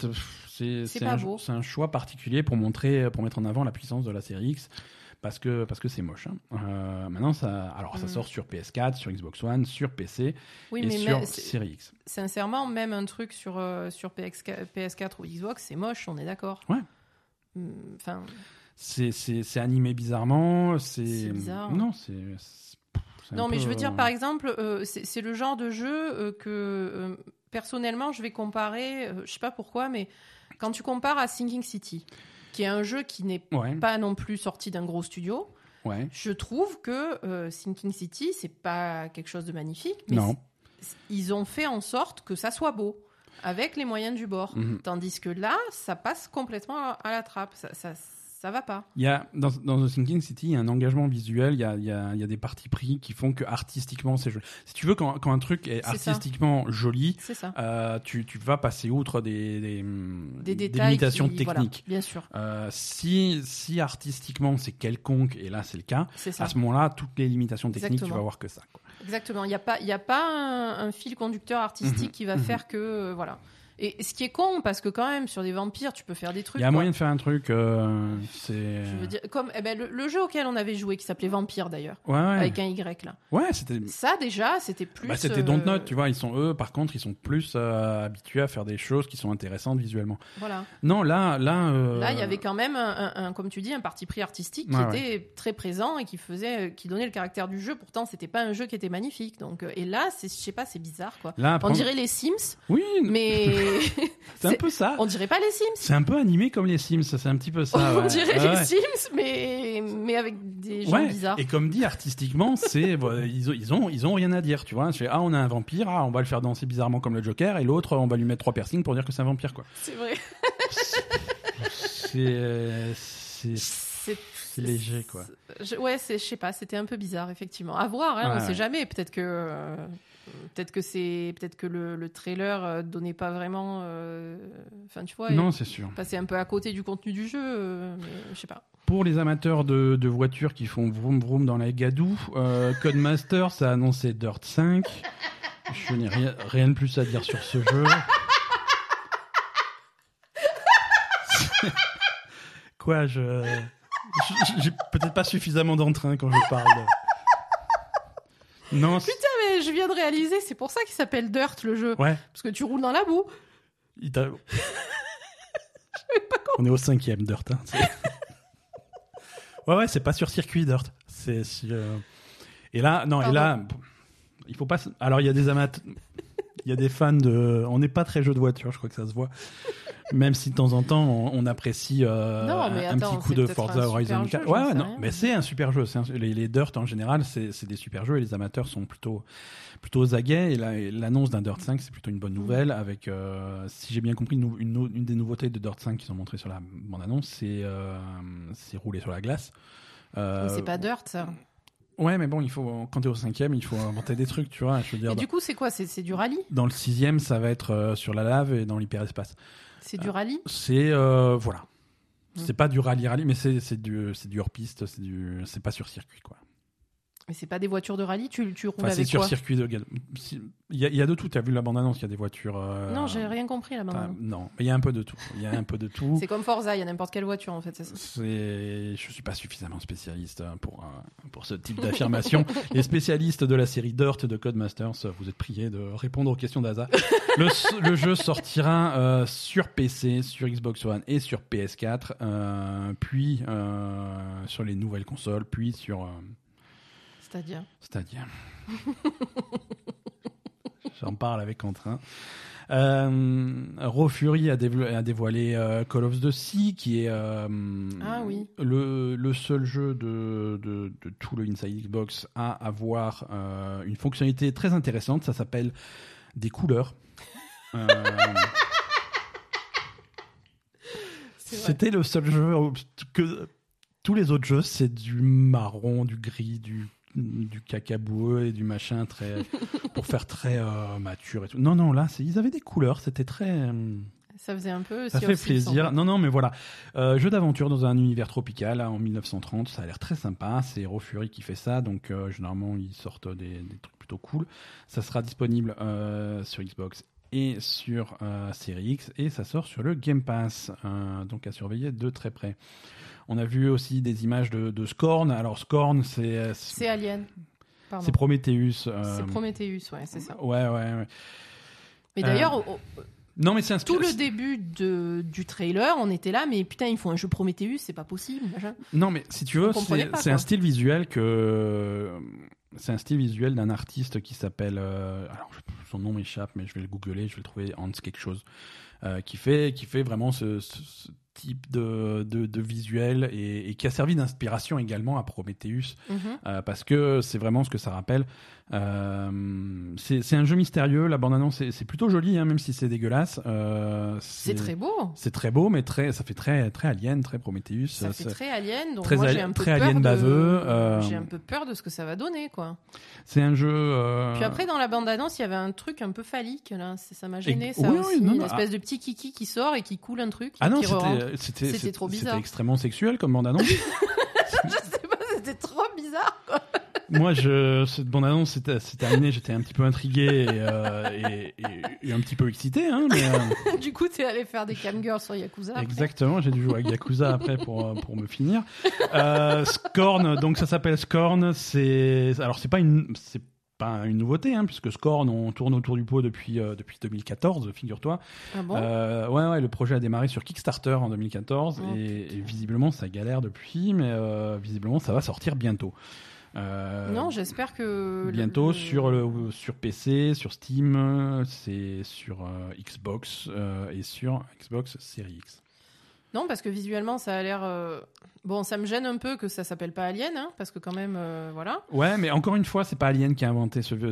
Speaker 1: c'est
Speaker 2: C'est
Speaker 1: un, un choix particulier pour montrer pour mettre en avant la puissance de la série X. Parce que parce que c'est moche. hein. Euh, maintenant ça alors ça
Speaker 2: Mm.
Speaker 1: sort sur PS4, sur Xbox One, sur PC
Speaker 2: oui,
Speaker 1: et
Speaker 2: mais
Speaker 1: sur série X.
Speaker 2: sincèrement, même un truc sur, euh, sur PX4, PS4 ou Xbox, c'est moche, on est d'accord.
Speaker 1: Ouais.
Speaker 2: Hum, Enfin,
Speaker 1: C'est animé bizarrement, c'est
Speaker 2: bizarre.
Speaker 1: Non, c'est
Speaker 2: non, mais
Speaker 1: peu,
Speaker 2: je veux dire,
Speaker 1: euh,
Speaker 2: par exemple, euh, c'est le genre de jeu euh, que euh, personnellement, je vais comparer, je sais pas pourquoi, mais quand tu compares à Sinking City, qui est un jeu qui n'est
Speaker 1: Ouais,
Speaker 2: pas non plus sorti d'un gros studio,
Speaker 1: ouais.
Speaker 2: je trouve que Sinking City, c'est pas quelque chose de magnifique, mais
Speaker 1: Non.
Speaker 2: ils ont fait en sorte que ça soit beau, avec les moyens du bord.
Speaker 1: Mhm.
Speaker 2: Tandis que là, ça passe complètement à à la trappe. Ça, ça, ça va pas.
Speaker 1: Il y a, dans, dans The Thinking City, il y a un engagement visuel, il y a, il y a, il y a des partis pris qui font que artistiquement c'est joli. Si tu veux, quand, quand un truc est,
Speaker 2: ça.
Speaker 1: artistiquement joli, euh, tu, tu vas passer outre des, des, limitations
Speaker 2: qui- voilà,
Speaker 1: techniques.
Speaker 2: bien sûr.
Speaker 1: Euh, si, si artistiquement c'est quelconque, et là c'est le cas, à ce moment-là, toutes les limitations techniques, tu
Speaker 2: Exactement.
Speaker 1: vas voir que ça. quoi.
Speaker 2: Exactement. Il n'y a pas, il y a pas un, un fil conducteur artistique
Speaker 1: Mhm,
Speaker 2: qui va
Speaker 1: mhm.
Speaker 2: faire que. euh, voilà. Et ce qui est con, parce que quand même, sur des vampires, tu peux faire des trucs.
Speaker 1: Il y a
Speaker 2: quoi.
Speaker 1: moyen de faire un truc, euh, c'est.
Speaker 2: Je veux dire, comme eh ben, le, le jeu auquel on avait joué, qui s'appelait Vampire d'ailleurs,
Speaker 1: Ouais, ouais.
Speaker 2: avec un Y là.
Speaker 1: Ouais, c'était.
Speaker 2: Ça, déjà, c'était plus.
Speaker 1: Bah, c'était
Speaker 2: euh,
Speaker 1: Dontnod, tu vois, ils sont eux, par contre, ils sont plus euh, habitués à faire des choses qui sont intéressantes visuellement.
Speaker 2: Voilà.
Speaker 1: Non, là, là. euh,
Speaker 2: Là, il y avait quand même, un, un- un- comme tu dis, un parti pris artistique qui
Speaker 1: Ouais,
Speaker 2: était très présent et qui faisait, qui donnait le caractère du jeu. Pourtant, c'était pas un jeu qui était magnifique. Donc, euh, et là, c'est, je sais pas, c'est bizarre quoi.
Speaker 1: Là,
Speaker 2: On
Speaker 1: prendre-
Speaker 2: dirait les Sims,
Speaker 1: Oui,
Speaker 2: mais
Speaker 1: c'est un peu ça.
Speaker 2: on dirait pas les Sims.
Speaker 1: C'est un peu animé comme les Sims, c'est un petit peu ça.
Speaker 2: on
Speaker 1: ouais.
Speaker 2: dirait les
Speaker 1: ouais.
Speaker 2: Sims, mais mais avec des gens
Speaker 1: Ouais,
Speaker 2: bizarres.
Speaker 1: Et comme dit artistiquement, c'est ils, ont, ils ont ils ont rien à dire, tu vois. C'est ah on a un vampire, ah on va le faire danser bizarrement comme le Joker, et l'autre on va lui mettre trois piercings pour dire que c'est un vampire quoi.
Speaker 2: C'est vrai.
Speaker 1: C'est léger quoi.
Speaker 2: Je- ouais, je sais pas, c'était un peu bizarre effectivement. À voir, hein, on sait jamais. Peut-être que, euh, peut-être que c'est, peut-être que le, le trailer euh, donnait pas vraiment. euh, Enfin, tu vois,
Speaker 1: Non, c'est sûr.
Speaker 2: passer un peu à côté du contenu du jeu, euh, je sais pas.
Speaker 1: Pour les amateurs de, de voitures qui font vroom vroom dans la gadoue, euh, Codemasters a annoncé Dirt 5. Je n'ai rien, rien de plus à dire sur ce jeu. Quoi, je. J'ai peut-être pas suffisamment d'entrain quand je parle. Non, c'est-
Speaker 2: Putain, je viens de réaliser, c'est pour ça qu'il s'appelle Dirt le jeu,
Speaker 1: ouais.
Speaker 2: parce que tu roules dans la boue.
Speaker 1: il t'a- On est au cinquième Dirt. hein, c'est- ouais, ouais, c'est pas sur circuit Dirt. C'est sur- Et là, non, et
Speaker 2: Pardon.
Speaker 1: là, il faut pas. se- Alors, il y a des amateurs, il y a des fans de. On n'est pas très jeu de voiture, je crois que ça se voit. Même si de temps en temps, on, on apprécie euh,
Speaker 2: Non, mais
Speaker 1: un
Speaker 2: attends,
Speaker 1: petit coup de Forza Horizon
Speaker 2: super
Speaker 1: 4.
Speaker 2: jeu,
Speaker 1: ouais, non, mais c'est un super jeu. un- les, les Dirt en général, c'est des super jeux et les amateurs sont plutôt plutôt aux aguets. Et la- et l'annonce d'un Dirt 5, c'est plutôt une bonne nouvelle. Avec, euh, si j'ai bien compris, une, des nouveautés de Dirt 5 qui sont montrées sur la bande-annonce, c'est euh, c'est rouler sur la glace.
Speaker 2: C'est pas Dirt ça.
Speaker 1: Ouais, mais bon, il faut quand t'es au cinquième, il faut inventer des trucs, tu vois. Je veux dire,
Speaker 2: Et du coup, c'est quoi? C'est, c'est du rallye?
Speaker 1: dans le sixième, ça va être euh, sur la lave et dans l'hyperespace.
Speaker 2: C'est du rallye?
Speaker 1: C'est euh, voilà.
Speaker 2: Mm.
Speaker 1: C'est pas du rallye rallye, mais c'est c'est du c'est du hors piste, c'est du c'est pas sur circuit quoi.
Speaker 2: Mais c'est pas des voitures de rallye, tu, tu roules
Speaker 1: Enfin, c'est
Speaker 2: avec
Speaker 1: sur
Speaker 2: quoi
Speaker 1: circuit de gal- si- Il y, a- il y a de tout. Tu as vu la bande-annonce, il y a des voitures. euh,
Speaker 2: Non, j'ai rien compris
Speaker 1: enfin,
Speaker 2: maintenant.
Speaker 1: non, mais il y a un peu de tout. Il y a un peu de tout.
Speaker 2: C'est comme Forza, il y a n'importe quelle voiture en fait, c'est ça.
Speaker 1: C'est, je suis pas suffisamment spécialiste hein, pour euh, pour ce type d'affirmation. Les spécialistes de la série Dirt de Codemasters, vous êtes priés de répondre aux questions d'Aza. Le, jeu sortira euh, sur PC, sur Xbox One et sur PS4, euh, puis euh, sur les nouvelles consoles, puis sur
Speaker 2: C'est-à-dire
Speaker 1: Stadia. J'en parle avec Quentin. Euh, Raw Fury a, dévo- a dévoilé euh, Call of the Sea, qui est euh,
Speaker 2: Ah oui.
Speaker 1: le, le seul jeu de, de, de tout le Inside Xbox à avoir euh, une fonctionnalité très intéressante. Ça s'appelle des couleurs. C'était le seul jeu que tous les autres jeux, c'est du marron, du gris, du du caca boueux et du machin très pour faire très euh, mature et tout. Non non là, ils avaient des couleurs, c'était très euh,
Speaker 2: Ça faisait un peu.
Speaker 1: ça fait
Speaker 2: en
Speaker 1: plaisir.
Speaker 2: fait.
Speaker 1: Non, non, mais voilà. Euh, jeu d'aventure dans un univers tropical là, en 1930. Ça a l'air très sympa. C'est Raw Fury qui fait ça. Donc, euh, généralement, ils sortent des, des trucs plutôt cool. Ça sera disponible sur Xbox et sur Series X. Et ça sort sur le Game Pass. Donc, à surveiller de très près. On a vu aussi des images de, de Scorn. Alors, Scorn, c'est
Speaker 2: C'est Alien.
Speaker 1: C'est Prometheus. euh,
Speaker 2: C'est Prometheus, ouais, c'est ça.
Speaker 1: Ouais, ouais, ouais.
Speaker 2: Mais
Speaker 1: Euh,
Speaker 2: d'ailleurs, au-
Speaker 1: Non, mais c'est
Speaker 2: tout le début de, du trailer, on était là, mais putain, ils font un jeu Prometheus, c'est pas possible. machin.
Speaker 1: Non, mais si tu veux, c'est un style visuel que c'est un style visuel d'un artiste qui s'appelle euh, alors son nom m'échappe, mais je vais le googler, je vais le trouver Hans quelque chose, euh, qui fait qui fait vraiment ce type de, de, de visuel et, et qui a servi d'inspiration également à Prometheus
Speaker 2: Mhm.
Speaker 1: euh, parce que c'est vraiment ce que ça rappelle. Euh, c'est un jeu mystérieux, la bande-annonce c'est c'est plutôt joli, hein, même si c'est dégueulasse. Euh,
Speaker 2: C'est très beau.
Speaker 1: c'est très beau, mais très, ça fait très, très alien, très Prometheus.
Speaker 2: Ça fait
Speaker 1: c'est-
Speaker 2: très alien, donc
Speaker 1: très
Speaker 2: moi j'ai un peu
Speaker 1: très
Speaker 2: peur
Speaker 1: alien
Speaker 2: de...
Speaker 1: baveux,
Speaker 2: J'ai un peu peur de ce que ça va donner, quoi.
Speaker 1: C'est un jeu.
Speaker 2: Puis après, dans la bande-annonce, il y avait un truc un peu phallique, là. Ça m'a gêné,
Speaker 1: Et-
Speaker 2: ça
Speaker 1: oui,
Speaker 2: aussi.
Speaker 1: oui, non,
Speaker 2: Une
Speaker 1: non,
Speaker 2: espèce de petit kiki qui sort et qui coule un truc.
Speaker 1: Ah non,
Speaker 2: qui.
Speaker 1: C'était, c'était,
Speaker 2: C'était
Speaker 1: c'était-
Speaker 2: trop bizarre.
Speaker 1: C'était extrêmement sexuel comme bande-annonce.
Speaker 2: Je sais pas, c'était trop bizarre, quoi.
Speaker 1: Moi, je, cette bande-annonce, c'était, c'est terminé. J'étais un petit peu intrigué et, euh, et, et- et un petit peu excité, hein, mais, euh,
Speaker 2: du coup, t'es allé faire des camgirls sur Yakuza. après.
Speaker 1: Exactement, j'ai dû jouer avec Yakuza après pour, euh, pour me finir. Euh, Scorn, donc ça s'appelle Scorn. C'est alors c'est pas une c'est pas une nouveauté hein, puisque Scorn on tourne autour du pot depuis euh, depuis 2014, figure-toi.
Speaker 2: Ah bon?
Speaker 1: Euh, ouais ouais, le projet a démarré sur Kickstarter en 2014
Speaker 2: Oh,
Speaker 1: et, et visiblement ça galère depuis, mais euh, visiblement ça va sortir bientôt.
Speaker 2: Non, j'espère que.
Speaker 1: Bientôt
Speaker 2: le-
Speaker 1: sur le sur PC, sur Steam, c'est sur Xbox et sur Xbox Series X.
Speaker 2: Non, parce que visuellement, ça a l'air. euh, Bon, ça me gêne un peu que ça s'appelle pas Alien, hein, parce que quand même, euh, voilà.
Speaker 1: Ouais, mais encore une fois, c'est pas Alien qui a inventé ce vieux,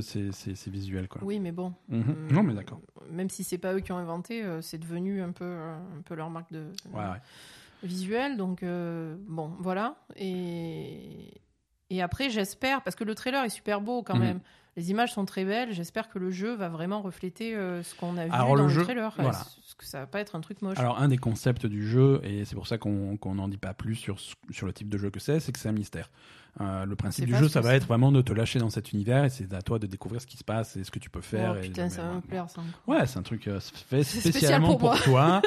Speaker 1: visuel quoi.
Speaker 2: Oui, mais bon.
Speaker 1: Mhm.
Speaker 2: euh,
Speaker 1: Non, mais d'accord.
Speaker 2: Même si c'est pas eux qui ont inventé, c'est devenu un peu, un peu leur marque de
Speaker 1: Ouais, ouais.
Speaker 2: visuel. Donc, bon, voilà. Et, et après, j'espère, parce que le trailer est super beau quand
Speaker 1: Mhm.
Speaker 2: même. Les images sont très belles. J'espère que le jeu va vraiment refléter euh, ce qu'on a vu
Speaker 1: Alors,
Speaker 2: dans
Speaker 1: le
Speaker 2: le,
Speaker 1: jeu,
Speaker 2: trailer.
Speaker 1: voilà.
Speaker 2: Est-ce que ça va pas être un truc moche?
Speaker 1: Alors un des concepts du jeu, et c'est pour ça qu'on n'en dit pas plus sur sur le type de jeu que c'est, c'est que c'est un mystère. Euh, le principe du jeu, ça va être vraiment de te lâcher dans cet univers, et c'est à toi de découvrir ce qui se passe et ce que tu peux faire.
Speaker 2: Oh, putain, ça va me plaire, ça.
Speaker 1: Ouais, c'est un truc euh, fait
Speaker 2: spécial
Speaker 1: spécialement
Speaker 2: pour
Speaker 1: pour, toi.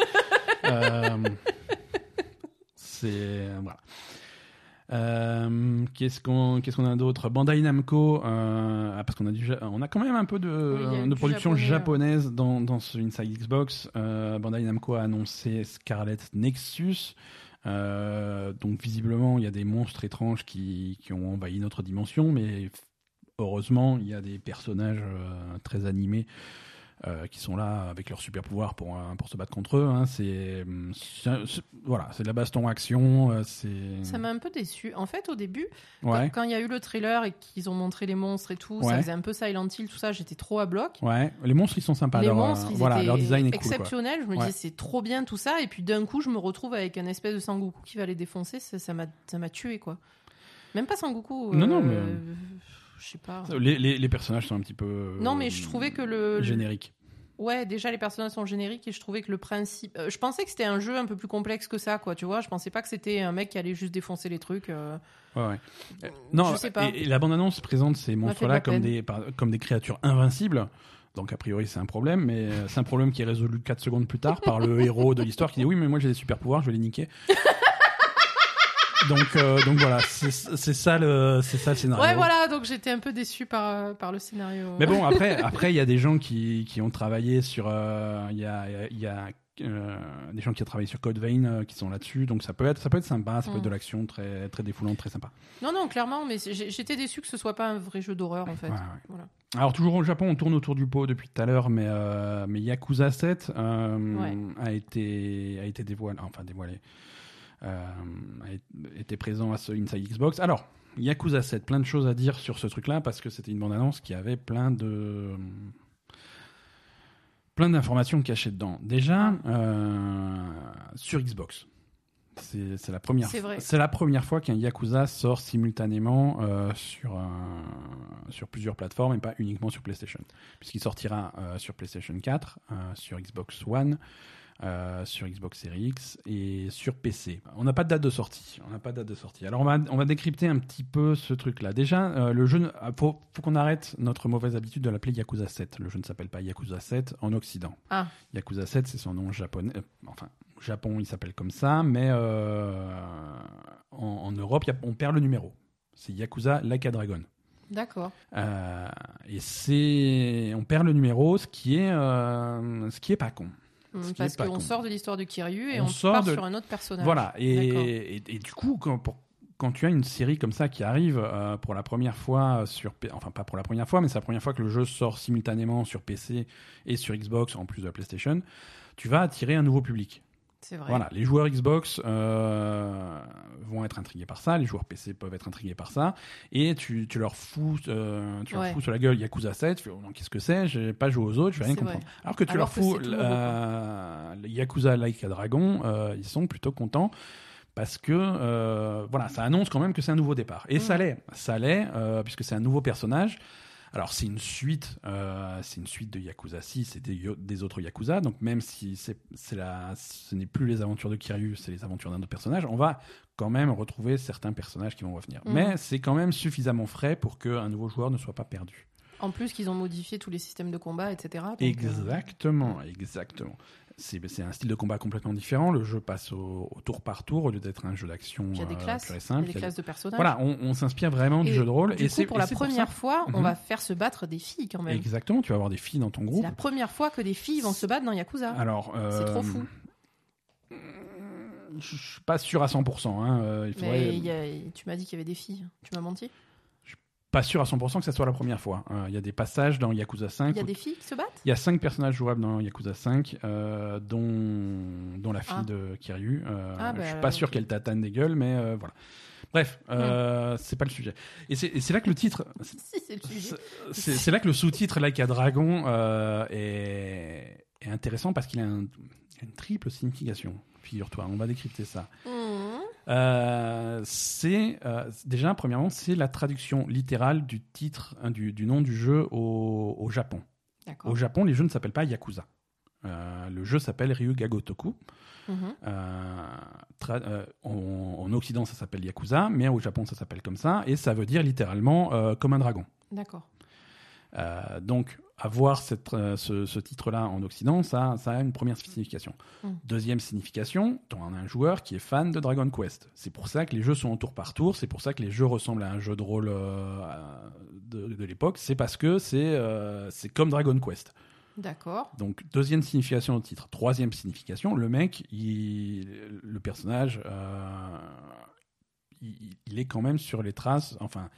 Speaker 1: C'est voilà. Euh, qu'est-ce qu'on qu'est-ce qu'on a d'autre? Bandai Namco euh, ah, parce qu'on a du on a quand même un peu de,
Speaker 2: Oui, du
Speaker 1: production
Speaker 2: japonais,
Speaker 1: japonaise dans, dans ce Inside Xbox. Euh, Bandai Namco a annoncé Scarlet Nexus. Euh, donc visiblement il y a des monstres étranges qui, qui ont envahi notre dimension, mais heureusement il y a des personnages euh, très animés euh, qui sont là avec leurs super pouvoirs pour, euh, pour se battre contre eux. hein. C'est c'est- voilà, c'est de la baston action. euh, C'est
Speaker 2: Ça m'a un peu déçu. En fait, au début,
Speaker 1: ouais,
Speaker 2: quand il y a eu le trailer et qu'ils ont montré les monstres et tout, ça
Speaker 1: Ouais.
Speaker 2: faisait un peu Silent Hill, tout ça, j'étais trop à bloc.
Speaker 1: ouais. Les monstres ils sont sympas.
Speaker 2: les
Speaker 1: leur,
Speaker 2: monstres, ils
Speaker 1: voilà,
Speaker 2: étaient
Speaker 1: leur design est cool.
Speaker 2: Exceptionnels. Je me disais, c'est trop bien tout ça. Et puis d'un coup, je me retrouve avec un espèce de Sangoku qui va les défoncer. Ça ça m'a ça tué, quoi. Même pas Sangoku.
Speaker 1: Non, non, mais-
Speaker 2: Je sais pas.
Speaker 1: Les, les, les personnages sont un petit peu
Speaker 2: Non, mais je trouvais que le.
Speaker 1: génériques.
Speaker 2: Ouais, déjà les personnages sont génériques et je trouvais que le principe. euh, je pensais que c'était un jeu un peu plus complexe que ça, quoi. Tu vois, je pensais pas que c'était un mec qui allait juste défoncer les trucs. euh.
Speaker 1: Ouais, ouais. Euh, Non,
Speaker 2: je sais pas.
Speaker 1: Et, et la bande-annonce présente ces monstres-là comme des, comme des créatures invincibles. Donc, a priori, c'est un problème, mais euh, c'est un problème qui est résolu 4 secondes plus tard par le héros de l'histoire qui dit Oui, mais moi j'ai des super pouvoirs, je vais les niquer. Donc, euh, donc voilà, c'est ça, le- c'est ça le scénario.
Speaker 2: Ouais, voilà. Donc j'étais un peu déçu par euh, par le scénario.
Speaker 1: Mais bon, après, après, il y a des gens qui, qui ont travaillé sur, euh, il y a, il y a euh, des gens qui ont travaillé sur Code Vein euh, qui sont là-dessus, donc ça peut être, ça peut être sympa, ça peut
Speaker 2: Mm.
Speaker 1: être de l'action très, très défoulante, très sympa.
Speaker 2: Non, non, clairement. Mais j'étais déçu que ce soit pas un vrai jeu d'horreur en fait.
Speaker 1: Ouais, ouais.
Speaker 2: Voilà.
Speaker 1: Alors toujours au Japon, on tourne autour du pot depuis tout à l'heure, mais, euh, mais Yakuza 7 euh,
Speaker 2: Ouais.
Speaker 1: a été a été dévoilé, enfin dévoilé, euh, été présent à ce Inside Xbox. Alors Yakuza 7, plein de choses à dire sur ce truc-là parce que c'était une bande-annonce qui avait plein de plein d'informations cachées dedans. Déjà euh, sur Xbox. C'est la première.
Speaker 2: C'est
Speaker 1: la première fois qu'un Yakuza sort simultanément euh, sur sur plusieurs plateformes et pas uniquement sur PlayStation, puisqu'il sortira euh, sur PlayStation 4, euh, sur Xbox One, euh, sur Xbox Series X et sur PC. On n'a pas de date de sortie. On n'a pas de date de sortie. Alors on va on va décrypter un petit peu ce truc-là. Déjà, euh, le jeu, ah, faut faut qu'on arrête notre mauvaise habitude de l'appeler Yakuza 7. Le jeu ne s'appelle pas Yakuza 7 en Occident.
Speaker 2: Ah.
Speaker 1: Yakuza 7, c'est son nom japonais. euh, enfin, au Japon, il s'appelle comme ça, mais euh, en, en Europe, a- on perd le numéro. C'est Yakuza Like a Dragon.
Speaker 2: D'accord.
Speaker 1: Euh, et c'est, on perd le numéro, ce qui est, euh, ce qui est pas con.
Speaker 2: Parce qu'on sort de l'histoire de Kiryu et
Speaker 1: On
Speaker 2: on,
Speaker 1: sort
Speaker 2: part
Speaker 1: de-
Speaker 2: sur un autre personnage.
Speaker 1: Voilà. Et, et, et du coup, quand, pour- quand tu as une série comme ça qui arrive euh, pour la première fois sur, enfin pas pour la première fois, mais c'est la première fois que le jeu sort simultanément sur PC et sur Xbox en plus de la PlayStation, tu vas attirer un nouveau public.
Speaker 2: Vrai.
Speaker 1: Voilà, les joueurs Xbox euh, vont être intrigués par ça, les joueurs PC peuvent être intrigués par ça, et tu, tu leur fous, euh, tu leur
Speaker 2: Ouais.
Speaker 1: fous sur la gueule Yakuza 7, tu fais, oh qu'est-ce que c'est J'ai pas joué aux autres, je vais rien comprendre.
Speaker 2: vrai.
Speaker 1: Alors que tu
Speaker 2: Alors
Speaker 1: leur
Speaker 2: que
Speaker 1: fous euh, Yakuza Like a Dragon, euh, ils sont plutôt contents. Parce que voilà, ça annonce quand même que c'est un nouveau départ. Et ça
Speaker 2: Mhm.
Speaker 1: l'est, ça l'est, puisque c'est un nouveau personnage. Alors c'est une suite, euh, c'est une suite de Yakuza 6 et des, autres Yakuza. Donc même si c'est, la, ce n'est plus les aventures de Kiryu, c'est les aventures d'un autre personnage, on va quand même retrouver certains personnages qui vont revenir.
Speaker 2: Mhm.
Speaker 1: Mais c'est quand même suffisamment frais pour qu'un nouveau joueur ne soit pas perdu.
Speaker 2: En plus qu'ils ont modifié tous les systèmes de combat, etc. donc, euh,
Speaker 1: Exactement, exactement. C'est, c'est un style de combat complètement différent. Le jeu passe au, au tour par tour au lieu d'être un jeu d'action euh, pur et
Speaker 2: il y
Speaker 1: simple.
Speaker 2: a des
Speaker 1: a
Speaker 2: classes de personnages.
Speaker 1: Voilà, on, on s'inspire vraiment du jeu de rôle.
Speaker 2: Du
Speaker 1: et c'est
Speaker 2: pour la
Speaker 1: c'est
Speaker 2: première fois, on
Speaker 1: Mhm.
Speaker 2: va faire se battre des filles quand même.
Speaker 1: Exactement, tu vas avoir des filles dans ton
Speaker 2: C'est
Speaker 1: groupe.
Speaker 2: la première fois que des filles vont se battre dans Yakuza.
Speaker 1: Alors,
Speaker 2: C'est trop
Speaker 1: euh,
Speaker 2: fou.
Speaker 1: Je suis pas sûr à 100%. Hein. euh, il faudrait-
Speaker 2: Mais il y a- tu m'as dit qu'il y avait des filles. Tu m'as menti.
Speaker 1: Pas sûr à 100% que ça soit la première fois. Euh, Il y a des passages dans Yakuza 5.
Speaker 2: Il y a des filles qui se battent?
Speaker 1: Il y a cinq personnages jouables dans Yakuza 5, euh, dont, dont la fille
Speaker 2: Ah.
Speaker 1: de Kiryu. Euh,
Speaker 2: Ah, bah,
Speaker 1: je suis pas sûr qu'elle tatane des gueules, mais euh, voilà. Bref, euh, c'est pas le sujet. Et c'est là que le titre,
Speaker 2: Si, c'est le sujet.
Speaker 1: c'est- c'est c'est là que le sous-titre Like a Dragon est, est intéressant parce qu'il a, un- il a une triple signification. Figure-toi, on va décrypter ça.
Speaker 2: Mhm.
Speaker 1: Euh, c'est euh, déjà premièrement c'est la traduction littérale du titre hein, du, du nom du jeu au, au Japon. Au Japon, les jeux ne s'appellent pas Yakuza. Euh, le jeu s'appelle Ryuga Gotoku. Euh, en, en Occident, ça s'appelle Yakuza, mais au Japon, ça s'appelle comme ça, et ça veut dire littéralement comme un dragon.
Speaker 2: D'accord.
Speaker 1: Donc, avoir cette, euh, ce, ce titre-là en Occident, ça, ça a une première signification.
Speaker 2: Mm.
Speaker 1: Deuxième signification, tu as un joueur qui est fan de Dragon Quest. C'est pour ça que les jeux sont en tour par tour, c'est pour ça que les jeux ressemblent à un jeu de rôle euh, de, de l'époque, c'est parce que c'est euh, c'est comme Dragon Quest.
Speaker 2: D'accord.
Speaker 1: Donc, deuxième signification au titre. Troisième signification, le mec, il- le personnage, il, il est quand même sur les traces, enfin,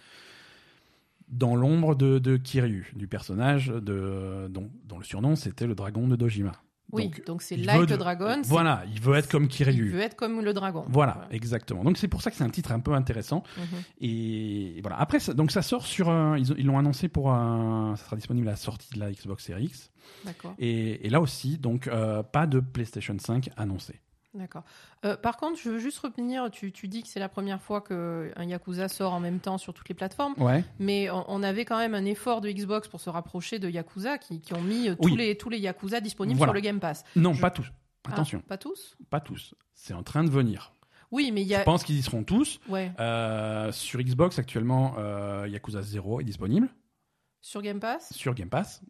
Speaker 1: dans l'ombre de, de Kiryu, du personnage de, dont, dont le surnom c'était le dragon de Dojima.
Speaker 2: Oui,
Speaker 1: Donc,
Speaker 2: c'est
Speaker 1: il
Speaker 2: Like a Dragon.
Speaker 1: Voilà, il veut être comme
Speaker 2: Il
Speaker 1: Kiryu.
Speaker 2: veut être comme le dragon.
Speaker 1: Voilà, exactement. Donc c'est pour ça que c'est un titre un peu intéressant.
Speaker 2: Mhm.
Speaker 1: Et voilà. Après, ça, donc ça sort sur, un- ils ont- ils l'ont annoncé pour un, ça sera disponible à la sortie de la Xbox Series X.
Speaker 2: D'accord.
Speaker 1: Et, et là aussi, donc, euh, pas de PlayStation 5 annoncé.
Speaker 2: D'accord. Euh, par contre, je veux juste revenir. Tu, tu dis que c'est la première fois qu'un Yakuza sort en même temps sur toutes les plateformes.
Speaker 1: Ouais.
Speaker 2: Mais on, on avait quand même un effort de Xbox pour se rapprocher de Yakuza, qui, qui ont mis euh, tous,
Speaker 1: Oui.
Speaker 2: les, tous les Yakuza disponibles
Speaker 1: Voilà.
Speaker 2: sur le Game Pass.
Speaker 1: Non,
Speaker 2: Je-
Speaker 1: pas tous.
Speaker 2: Ah,
Speaker 1: Attention,
Speaker 2: pas tous
Speaker 1: pas tous. C'est en train de venir.
Speaker 2: Oui, mais il y
Speaker 1: Je
Speaker 2: a.
Speaker 1: pense qu'ils y seront tous.
Speaker 2: Ouais.
Speaker 1: Euh, sur Xbox, actuellement, euh, Yakuza 0 est disponible.
Speaker 2: Sur Game Pass
Speaker 1: sur Game Pass.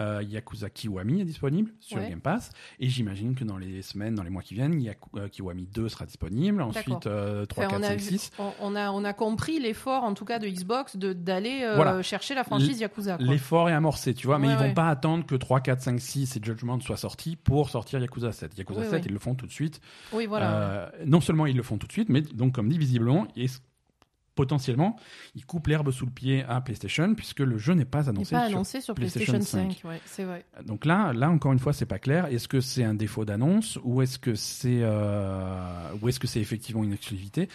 Speaker 1: Euh, Yakuza Kiwami est disponible sur
Speaker 2: Ouais.
Speaker 1: Game Pass. Et j'imagine que dans les semaines, dans les mois qui viennent, Yaku- euh, Kiwami 2 sera disponible. Ensuite, euh, 3,
Speaker 2: Enfin,
Speaker 1: 4,
Speaker 2: on, a
Speaker 1: 5,
Speaker 2: vu-
Speaker 1: 6.
Speaker 2: on, a, on a compris l'effort, en tout cas, de Xbox, d'aller euh,
Speaker 1: Voilà.
Speaker 2: chercher la franchise Yakuza.
Speaker 1: L'effort est amorcé, tu vois, mais
Speaker 2: Ouais,
Speaker 1: ils vont
Speaker 2: ouais.
Speaker 1: pas attendre que 3, 4, 5, 6 et Judgment soient sortis pour sortir Yakuza 7. Yakuza
Speaker 2: Oui,
Speaker 1: 7,
Speaker 2: oui.
Speaker 1: ils le font tout de suite.
Speaker 2: Oui, voilà.
Speaker 1: Euh, non seulement ils le font tout de suite, mais donc, comme dit, visiblement, potentiellement, ils coupent l'herbe sous le pied à PlayStation puisque le jeu n'est pas
Speaker 2: Il
Speaker 1: annoncé
Speaker 2: pas
Speaker 1: sur
Speaker 2: annoncé sur
Speaker 1: PlayStation
Speaker 2: PlayStation 5. ouais, c'est vrai.
Speaker 1: Donc là, là encore une fois, c'est pas clair. Est-ce que c'est un défaut d'annonce ou est-ce que c'est euh, ou est-ce que c'est effectivement une exclusivité?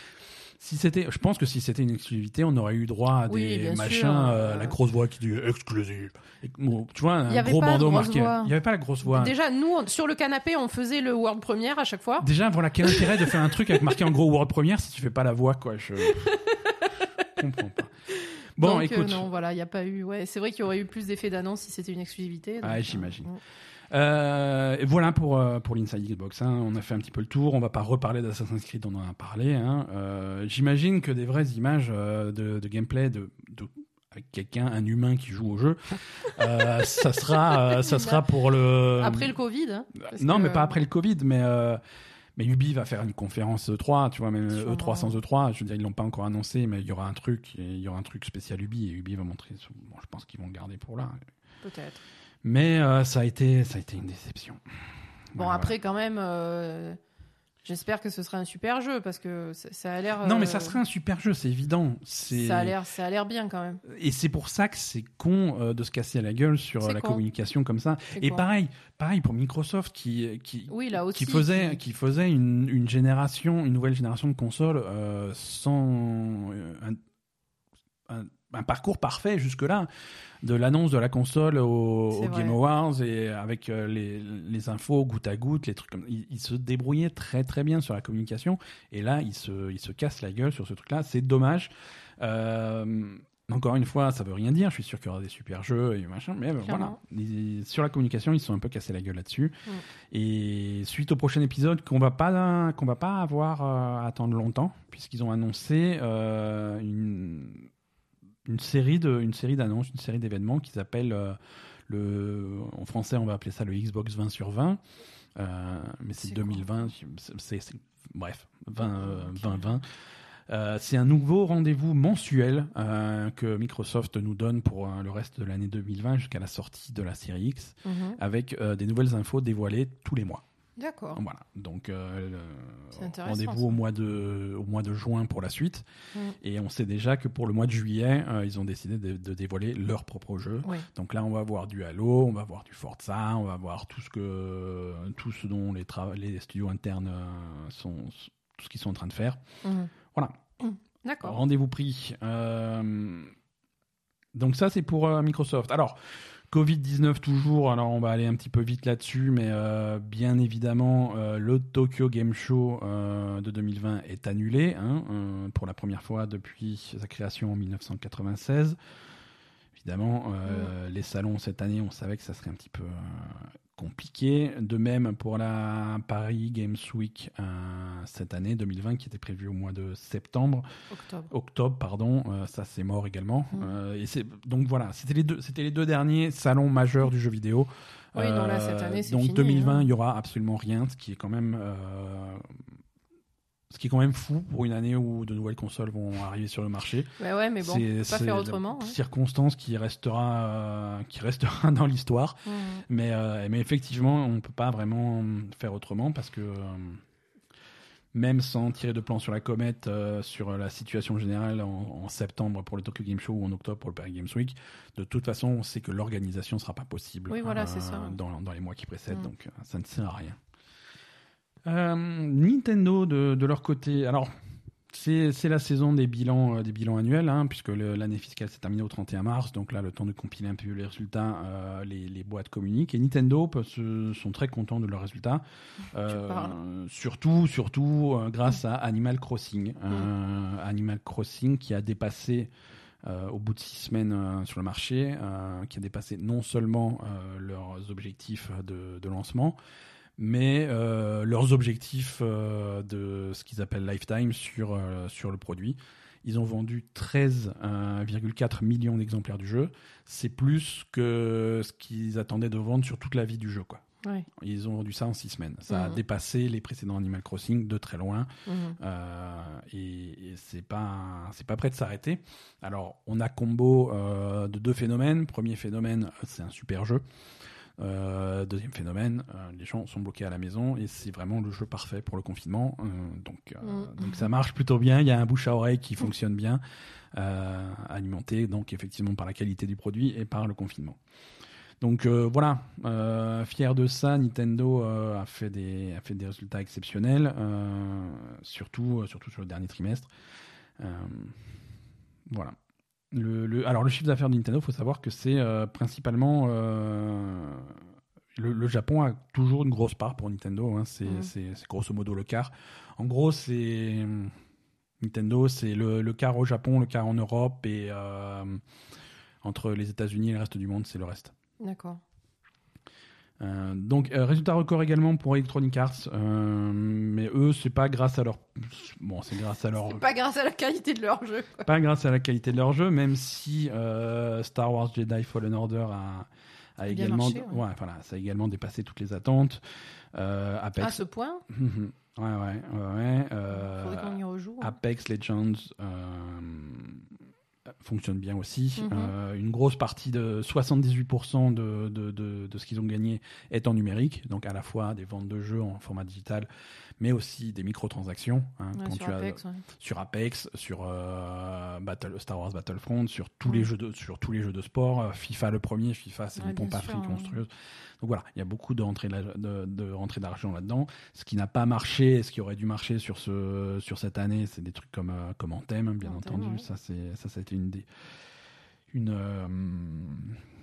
Speaker 1: Si c'était, je pense que si c'était une exclusivité, on aurait eu droit à
Speaker 2: Oui,
Speaker 1: des
Speaker 2: bien
Speaker 1: machins,
Speaker 2: sûr.
Speaker 1: euh, la grosse voix qui dit exclusive. Et, bon, tu vois,
Speaker 2: Il y
Speaker 1: un
Speaker 2: avait
Speaker 1: gros
Speaker 2: pas
Speaker 1: bandeau
Speaker 2: grosse
Speaker 1: marqué.
Speaker 2: voix.
Speaker 1: Il y avait pas la grosse voix.
Speaker 2: Déjà, nous, on- sur le canapé, on faisait le World Premiere à chaque fois.
Speaker 1: Déjà, voilà, quel intérêt de faire un truc avec marqué en gros World Premiere si tu fais pas la voix, quoi. Je comprends pas. Bon,
Speaker 2: Donc, euh,
Speaker 1: écoute.
Speaker 2: non, voilà, il n'y a pas eu. Ouais, c'est vrai qu'il y aurait eu plus d'effets d'annonce si c'était une exclusivité.
Speaker 1: Ah,
Speaker 2: donc,
Speaker 1: j'imagine.
Speaker 2: euh,
Speaker 1: Euh, et voilà pour, euh, pour l'Inside Xbox. hein. On a fait un petit peu le tour. On va pas reparler d'Assassin's Creed, on en a parlé. hein. Euh, J'imagine que des vraies images de, de gameplay de, de- avec quelqu'un, un humain qui joue au jeu, euh, ça sera ça sera pour le.
Speaker 2: Après le Covid. hein,
Speaker 1: non,
Speaker 2: que-
Speaker 1: mais pas après le Covid, mais. mais Ubi va faire une conférence E3, tu vois, même
Speaker 2: Sûrement.
Speaker 1: E3 sans E3, je veux dire, ils l'ont pas encore annoncé, mais il y aura un truc, il y aura un truc spécial Ubi, et Ubi va montrer, bon, je pense qu'ils vont le garder pour là.
Speaker 2: Peut-être.
Speaker 1: Mais euh, ça a été, ça a été une déception.
Speaker 2: Bon,
Speaker 1: Voilà,
Speaker 2: après, quand même, euh, j'espère que ce sera un super jeu parce que ça, ça a l'air.
Speaker 1: Non, mais
Speaker 2: euh,
Speaker 1: ça serait un super jeu, c'est évident.
Speaker 2: Ça a l'air, ça a l'air bien quand même.
Speaker 1: et c'est pour ça que c'est con euh, de se casser la gueule sur euh, la
Speaker 2: con.
Speaker 1: communication comme ça. Et pareil, pareil pour Microsoft qui qui
Speaker 2: Oui, là aussi.
Speaker 1: qui faisait
Speaker 2: qui-
Speaker 1: qui faisait une, une génération, une nouvelle génération de consoles euh, sans euh, un, un- un parcours parfait jusque là, de l'annonce de la console au. Game Awards et avec euh, les, les infos goutte à goutte, les trucs comme ils, ils se débrouillaient très très bien sur la communication et là ils se ils se cassent la gueule sur ce truc là, c'est dommage. Euh, encore une fois, ça veut rien dire. Je suis sûr qu'il y aura des super jeux et machin, mais voilà. Ils- sur la communication, ils se sont un peu cassés la gueule là-dessus.
Speaker 2: Mm.
Speaker 1: Et suite au prochain épisode, qu'on va pas qu'on va pas avoir euh, à attendre longtemps, puisqu'ils ont annoncé euh, une une série de une série d'annonces, une série d'événements qui s'appelle euh, le en français on va appeler ça le Xbox 20 sur 20, euh, mais c'est
Speaker 2: C'est quoi
Speaker 1: 2020, c'est bref 20 euh,
Speaker 2: Ok.
Speaker 1: 20 20. Euh, c'est un nouveau rendez-vous mensuel euh, que Microsoft nous donne pour euh, le reste de l'année 2020 jusqu'à la sortie de la série X,
Speaker 2: Mhm.
Speaker 1: avec des nouvelles infos dévoilées tous les mois.
Speaker 2: D'accord.
Speaker 1: Voilà, donc euh, rendez-vous au mois de au mois de juin pour la suite.
Speaker 2: Mm.
Speaker 1: Et on sait déjà que pour le mois de juillet, euh, ils ont décidé de, de dévoiler leur propre jeu.
Speaker 2: Oui.
Speaker 1: Donc là, on va voir du Halo, on va voir du Forza, on va voir tout ce que tout ce dont les les studios internes euh, sont tout ce qu'ils sont en train de faire.
Speaker 2: Mhm.
Speaker 1: Voilà.
Speaker 2: D'accord.
Speaker 1: Rendez-vous pris. Euh, Donc ça, c'est pour Microsoft. Alors, Covid-19 toujours, alors on va aller un petit peu vite là-dessus, mais euh, bien évidemment, euh, le Tokyo Game Show euh, de 2020 est annulé, hein, pour la première fois depuis sa création en 1996. Évidemment, euh, les salons cette année, on savait que ça serait un petit peu compliqué. De même pour la Paris Games Week euh, cette année 2020, qui était prévue au mois de septembre
Speaker 2: Octobre.
Speaker 1: octobre, pardon, euh, ça c'est mort également.
Speaker 2: Mm.
Speaker 1: Euh, et c'est donc voilà, c'était les deux, c'était les deux derniers salons majeurs du jeu vidéo.
Speaker 2: Oui, non, là, cette année, c'est
Speaker 1: donc
Speaker 2: fini,
Speaker 1: 2020,
Speaker 2: hein.
Speaker 1: il y aura absolument rien, ce qui est quand même, ce qui est quand même fou pour une année où de nouvelles consoles vont arriver sur le marché.
Speaker 2: Ouais, ouais, mais bon, on
Speaker 1: C'est-
Speaker 2: peut pas faire autrement. hein.
Speaker 1: Circonstance qui restera, euh, qui restera dans l'histoire. Mais, euh, mais effectivement, on ne peut pas vraiment faire autrement parce que euh, même sans tirer de plan sur la comète, euh, sur la situation générale en, en septembre pour le Tokyo Game Show ou en octobre pour le Paris Games Week, de toute façon, on sait que l'organisation ne sera pas possible
Speaker 2: Oui, voilà, c'est ça.
Speaker 1: Dans, dans les mois qui précèdent,
Speaker 2: Mm.
Speaker 1: donc ça ne sert à rien. Euh, Nintendo, de, de leur côté, alors c'est la saison des bilans euh, des bilans annuels, hein, puisque l'année fiscale s'est terminée au 31 mars, donc là le temps de compiler un peu les résultats, euh, les, les boîtes communiquent. Et Nintendo se- sont très contents de leurs résultats, surtout surtout grâce à Animal Crossing, Animal Crossing qui a dépassé euh, au bout de six semaines euh, sur le marché, euh, qui a dépassé non seulement leurs objectifs de, de lancement, mais euh, leurs objectifs euh, de ce qu'ils appellent lifetime sur, euh, sur le produit. Ils ont vendu 13,4 millions d'exemplaires du jeu. C'est plus que ce qu'ils attendaient de vendre sur toute la vie du jeu. Quoi.
Speaker 2: Ouais.
Speaker 1: Ils ont vendu ça en six semaines. Ça a
Speaker 2: Mhm.
Speaker 1: dépassé les précédents Animal Crossing de très loin. Euh, et, et c'est pas c'est pas prêt de s'arrêter. Alors on a combo euh, de deux phénomènes. Premier phénomène, c'est un super jeu. Euh, deuxième phénomène, euh, les gens sont bloqués à la maison et c'est vraiment le jeu parfait pour le confinement. Euh, donc
Speaker 2: Mm.
Speaker 1: donc ça marche plutôt bien. Il y a un bouche à oreille qui fonctionne bien, alimenté donc effectivement par la qualité du produit et par le confinement. Donc euh, voilà, euh, fier de ça, Nintendo euh, a, fait des, a fait des résultats exceptionnels, surtout, surtout sur le dernier trimestre. Voilà. Le, le- alors le chiffre d'affaires de Nintendo, il faut savoir que c'est euh, principalement... euh, le, le Japon a toujours une grosse part pour Nintendo, hein, c'est
Speaker 2: Mhm.
Speaker 1: c'est- grosso modo le quart. En gros, c'est... Nintendo, c'est le, le quart au Japon, le quart en Europe, et euh, entre les États-Unis et le reste du monde, c'est le reste.
Speaker 2: D'accord.
Speaker 1: Euh, donc, euh, résultat record également pour Electronic Arts, euh, mais eux, c'est pas grâce à leur. Bon, c'est grâce à leur.
Speaker 2: Pas grâce à la qualité de leur jeu. quoi.
Speaker 1: Pas grâce à la qualité de leur jeu, même si Star Wars Jedi Fallen Order a, a également.
Speaker 2: marché, ouais.
Speaker 1: ouais, voilà, ça a également dépassé toutes les attentes. Euh,
Speaker 2: À
Speaker 1: Apex.
Speaker 2: ce point,
Speaker 1: Mhm. ouais, ouais, ouais. ouais,
Speaker 2: faudrait qu'on y rejoue. hein.
Speaker 1: Apex Legends fonctionne bien aussi.
Speaker 2: Mhm.
Speaker 1: Euh, une grosse partie de 78% de, de, de, de ce qu'ils ont gagné est en numérique, donc à la fois des ventes de jeux en format digital, mais aussi des microtransactions. hein,
Speaker 2: Ouais,
Speaker 1: quand
Speaker 2: sur
Speaker 1: tu as-
Speaker 2: Apex, ouais.
Speaker 1: sur Apex, sur euh, Battle, Star Wars Battlefront, sur tous les jeux de sur tous les jeux de sport, euh, FIFA le premier, FIFA c'est une pompe à fric monstrueuse. Donc voilà, il y a beaucoup de rentrées de, de, rentrées d'argent là-dedans. Ce qui n'a pas marché, ce qui aurait dû marcher sur ce sur cette année, c'est des trucs comme euh, comme Anthem, bien
Speaker 2: Anthem,
Speaker 1: entendu. Ça c'est ça été une des une euh,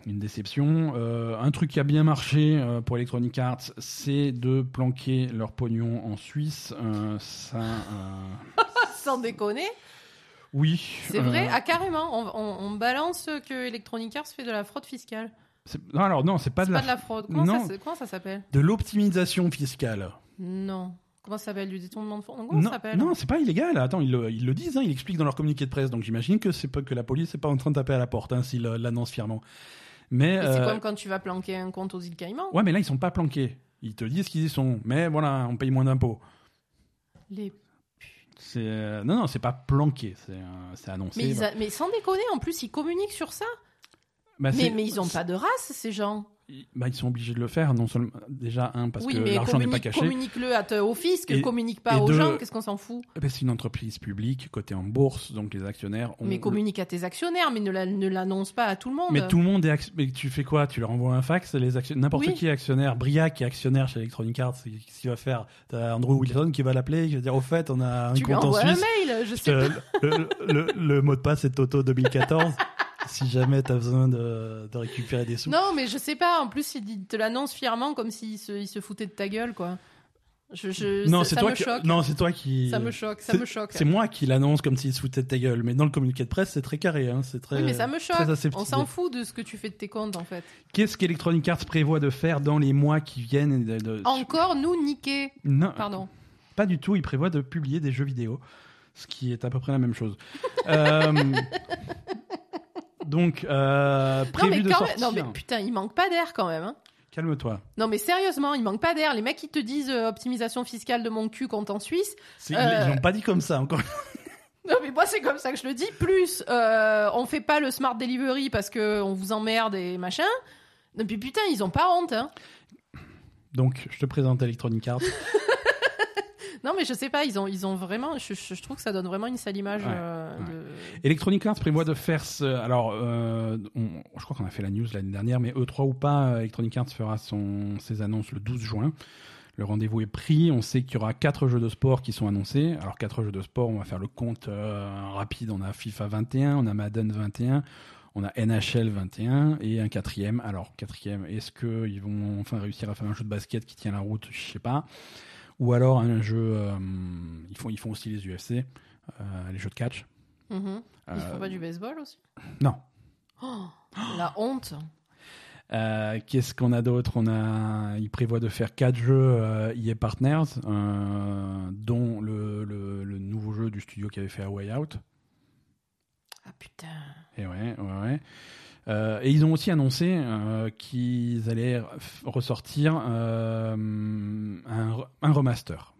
Speaker 1: une déception. Euh, un truc qui a bien marché euh, pour Electronic Arts, c'est de planquer leur pognon en Suisse. Euh, ça,
Speaker 2: Sans déconner.
Speaker 1: oui.
Speaker 2: C'est vrai, ah carrément, on, on- on balance que Electronic Arts fait de la fraude fiscale.
Speaker 1: Non, alors non, c'est pas, de
Speaker 2: pas
Speaker 1: la,
Speaker 2: de la fraude. Comment,
Speaker 1: Non.
Speaker 2: ça, se- comment ça s'appelle?
Speaker 1: De l'optimisation fiscale.
Speaker 2: Non. Comment ça s'appelle? Du détournement de fonds? Non, Comment
Speaker 1: non,
Speaker 2: ça s'appelle?
Speaker 1: non, c'est pas illégal. Attends, ils le, ils le disent, hein, ils l'expliquent dans leur communiqué de presse. Donc j'imagine que c'est pas que la police n'est pas en train de taper à la porte hein, s'ils l'annoncent fièrement. Mais
Speaker 2: C'est
Speaker 1: euh,
Speaker 2: comme quand tu vas planquer un compte aux îles Caïmans.
Speaker 1: ouais, mais là ils sont pas planqués. Ils te disent qu'ils y sont. Mais voilà, on paye moins d'impôts.
Speaker 2: Les...
Speaker 1: C'est euh, non, non, c'est pas planqué. C'est euh, c'est annoncé.
Speaker 2: Mais, a- mais sans déconner, en plus, ils communiquent sur ça.
Speaker 1: Bah,
Speaker 2: mais, mais ils ont pas de race, ces gens.
Speaker 1: Bah, ils sont obligés de le faire, non seulement déjà un parce
Speaker 2: oui,
Speaker 1: que l'argent n'est pas caché.
Speaker 2: communique-le à au fisc,
Speaker 1: Et-
Speaker 2: communique pas aux gens, qu'est-ce qu'on s'en fout
Speaker 1: ben, c'est une entreprise publique cotée en bourse, donc les actionnaires ont.
Speaker 2: Mais communique à tes actionnaires, mais ne la- ne l'annonce pas à tout le monde.
Speaker 1: Mais tout le monde est. Mais tu fais quoi? Tu leur envoies un fax les actionnaires... N'importe
Speaker 2: Oui.
Speaker 1: qui est actionnaire. Briac qui est actionnaire chez Electronic Arts, qu'est-ce qu'il va faire T'as Andrew Wilson qui va l'appeler, qui va dire Au fait, on a un
Speaker 2: tu
Speaker 1: compte en
Speaker 2: envoies un
Speaker 1: Suisse.
Speaker 2: mail, je sais
Speaker 1: Euh,
Speaker 2: pas.
Speaker 1: le, le- le mot de passe est Toto 2014. si jamais t'as besoin de, de récupérer des sous.
Speaker 2: Non, mais je sais pas. En plus, il te l'annonce fièrement comme s'il se, il se foutait de ta gueule, quoi. Je, je,
Speaker 1: Non, c'est toi qui. toi.
Speaker 2: Ça me choque, ça me choque.
Speaker 1: C'est moi qui l'annonce comme s'il se foutait de ta gueule, mais dans le communiqué de presse, c'est très carré. Hein. C'est très.
Speaker 2: Oui, mais ça me choque. On s'en fout de ce que tu fais de tes comptes, en fait.
Speaker 1: Qu'est-ce qu'Electronic Arts prévoit de faire dans les mois qui viennent et de- de-
Speaker 2: Encore nous niquer.
Speaker 1: Non,
Speaker 2: Pardon.
Speaker 1: pas du tout. Il prévoit de publier des jeux vidéo, ce qui est à peu près la même chose. Euh, Donc, euh,
Speaker 2: Non mais,
Speaker 1: de
Speaker 2: quand
Speaker 1: sortir.
Speaker 2: même- non, mais putain, il manque pas d'air quand même. hein.
Speaker 1: Calme-toi.
Speaker 2: Non, mais sérieusement, il manque pas d'air. Les mecs qui te disent euh, optimisation fiscale de mon cul compte en Suisse. Euh,
Speaker 1: Ils l'ont pas dit comme ça encore.
Speaker 2: Non, mais moi, c'est comme ça que je le dis. Plus, euh, on fait pas le smart delivery parce que on vous emmerde et machin. Non, puis putain, ils ont pas honte. Hein.
Speaker 1: Donc, je te présente Electronic Arts.
Speaker 2: Non, mais je sais pas, ils ont, ils ont vraiment. Je, je- je trouve que ça donne vraiment une sale image.
Speaker 1: Ouais,
Speaker 2: euh,
Speaker 1: ouais.
Speaker 2: de-
Speaker 1: Electronic Arts prévoit de faire ce. Alors, euh, on- je crois qu'on a fait la news l'année dernière, mais E3 ou pas, euh, Electronic Arts fera son, ses annonces le 12 juin. Le rendez-vous est pris. On sait qu'il y aura quatre jeux de sport qui sont annoncés. Alors quatre jeux de sport, on va faire le compte euh, rapide. On a FIFA 21, on a Madden 21, on a NHL 21 et un quatrième. Alors quatrième, est-ce qu'ils vont enfin réussir à faire un jeu de basket qui tient la route? Je sais pas. Ou alors un jeu. euh, ils font ils font aussi les UFC, euh, les jeux de catch.
Speaker 2: Mhm. Ils
Speaker 1: Euh,
Speaker 2: font pas du baseball aussi?
Speaker 1: Non.
Speaker 2: Oh, La honte.
Speaker 1: Euh, Qu'est-ce qu'on a d'autre? On a, ils prévoient de faire quatre jeux euh, EA Partners, euh, dont le, le, le nouveau jeu du studio qui avait fait A Way Out.
Speaker 2: Ah putain.
Speaker 1: Et ouais, ouais, ouais. Euh, et ils ont aussi annoncé euh, qu'ils allaient ressortir euh, un, re- un remaster,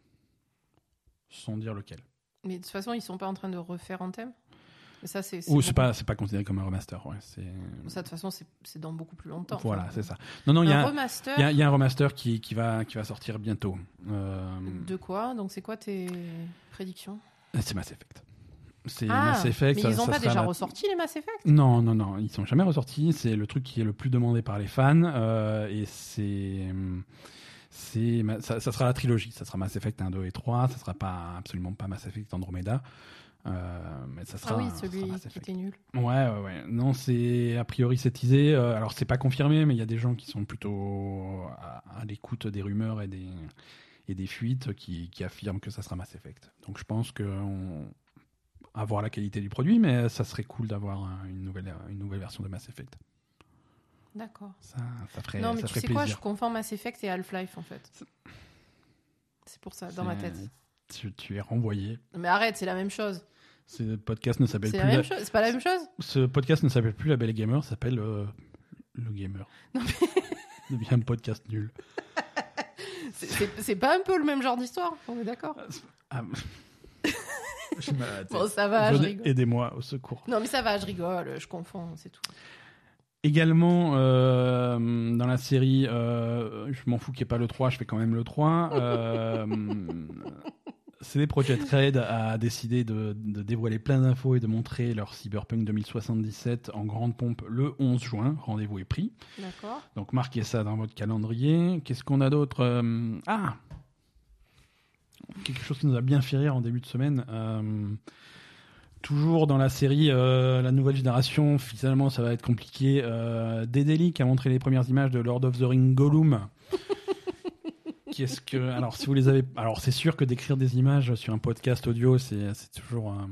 Speaker 1: sans dire lequel.
Speaker 2: Mais de toute façon, ils sont pas en train de refaire un thème? Mais ça, c'est.
Speaker 1: Ou c'est pas, c'est pas considéré comme un remaster. Ouais, c'est
Speaker 2: Ça, de toute façon, c'est c'est dans beaucoup plus longtemps.
Speaker 1: voilà, c'est ça. Non, non, il y,
Speaker 2: remaster
Speaker 1: il y a- y a un remaster qui, qui va, qui va sortir bientôt.
Speaker 2: De quoi? Donc, c'est quoi tes prédictions?
Speaker 1: C'est Mass Effect. C'est
Speaker 2: Ah,
Speaker 1: Mass Effect.
Speaker 2: mais
Speaker 1: ça-
Speaker 2: ils ont
Speaker 1: ça
Speaker 2: pas
Speaker 1: sera
Speaker 2: déjà
Speaker 1: la-
Speaker 2: ressorti les Mass Effect?
Speaker 1: Non, non, non, ils sont jamais ressortis. C'est le truc qui est le plus demandé par les fans euh, et c'est c'est ça, ça sera la trilogie. Ça sera Mass Effect 1, 2 et 3. Ça sera pas absolument pas Mass Effect Andromeda. Euh, mais ça sera,
Speaker 2: Ah oui,
Speaker 1: sera
Speaker 2: celui
Speaker 1: Mass
Speaker 2: qui était nul.
Speaker 1: Ouais, ouais, ouais. Non, c'est a priori c'est teasé. Euh, alors c'est pas confirmé, mais il y a des gens qui sont plutôt à, à l'écoute des rumeurs et des et des fuites qui, qui affirment que ça sera Mass Effect. Donc je pense que on à voir la qualité du produit, mais ça serait cool d'avoir un- une nouvelle une nouvelle version de Mass Effect.
Speaker 2: D'accord.
Speaker 1: Ça, ça ferait,
Speaker 2: Non, mais
Speaker 1: ça
Speaker 2: tu sais quoi Je confonds Mass Effect et Half-Life en fait. C'est pour ça, dans ma tête.
Speaker 1: Tu, tu es renvoyé.
Speaker 2: Mais arrête, c'est la même chose.
Speaker 1: Ce podcast ne s'appelle plus.
Speaker 2: la. C'est pas la même chose
Speaker 1: Ce podcast ne s'appelle plus La Belle Gamer, s'appelle euh, Le Gamer.
Speaker 2: Non,
Speaker 1: C'est bien un podcast nul.
Speaker 2: C'est pas un peu le même genre d'histoire On est d'accord
Speaker 1: Ah, je m'arrête.
Speaker 2: Bon, ça va, je rigole.
Speaker 1: Aidez-moi au secours.
Speaker 2: Non, mais ça va, je rigole, je confonds, c'est tout.
Speaker 1: Également, euh, dans la série, euh, je m'en fous qu'il n'y ait pas le 3, je fais quand même le 3. Euh, CD Projekt Red a décidé de, de dévoiler plein d'infos et de montrer leur Cyberpunk 2077 en grande pompe le 11 juin. Rendez-vous est pris.
Speaker 2: D'accord
Speaker 1: Donc marquez ça dans votre calendrier. Qu'est-ce qu'on a d'autre Euh, Ah Quelque chose qui nous a bien fait rire en début de semaine. Euh, toujours dans la série euh, La Nouvelle Génération, finalement ça va être compliqué. Euh, Dedelic a montré les premières images de Lord of the Ring Gollum. Qu'est-ce que alors si vous les avez alors c'est sûr que d'écrire des images sur un podcast audio c'est c'est toujours euh,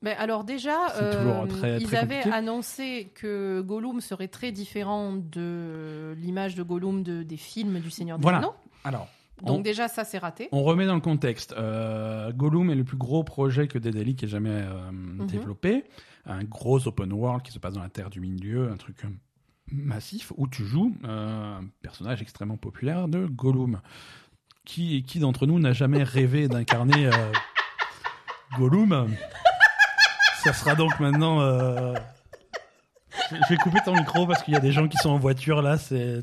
Speaker 2: Mais alors déjà,
Speaker 1: toujours très-
Speaker 2: ils
Speaker 1: très
Speaker 2: avaient
Speaker 1: compliqué.
Speaker 2: annoncé que Gollum serait très différent de l'image de Gollum de, des films du Seigneur des
Speaker 1: Voilà.
Speaker 2: Anneaux.
Speaker 1: alors
Speaker 2: Donc
Speaker 1: on-
Speaker 2: déjà, ça c'est raté.
Speaker 1: On remet dans le contexte. Euh, Gollum est le plus gros projet que Dedelic ait jamais euh,
Speaker 2: Mhm.
Speaker 1: développé. Un gros open world qui se passe dans la Terre du Milieu, un truc euh, massif où tu joues euh, un personnage extrêmement populaire de Gollum. Qui, qui d'entre nous n'a jamais rêvé d'incarner Gollum? Ça sera donc maintenant. je vais couper ton micro parce qu'il y a des gens qui sont en voiture là. C'est.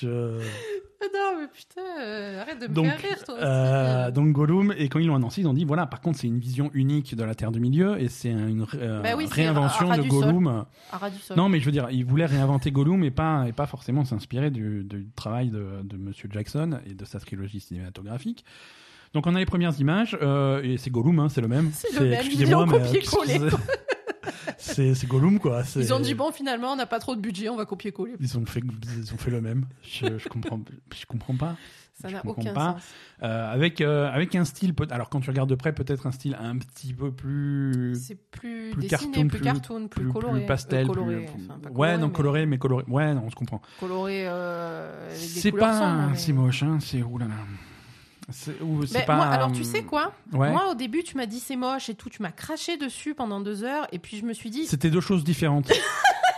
Speaker 1: Je...
Speaker 2: Non, mais putain, euh, arrête de me
Speaker 1: Donc,
Speaker 2: faire rire, toi
Speaker 1: euh, donc Gollum, et quand ils l'ont annoncé, ils ont dit voilà, par contre, c'est une vision unique de la Terre du Milieu et c'est une euh,
Speaker 2: Bah oui,
Speaker 1: réinvention de. Gollum. Non, mais je veux dire, ils voulaient réinventer Gollum et pas, et pas forcément s'inspirer du, du travail de, de Monsieur Jackson et de sa trilogie cinématographique. Donc on a les premières images, euh, et c'est Gollum, hein, c'est le même.
Speaker 2: C'est le même,
Speaker 1: excusez-moi, mais, c'est Gollum, quoi.
Speaker 2: Ils ont dit bon, finalement, on n'a pas trop de budget, on va copier-coller.
Speaker 1: Ils ont fait, ils ont fait le même. Je, je comprends, je comprends pas.
Speaker 2: Ça
Speaker 1: Je
Speaker 2: n'a
Speaker 1: comprends
Speaker 2: aucun
Speaker 1: pas.
Speaker 2: sens.
Speaker 1: Euh, avec euh, avec un style peut- alors quand tu regardes de près peut-être un style un petit peu plus
Speaker 2: C'est plus,
Speaker 1: plus
Speaker 2: dessiné,
Speaker 1: cartoon,
Speaker 2: plus,
Speaker 1: plus-
Speaker 2: cartoon, plus,
Speaker 1: plus,
Speaker 2: coloré.
Speaker 1: plus pastel
Speaker 2: Euh, coloré,
Speaker 1: plus-
Speaker 2: enfin, pas
Speaker 1: ouais non
Speaker 2: mais
Speaker 1: coloré mais coloré ouais non on se comprend
Speaker 2: Coloré euh,
Speaker 1: c'est pas si moche hein c'est oulala pas
Speaker 2: moi, alors
Speaker 1: euh,
Speaker 2: tu sais quoi?
Speaker 1: ouais.
Speaker 2: Moi au début tu m'as dit c'est moche et tout, tu m'as craché dessus pendant deux heures et puis je me suis dit
Speaker 1: c'était deux choses différentes.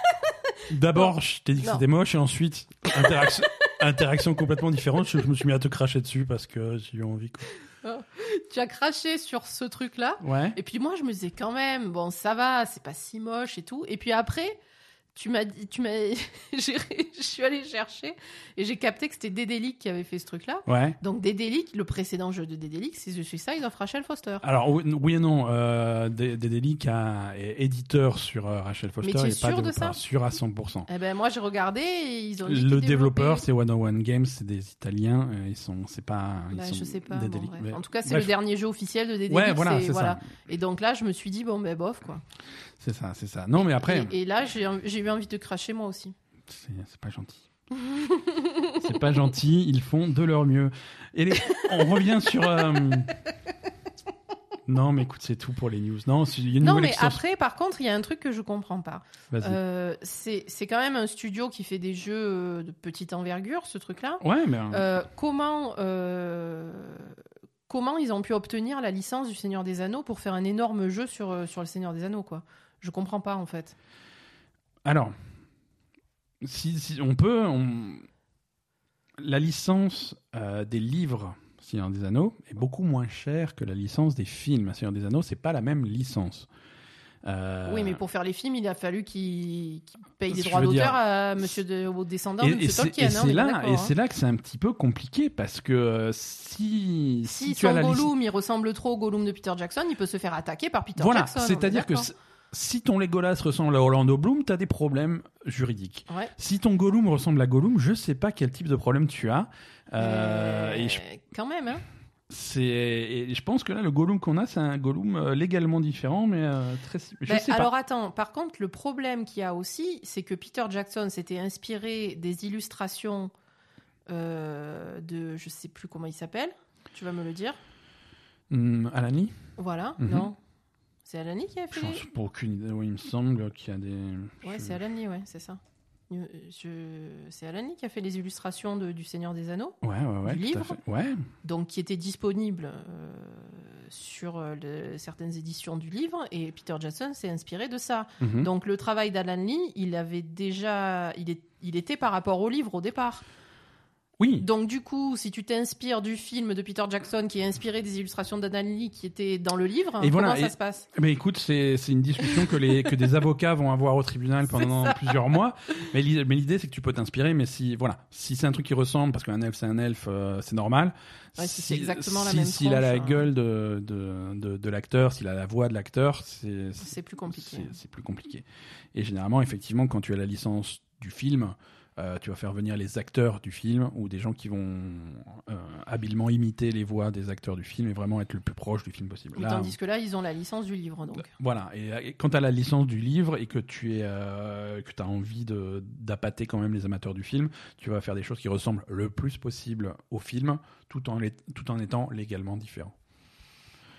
Speaker 1: D'abord je t'ai dit que c'était moche et ensuite interaction interaction complètement différente je, je me suis mis à te cracher dessus parce que j'ai eu envie quoi.
Speaker 2: tu as craché sur ce truc là
Speaker 1: ouais.
Speaker 2: et puis moi je me disais quand même bon ça va, c'est pas si moche et tout. Et puis après tu m'as dit, tu m'as, je suis allée chercher et j'ai capté que c'était Dédélic qui avait fait ce truc-là.
Speaker 1: Ouais.
Speaker 2: Donc Dédélic, le précédent jeu de Dédélic, c'est The Suicide of Rachel Foster.
Speaker 1: Alors oui et non, euh, Dédélic est éditeur sur euh, Rachel Foster,
Speaker 2: tu es
Speaker 1: pas
Speaker 2: sûr de ça
Speaker 1: sûr à 100%.
Speaker 2: Eh ben moi j'ai regardé et ils ont
Speaker 1: Le développeur, c'est 101 Games, c'est des Italiens, ils sont, c'est pas, ils
Speaker 2: Bah,
Speaker 1: sont
Speaker 2: je sais pas. bon,
Speaker 1: mais-
Speaker 2: En tout cas, c'est le dernier jeu officiel de Dédélic.
Speaker 1: Ouais, voilà, c'est ça.
Speaker 2: Et donc là, je me suis dit bon ben bof quoi.
Speaker 1: C'est ça, c'est ça. Non, mais après,
Speaker 2: Et, et là, j'ai j'ai eu envie de cracher moi aussi.
Speaker 1: c'est pas gentil. c'est pas gentil, ils font de leur mieux. Et les- on revient sur. euh, Non, mais écoute, c'est tout pour les news. Non, il y a une
Speaker 2: Non, mais
Speaker 1: extension.
Speaker 2: après, par contre, il y a un truc que je comprends pas. Euh, c'est quand même un studio qui fait des jeux euh, de petite envergure, ce truc-là.
Speaker 1: Ouais, mais.
Speaker 2: Euh, comment, comment ils ont pu obtenir la licence du Seigneur des Anneaux pour faire un énorme jeu sur, sur le Seigneur des Anneaux, quoi? Je comprends pas, en fait.
Speaker 1: Alors, si, si on peut, on- la licence euh, des livres Seigneur des Anneaux est beaucoup moins chère que la licence des films Seigneur des Anneaux. C'est pas la même licence. Euh,
Speaker 2: Oui, mais pour faire les films, il a fallu qu'ils qu'ils payent des droits
Speaker 1: veux dire-
Speaker 2: d'auteur à monsieur de, aux descendants
Speaker 1: et,
Speaker 2: de
Speaker 1: et
Speaker 2: monsieur
Speaker 1: c'est
Speaker 2: Tolkien.
Speaker 1: et
Speaker 2: hein,
Speaker 1: c'est là,
Speaker 2: hein.
Speaker 1: c'est là que c'est un petit peu compliqué parce que euh, si,
Speaker 2: Si,
Speaker 1: tu as
Speaker 2: son
Speaker 1: la licence,
Speaker 2: Gollum, il ressemble trop au Gollum de Peter Jackson, il peut se faire attaquer par Peter
Speaker 1: voilà,
Speaker 2: Jackson. on est
Speaker 1: c'est-à-dire que si ton Legolas ressemble à Orlando Bloom, tu as des problèmes juridiques.
Speaker 2: Ouais.
Speaker 1: Si ton Gollum ressemble à Gollum, je sais pas quel type de problème tu as. Euh,
Speaker 2: Euh,
Speaker 1: et je
Speaker 2: Quand même, hein.
Speaker 1: C'est et je pense que là le Gollum qu'on a c'est un Gollum euh, légalement différent mais euh, très je
Speaker 2: Ben,
Speaker 1: sais
Speaker 2: alors
Speaker 1: pas.
Speaker 2: attends, par contre, le problème qu'il y a aussi, c'est que Peter Jackson s'était inspiré des illustrations euh, de, je sais plus comment il s'appelle, tu vas me le dire.
Speaker 1: Hum, Alani?
Speaker 2: Voilà,
Speaker 1: Mhm.
Speaker 2: non C'est Alani qui a fait les-
Speaker 1: pas aucune idée. Oui, il me semble qu'il y a des
Speaker 2: Ouais,
Speaker 1: je-
Speaker 2: c'est Alani, ouais, c'est ça. Euh, je- C'est Alani qui a fait les illustrations de- du Seigneur des Anneaux,
Speaker 1: Ouais ouais ouais.
Speaker 2: Du livre.
Speaker 1: Ouais.
Speaker 2: donc qui étaient disponibles euh, sur euh, le- certaines éditions du livre, et Peter Jackson s'est inspiré de ça.
Speaker 1: Mhm.
Speaker 2: Donc le travail d'Alan Lee, il avait déjà, il, est- il était par rapport au livre au départ.
Speaker 1: Oui.
Speaker 2: Donc du coup, si tu t'inspires du film de Peter Jackson qui est inspiré des illustrations d'Alan Lee qui étaient dans le livre,
Speaker 1: Et
Speaker 2: comment
Speaker 1: voilà,
Speaker 2: ça
Speaker 1: et-
Speaker 2: se passe?
Speaker 1: Mais écoute, c'est une discussion que les que des avocats vont avoir au tribunal pendant
Speaker 2: ça.
Speaker 1: plusieurs mois. Mais l'i- mais l'idée c'est que tu peux t'inspirer. Mais si voilà, si c'est un truc qui ressemble, parce qu'un elfe c'est un elfe, euh, c'est normal.
Speaker 2: Ouais, si c'est exactement la
Speaker 1: si-
Speaker 2: même
Speaker 1: S'il a la
Speaker 2: hein.
Speaker 1: gueule de de de, de l'acteur, s'il a la voix de l'acteur, c'est
Speaker 2: C'est plus compliqué.
Speaker 1: C'est plus compliqué. Et généralement, effectivement, quand tu as la licence du film, euh, tu vas faire venir les acteurs du film ou des gens qui vont euh, habilement imiter les voix des acteurs du film et vraiment être le plus proche du film possible. Là,
Speaker 2: Tandis que là, ils ont la licence du livre, donc.
Speaker 1: voilà, et, et quand tu as la licence du livre et que tu es euh, que as envie d'appâter quand même les amateurs du film, tu vas faire des choses qui ressemblent le plus possible au film tout en, les- tout en étant légalement différents.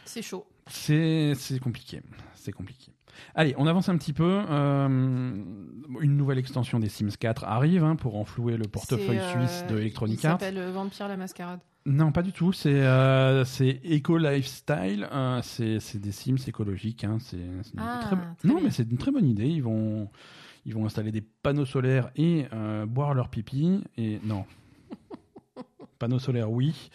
Speaker 2: C'est chaud.
Speaker 1: C'est compliqué, c'est compliqué. Allez, on avance un petit peu. euh, une nouvelle extension des Sims 4 arrive hein, pour enflouer le portefeuille
Speaker 2: euh,
Speaker 1: suisse de Electronic
Speaker 2: Il
Speaker 1: Arts.
Speaker 2: s'appelle euh, Vampire la Mascarade.
Speaker 1: Non, pas du tout. C'est euh, Eco Lifestyle. euh, c'est des Sims écologiques. Hein. C'est
Speaker 2: Ah,
Speaker 1: très non,
Speaker 2: bien.
Speaker 1: mais c'est une très bonne idée. Ils vont ils vont installer des panneaux solaires et euh, boire leur pipi. Et non, panneaux solaires, oui.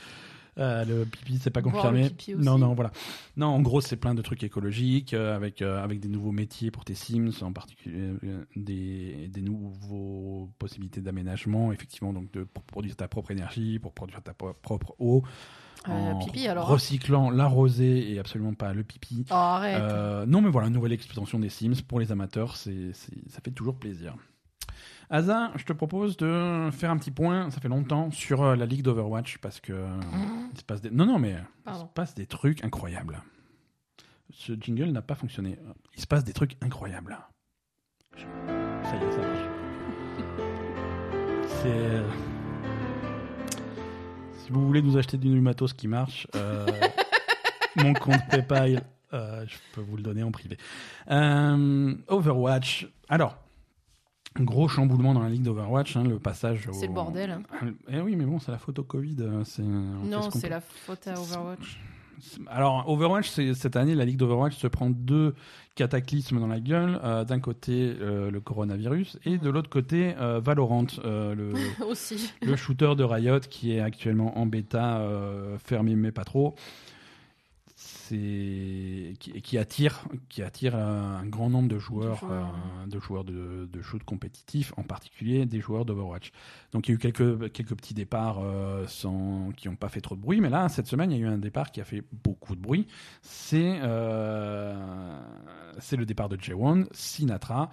Speaker 1: Euh, le pipi, c'est pas confirmé. non, non, voilà. Non, en gros, c'est plein de trucs écologiques euh, avec euh, avec des nouveaux métiers pour tes Sims, en particulier des des nouveaux possibilités d'aménagement, effectivement, donc de pour produire ta propre énergie, pour produire ta propre eau,
Speaker 2: Euh,
Speaker 1: en
Speaker 2: pipi, alors.
Speaker 1: recyclant la rosée et absolument pas le pipi.
Speaker 2: Oh, arrête.
Speaker 1: Non, mais voilà, nouvelle extension des Sims pour les amateurs, c'est- ça fait toujours plaisir. Asa, je te propose de faire un petit point, ça fait longtemps, sur euh, la ligue d'Overwatch parce que euh, il se passe des... Non, non, mais il
Speaker 2: Pardon.
Speaker 1: se passe des trucs incroyables. Ce jingle n'a pas fonctionné. Il se passe des trucs incroyables. Ça y est, ça marche. C'est... euh, Si vous voulez nous acheter du matos qui marche, euh, mon compte PayPal, euh, je peux vous le donner en privé. Euh, Overwatch. Alors, gros chamboulement dans la ligue d'Overwatch, hein, le passage.
Speaker 2: C'est
Speaker 1: au-
Speaker 2: le bordel, hein.
Speaker 1: Eh oui, mais bon, c'est la photo Covid. euh, fait
Speaker 2: non, c'est la faute à Overwatch.
Speaker 1: Alors, Overwatch, cette année, la Ligue d'Overwatch se prend deux cataclysmes dans la gueule. Euh, D'un côté, euh, le coronavirus, et de l'autre côté, euh, Valorant, euh, le,
Speaker 2: Aussi.
Speaker 1: le shooter de Riot, qui est actuellement en bêta, euh, fermé mais pas trop. C'est qui, qui attire qui attire un, grand nombre de joueurs,
Speaker 2: joueurs,
Speaker 1: euh, de joueurs de, de shoot compétitifs, en particulier des joueurs d'Overwatch. Donc il y a eu quelques quelques petits départs euh, sans qui n'ont pas fait trop de bruit, mais là cette semaine il y a eu un départ qui a fait beaucoup de bruit. C'est euh, c'est le départ de J1, Sinatra.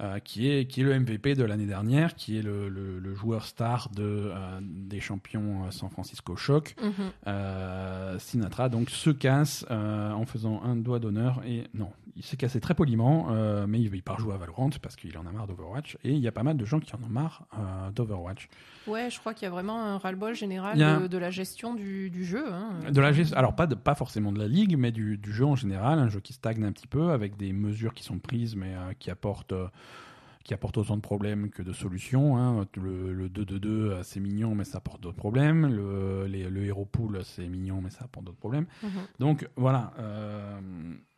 Speaker 1: Euh, qui est qui est le MVP de l'année dernière, qui est le, le, le joueur star de euh, des champions euh, San Francisco Shock.
Speaker 2: Mhm.
Speaker 1: Euh, Sinatra donc se casse en faisant un doigt d'honneur et non, il s'est cassé très poliment, mais il, il part jouer à Valorant parce qu'il en a marre d'Overwatch et il y a pas mal de gens qui en ont marre d'Overwatch.
Speaker 2: Ouais, je crois qu'il y a vraiment un ras-le-bol général
Speaker 1: a-
Speaker 2: de, de la gestion du, du jeu. hein.
Speaker 1: De la gest- alors pas de, pas forcément de la ligue, mais du, du jeu en général, un jeu qui stagne un petit peu avec des mesures qui sont prises, mais qui apportent qui apportent autant de problèmes que de solutions. hein. Le, le 2-2-2, euh, c'est mignon, mais ça apporte d'autres problèmes. Le, les- le Hero Pool, c'est mignon, mais ça apporte d'autres problèmes.
Speaker 2: Mhm.
Speaker 1: Donc voilà. euh,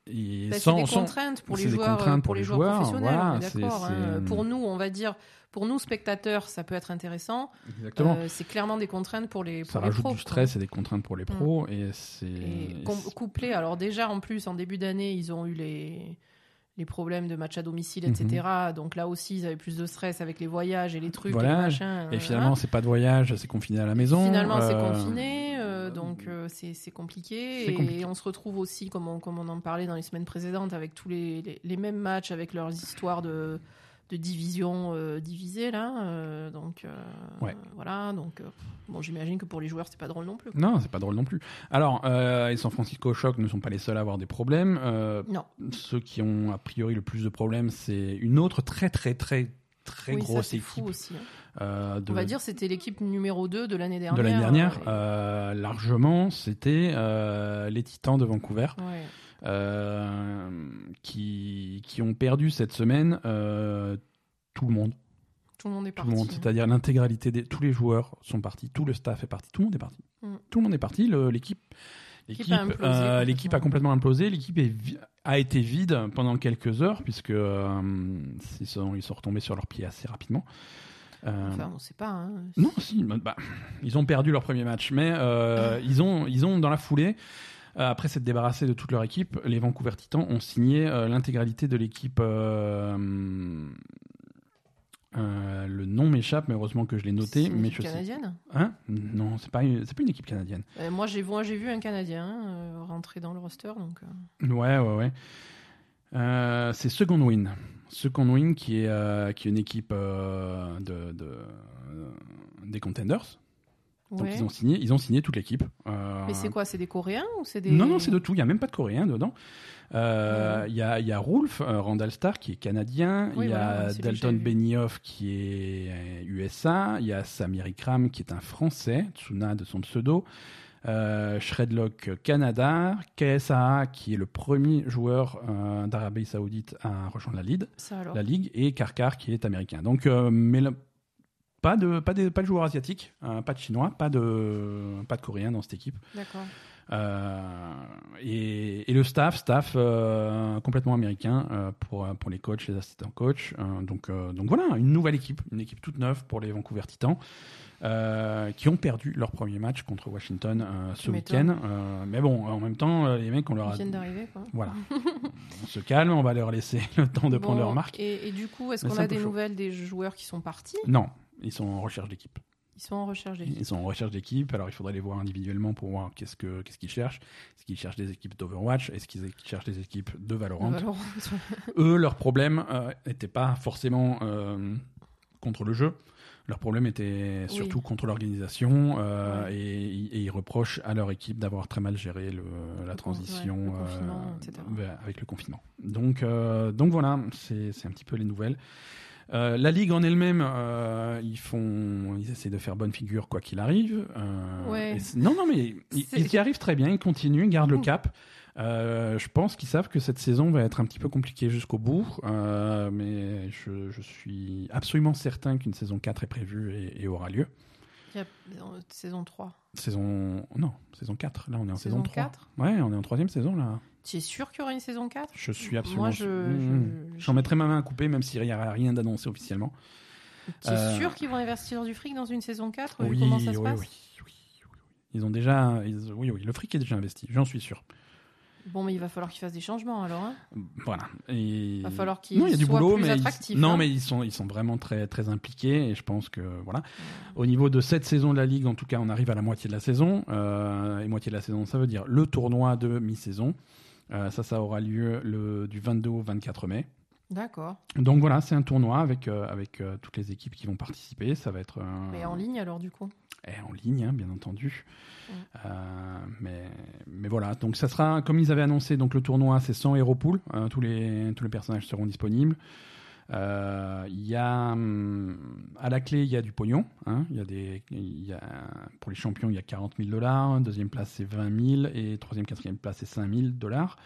Speaker 1: et
Speaker 2: Bah,
Speaker 1: sans-
Speaker 2: c'est des
Speaker 1: sans-
Speaker 2: contraintes pour les joueurs, euh, pour les joueurs, professionnels.
Speaker 1: voilà,
Speaker 2: d'accord.
Speaker 1: c'est-
Speaker 2: hein. Pour nous, on va dire, pour nous spectateurs, ça peut être intéressant.
Speaker 1: Exactement.
Speaker 2: Euh, c'est clairement des contraintes pour les,
Speaker 1: ça
Speaker 2: pour les
Speaker 1: rajoute
Speaker 2: pros.
Speaker 1: du
Speaker 2: quoi.
Speaker 1: stress et des contraintes pour les pros. Et c'est.
Speaker 2: Couplé, alors déjà en plus en début d'année, ils ont eu les les problèmes de match à domicile, etc. Donc là aussi, ils avaient plus de stress avec les voyages et les trucs.
Speaker 1: Voilà.
Speaker 2: Et, machin,
Speaker 1: Et finalement, c'est pas de voyage, c'est confiné à la maison.
Speaker 2: Finalement, c'est
Speaker 1: euh,
Speaker 2: confiné, euh, donc euh, c'est compliqué. et
Speaker 1: compliqué.
Speaker 2: on se retrouve aussi, comme on, comme on en parlait dans les semaines précédentes, avec tous les, les, les mêmes matchs, avec leurs histoires de, de division euh, divisée, là. euh, donc, euh,
Speaker 1: Ouais.
Speaker 2: voilà. Donc, euh, bon, j'imagine que pour les joueurs, c'est pas drôle non plus. quoi.
Speaker 1: Non, c'est pas drôle non plus. Alors, euh, les San Francisco Shock ne sont pas les seuls à avoir des problèmes. Euh,
Speaker 2: Non.
Speaker 1: ceux qui ont a priori le plus de problèmes, c'est une autre très très très très
Speaker 2: oui, ça,
Speaker 1: grosse
Speaker 2: c'est fou
Speaker 1: équipe
Speaker 2: aussi. hein.
Speaker 1: euh, de,
Speaker 2: On va dire c'était l'équipe numéro 2 de l'année dernière.
Speaker 1: de l'année dernière.
Speaker 2: euh,
Speaker 1: largement, c'était euh, les Titans de Vancouver.
Speaker 2: ouais.
Speaker 1: Euh, qui, qui ont perdu cette semaine euh, tout le monde.
Speaker 2: Tout le monde est
Speaker 1: Tout
Speaker 2: parti.
Speaker 1: le monde, c'est-à-dire l'intégralité des tous les joueurs sont partis, tout le staff est parti, tout le monde est parti.
Speaker 2: Mm.
Speaker 1: Tout le monde est parti, le- l'équipe
Speaker 2: L'équipe
Speaker 1: l'équipe
Speaker 2: a implosé
Speaker 1: euh,
Speaker 2: complètement.
Speaker 1: l'équipe a complètement implosé, l'équipe est a été vide pendant quelques heures puisque euh, ils sont ils sont retombés sur leurs pieds assez rapidement. Euh,
Speaker 2: Enfin, on sait pas. hein.
Speaker 1: non, si, bah, bah, ils ont perdu leur premier match, mais euh, ils ont, ils ont dans la foulée, après s'être débarrassés de toute leur équipe, les Vancouver Titans ont signé euh, l'intégralité de l'équipe. euh, euh, le nom m'échappe, mais heureusement que je l'ai
Speaker 2: C'est
Speaker 1: noté.
Speaker 2: une
Speaker 1: Mais
Speaker 2: équipe
Speaker 1: je sais.
Speaker 2: canadienne.
Speaker 1: Hein? Non, c'est pas, une- c'est pas une équipe canadienne.
Speaker 2: Euh, moi, j'ai moi, j'ai vu un Canadien hein, euh, rentrer dans le roster, donc. euh,
Speaker 1: Ouais, ouais, ouais. Euh, c'est Second Win. Second Win qui est, euh, qui est une équipe euh, de, de, euh, des Contenders. Donc
Speaker 2: ouais.
Speaker 1: ils ont signé, ils ont signé toute l'équipe. Euh,
Speaker 2: Mais c'est quoi C'est des Coréens ou c'est des
Speaker 1: Non, non, c'est de tout. Il n'y a même pas de Coréens dedans. Euh,
Speaker 2: Ouais.
Speaker 1: Il y, a, y Rolf euh, Randall Starr qui est canadien.
Speaker 2: Oui,
Speaker 1: il y a Dalton. Benioff qui est USA. Il y a Samir Ikram qui est un Français, Tsuna de son pseudo. Shredlock Canada. KSA qui est le premier joueur d'Arabie Saoudite à rejoindre la, lead, la ligue. Et Karkar qui est américain. Donc, mais le- pas de, pas, de, pas de joueurs asiatiques, euh, pas de chinois, pas de, pas de coréens dans cette équipe.
Speaker 2: D'accord.
Speaker 1: Euh, et, et le staff, staff euh, complètement américain euh, pour, pour les coachs, les assistants coachs. Donc, donc voilà, une nouvelle équipe, une équipe toute neuve pour les Vancouver Titans, qui ont perdu leur premier match contre Washington ce week-end. Mais bon, en même temps, les mecs, on leur
Speaker 2: Ils
Speaker 1: a...
Speaker 2: viennent d'arriver, quoi.
Speaker 1: Voilà, on se calme, on va leur laisser le temps de prendre leur marque.
Speaker 2: Et, et du coup, est-ce qu'on a des
Speaker 1: chaud.
Speaker 2: nouvelles des joueurs qui sont partis?
Speaker 1: Non, ils sont en recherche d'équipe.
Speaker 2: Ils sont en recherche d'équipe.
Speaker 1: Ils sont en recherche d'équipe, alors il faudrait les voir individuellement pour voir qu'est-ce que qu'est-ce qu'ils cherchent. Est-ce qu'ils cherchent des équipes d'Overwatch? Est-ce qu'ils cherchent des équipes de Valorant?
Speaker 2: Valorant.
Speaker 1: Eux, leur problème n'était pas forcément euh, contre le jeu. Leur problème était
Speaker 2: Oui.
Speaker 1: surtout contre l'organisation euh,
Speaker 2: Ouais.
Speaker 1: et, et ils reprochent à leur équipe d'avoir très mal géré le, la transition
Speaker 2: ouais, le
Speaker 1: euh, avec le confinement. Donc, euh, donc voilà, c'est un petit peu les nouvelles. Euh, la ligue en elle-même, euh, ils font, ils essaient de faire bonne figure quoi qu'il arrive. Euh,
Speaker 2: Ouais.
Speaker 1: et c'est- non, non, mais ils, y arrivent très bien. Ils continuent, ils gardent le
Speaker 2: Mm.
Speaker 1: cap. Je pense qu'ils savent que cette saison va être un petit peu compliquée jusqu'au bout, mais je, je suis absolument certain qu'une saison 4 est prévue et, et aura lieu.
Speaker 2: Il y a saison 3.
Speaker 1: Saison non, saison 4. Là, on est en saison,
Speaker 2: Saison
Speaker 1: 3.
Speaker 2: 4
Speaker 1: Ouais, on est en troisième saison là.
Speaker 2: Tu es sûr qu'il y aura une saison 4
Speaker 1: Je suis absolument.
Speaker 2: Moi, je.
Speaker 1: Mmh.
Speaker 2: je-
Speaker 1: J'en mettrai ma main à couper, même s'il n'y a rien d'annoncé officiellement.
Speaker 2: Tu es
Speaker 1: Euh,
Speaker 2: sûr qu'ils vont investir du fric dans une saison 4 vu
Speaker 1: Oui,
Speaker 2: comment ça
Speaker 1: oui,
Speaker 2: se
Speaker 1: oui,
Speaker 2: passe?
Speaker 1: oui, oui, oui. Ils ont déjà. ils- oui, oui, le fric est déjà investi, j'en suis sûr.
Speaker 2: Bon, mais il va falloir qu'ils fassent des changements alors. Hein
Speaker 1: Voilà. Et...
Speaker 2: Il va falloir qu'ils
Speaker 1: non, il y a du
Speaker 2: soient
Speaker 1: boulot,
Speaker 2: plus
Speaker 1: mais ils-
Speaker 2: attractifs.
Speaker 1: non,
Speaker 2: hein.
Speaker 1: mais ils sont ils sont vraiment très très impliqués et je pense que voilà. Au niveau de cette saison de la ligue, en tout cas, on arrive à la moitié de la saison euh, et moitié de la saison, ça veut dire le tournoi de mi-saison. Euh, ça, ça aura lieu le du 22 au 24 mai.
Speaker 2: D'accord.
Speaker 1: Donc voilà, c'est un tournoi avec euh, avec euh, toutes les équipes qui vont participer. Ça va être
Speaker 2: Mais en ligne alors du coup?
Speaker 1: et en ligne, hein, bien entendu. Euh, mais, mais voilà, donc ça sera, comme ils avaient annoncé, donc le tournoi, c'est 100 héros pool. Euh, tous, les, tous les personnages seront disponibles. Euh, y a, hum, à la clé, il y a du pognon. hein. Y a des, y a, pour les champions, il y a 40 000 dollars. Deuxième place, c'est 20 000. Et troisième, quatrième place, c'est 5 000 dollars.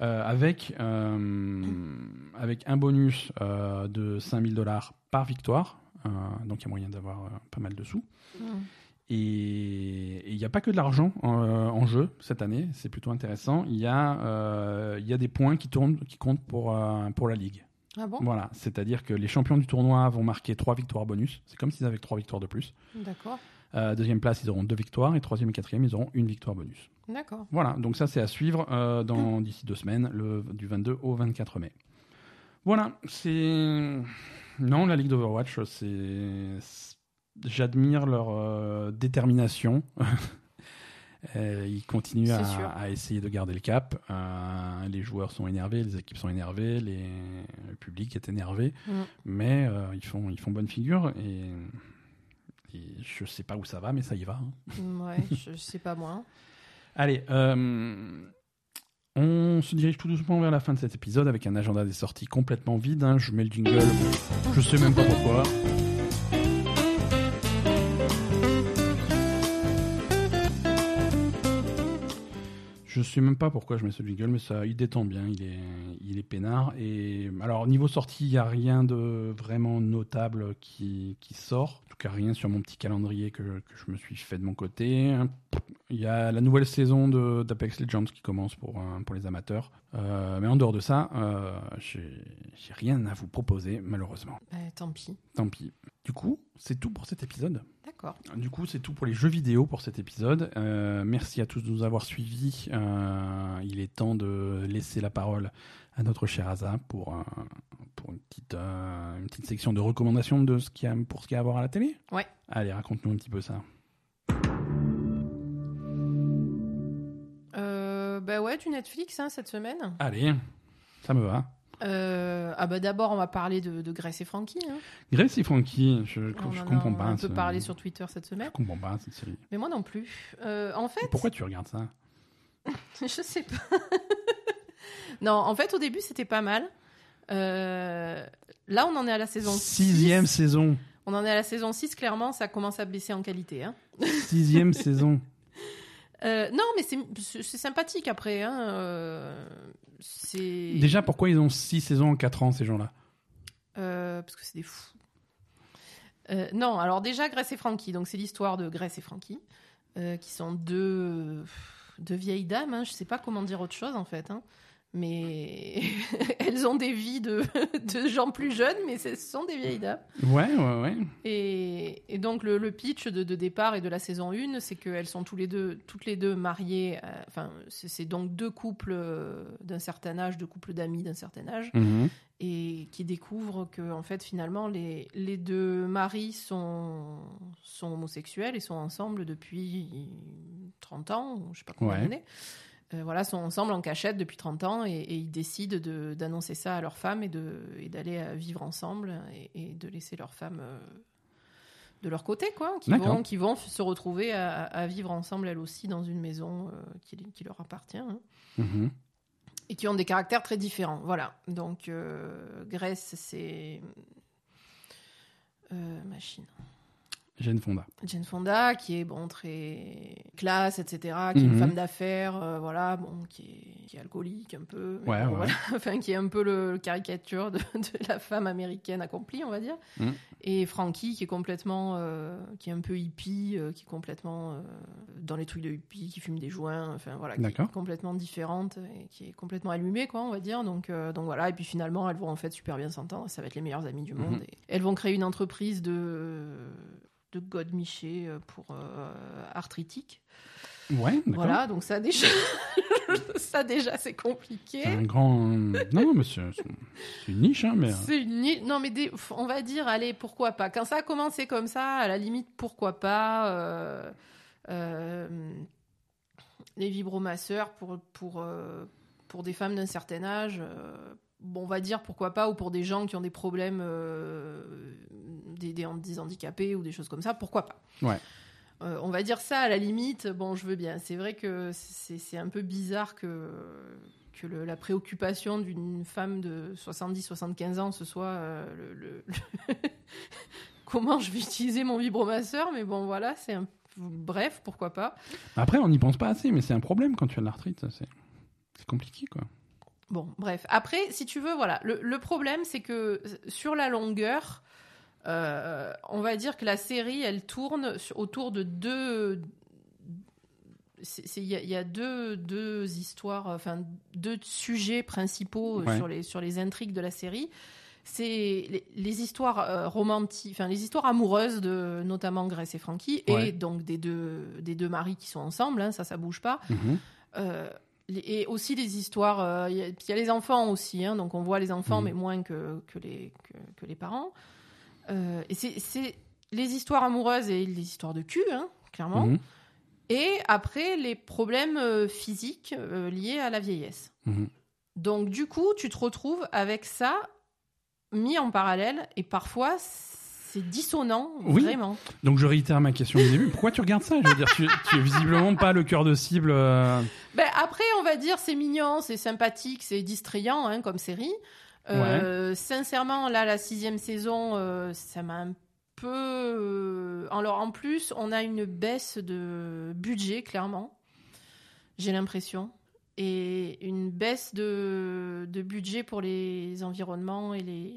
Speaker 1: Euh, avec, euh, avec un bonus euh, de 5 000 dollars par victoire. Euh, donc il y a moyen d'avoir euh, pas mal de sous.
Speaker 2: Mm.
Speaker 1: Et il n'y a pas que de l'argent euh, en jeu cette année, c'est plutôt intéressant. Il y, a, y a des points qui, tournent, qui comptent pour, pour la ligue.
Speaker 2: Ah bon?
Speaker 1: Voilà, c'est-à-dire que les champions du tournoi vont marquer 3 victoires bonus. C'est comme s'ils avaient 3 victoires de plus.
Speaker 2: D'accord.
Speaker 1: Euh, deuxième place, ils auront 2 victoires. Et troisième et quatrième, ils auront une victoire bonus.
Speaker 2: D'accord.
Speaker 1: Voilà, donc ça c'est à suivre euh, dans d'ici deux semaines, le, du 22 au 24 mai. Voilà, c'est... Non, la Ligue d'Overwatch, c'est... c'est- J'admire leur euh, détermination. Euh, ils continuent à, essayer de garder le cap. Euh, les joueurs sont énervés, les équipes sont énervées, les... le public est énervé.
Speaker 2: Mm.
Speaker 1: Mais euh, ils, font, ils font bonne figure et... et je sais pas où ça va, mais ça y va. hein.
Speaker 2: Mm, Ouais, je, je sais pas moi.
Speaker 1: Allez, euh, on se dirige tout doucement vers la fin de cet épisode avec un agenda des sorties complètement vide. hein. Je mets le jingle, je sais même pas pourquoi. Je sais même pas pourquoi je mets ce jingle, mais ça, il détend bien, il est, il est peinard. Et alors niveau sortie, il y a rien de vraiment notable qui, qui sort. En tout cas, rien sur mon petit calendrier que, que je me suis fait de mon côté. Il y a la nouvelle saison d'Apex Legends qui commence pour, euh, pour les amateurs. Euh, mais en dehors de ça, euh, j'ai rien à vous proposer, malheureusement.
Speaker 2: Bah, tant pis.
Speaker 1: Tant pis. Du coup, c'est tout pour cet épisode.
Speaker 2: D'accord.
Speaker 1: Du coup, c'est tout pour les jeux vidéo pour cet épisode. Euh, merci à tous de nous avoir suivis. Euh, il est temps de laisser la parole à notre cher Asa pour, pour une, petite, une petite section de recommandations de ce qu'il y a, pour ce qu'il y a à voir à la télé.
Speaker 2: Ouais.
Speaker 1: Allez, raconte-nous un petit peu ça.
Speaker 2: Bah ouais, du Netflix hein, cette semaine.
Speaker 1: Allez, ça me va.
Speaker 2: Euh, ah bah d'abord on va parler de, de Grace et Frankie. Hein.
Speaker 1: Grace et Frankie, je, je
Speaker 2: On
Speaker 1: comprends pas.
Speaker 2: un peu
Speaker 1: ce-
Speaker 2: parlé sur Twitter cette
Speaker 1: Je
Speaker 2: semaine.
Speaker 1: comprends pas cette série.
Speaker 2: Mais moi non plus. Euh, en fait,
Speaker 1: Pourquoi tu regardes ça
Speaker 2: je sais pas. non, en fait au début c'était pas mal. Euh, là on en est à la saison
Speaker 1: Sixième
Speaker 2: 6.
Speaker 1: saison.
Speaker 2: On en est à la saison 6, clairement ça commence à baisser en qualité. Hein.
Speaker 1: Sixième saison.
Speaker 2: Euh, non mais c'est sympathique après. Hein. euh.
Speaker 1: Déjà, pourquoi ils ont six saisons en quatre ans, ces gens-là?
Speaker 2: Euh, parce que c'est des fous. Non, alors déjà Grace et Frankie, donc c'est l'histoire de Grace et Frankie, qui sont deux, deux vieilles dames, hein, je sais pas comment dire autre chose en fait, hein, mais elles ont des vies de, de gens plus jeunes, mais ce sont des vieilles dames.
Speaker 1: Ouais, ouais, ouais.
Speaker 2: Et, et donc le, le pitch de, de départ et de la saison 1, c'est qu'elles sont tous les deux, toutes les deux mariées, euh, enfin c'est donc deux couples euh, d'un certain âge, deux couples d'amis d'un certain âge,
Speaker 1: Mhm.
Speaker 2: et qui découvrent que en fait finalement les, les deux maris sont, sont homosexuels et sont ensemble depuis 30 ans, je sais pas combien
Speaker 1: Ouais.
Speaker 2: d'années. Euh, voilà, sont ensemble en cachette depuis 30 ans et, et ils décident de- d'annoncer ça à leur femme et d'aller euh, vivre ensemble et, et de laisser leur femme euh, de leur côté, quoi, qui vont, qui vont se retrouver à, à vivre ensemble elles aussi dans une maison euh, qui, qui leur appartient. hein
Speaker 1: Mhm.
Speaker 2: et qui ont des caractères très différents. Voilà. Donc, Grace, c'est. Machine.
Speaker 1: Jane Fonda.
Speaker 2: Jane Fonda, qui est bon, très classe, etc., qui est
Speaker 1: Mhm.
Speaker 2: une femme d'affaires, euh, voilà, bon, qui est, qui est alcoolique un peu. mais
Speaker 1: Ouais,
Speaker 2: bon,
Speaker 1: ouais.
Speaker 2: voilà. enfin, qui est un peu le, le caricature de, de la femme américaine accomplie, on va dire.
Speaker 1: Mhm.
Speaker 2: Et Frankie, qui est complètement. euh, qui est un peu hippie, euh, qui est complètement dans les trucs de hippie, qui fume des joints, enfin voilà, qui est complètement différente et qui est complètement allumée, quoi, on va dire. Donc, donc voilà, et puis finalement, elles vont en fait super bien s'entendre, ça va être les meilleures amies du monde.
Speaker 1: Mhm.
Speaker 2: Et elles vont créer une entreprise de, de God Miché pour euh, arthritique.
Speaker 1: Ouais, d'accord.
Speaker 2: Voilà, donc ça déjà. ça déjà c'est compliqué.
Speaker 1: C'est un grand. Non, non, mais c'est une niche, hein, mais. euh,
Speaker 2: C'est une ni- Non, mais des- on va dire, allez, pourquoi pas. Quand ça a commencé comme ça, à la limite, pourquoi pas. euh, euh, les vibromasseurs pour, pour, euh, pour des femmes d'un certain âge, euh, bon, on va dire pourquoi pas, ou pour des gens qui ont des problèmes, euh, des, des, des handicapés ou des choses comme ça, pourquoi pas.
Speaker 1: Ouais.
Speaker 2: Euh, on va dire ça à la limite, bon, je veux bien. C'est vrai que c'est un peu bizarre que, que le- la préoccupation d'une femme de 70-75 ans, ce soit euh, le, le- le- comment je vais utiliser mon vibromasseur, mais bon, voilà, c'est un. Bref, pourquoi pas.
Speaker 1: Après, on n'y pense pas assez, mais c'est un problème quand tu as de l'arthrite. C'est c'est compliqué, quoi.
Speaker 2: Bon, bref. Après, si tu veux, voilà. Le, le problème, c'est que sur la longueur, euh, on va dire que la série, elle tourne sur- autour de deux. Il y, a- il y a deux, deux histoires, enfin deux sujets principaux euh,
Speaker 1: Ouais.
Speaker 2: sur, les, sur les intrigues de la série. C'est les, les histoires euh, romantiques, enfin les histoires amoureuses de notamment Grace et Frankie,
Speaker 1: Ouais.
Speaker 2: et donc des deux, des deux maris qui sont ensemble, hein, ça, ça bouge pas.
Speaker 1: Mhm.
Speaker 2: Euh, et aussi les histoires. euh, Il y, a- y les enfants aussi, hein, donc on voit les enfants,
Speaker 1: Mhm.
Speaker 2: mais moins que, que, les, que, que les parents. Euh, et c'est- les histoires amoureuses et les histoires de cul, hein, clairement.
Speaker 1: Mhm.
Speaker 2: Et après, les problèmes euh, physiques euh, liés à la vieillesse.
Speaker 1: Mhm.
Speaker 2: Donc, du coup, tu te retrouves avec ça mis en parallèle, et parfois, c'est dissonant,
Speaker 1: Oui.
Speaker 2: vraiment.
Speaker 1: Donc, je réitère ma question du début. Pourquoi tu regardes ça? Je veux dire, tu, tu es visiblement pas le cœur de cible. euh,
Speaker 2: Ben, après, on va dire c'est mignon, c'est sympathique, c'est distrayant hein, comme série. Euh, Sincèrement, là, la sixième saison, euh, ça m'a un peu. Alors, en plus, on a une baisse de budget, clairement. J'ai l'impression. Et une baisse de, de budget pour les environnements et les.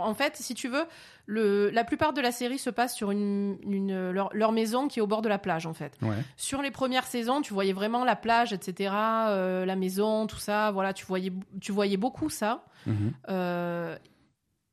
Speaker 2: En fait, si tu veux, le, la plupart de la série se passe sur une, une- leur, leur maison qui est au bord de la plage, en fait.
Speaker 1: Ouais.
Speaker 2: Sur les premières saisons, tu voyais vraiment la plage, etc., euh, la maison, tout ça. Voilà, tu voyais, tu voyais beaucoup ça.
Speaker 1: Mhm.
Speaker 2: Euh,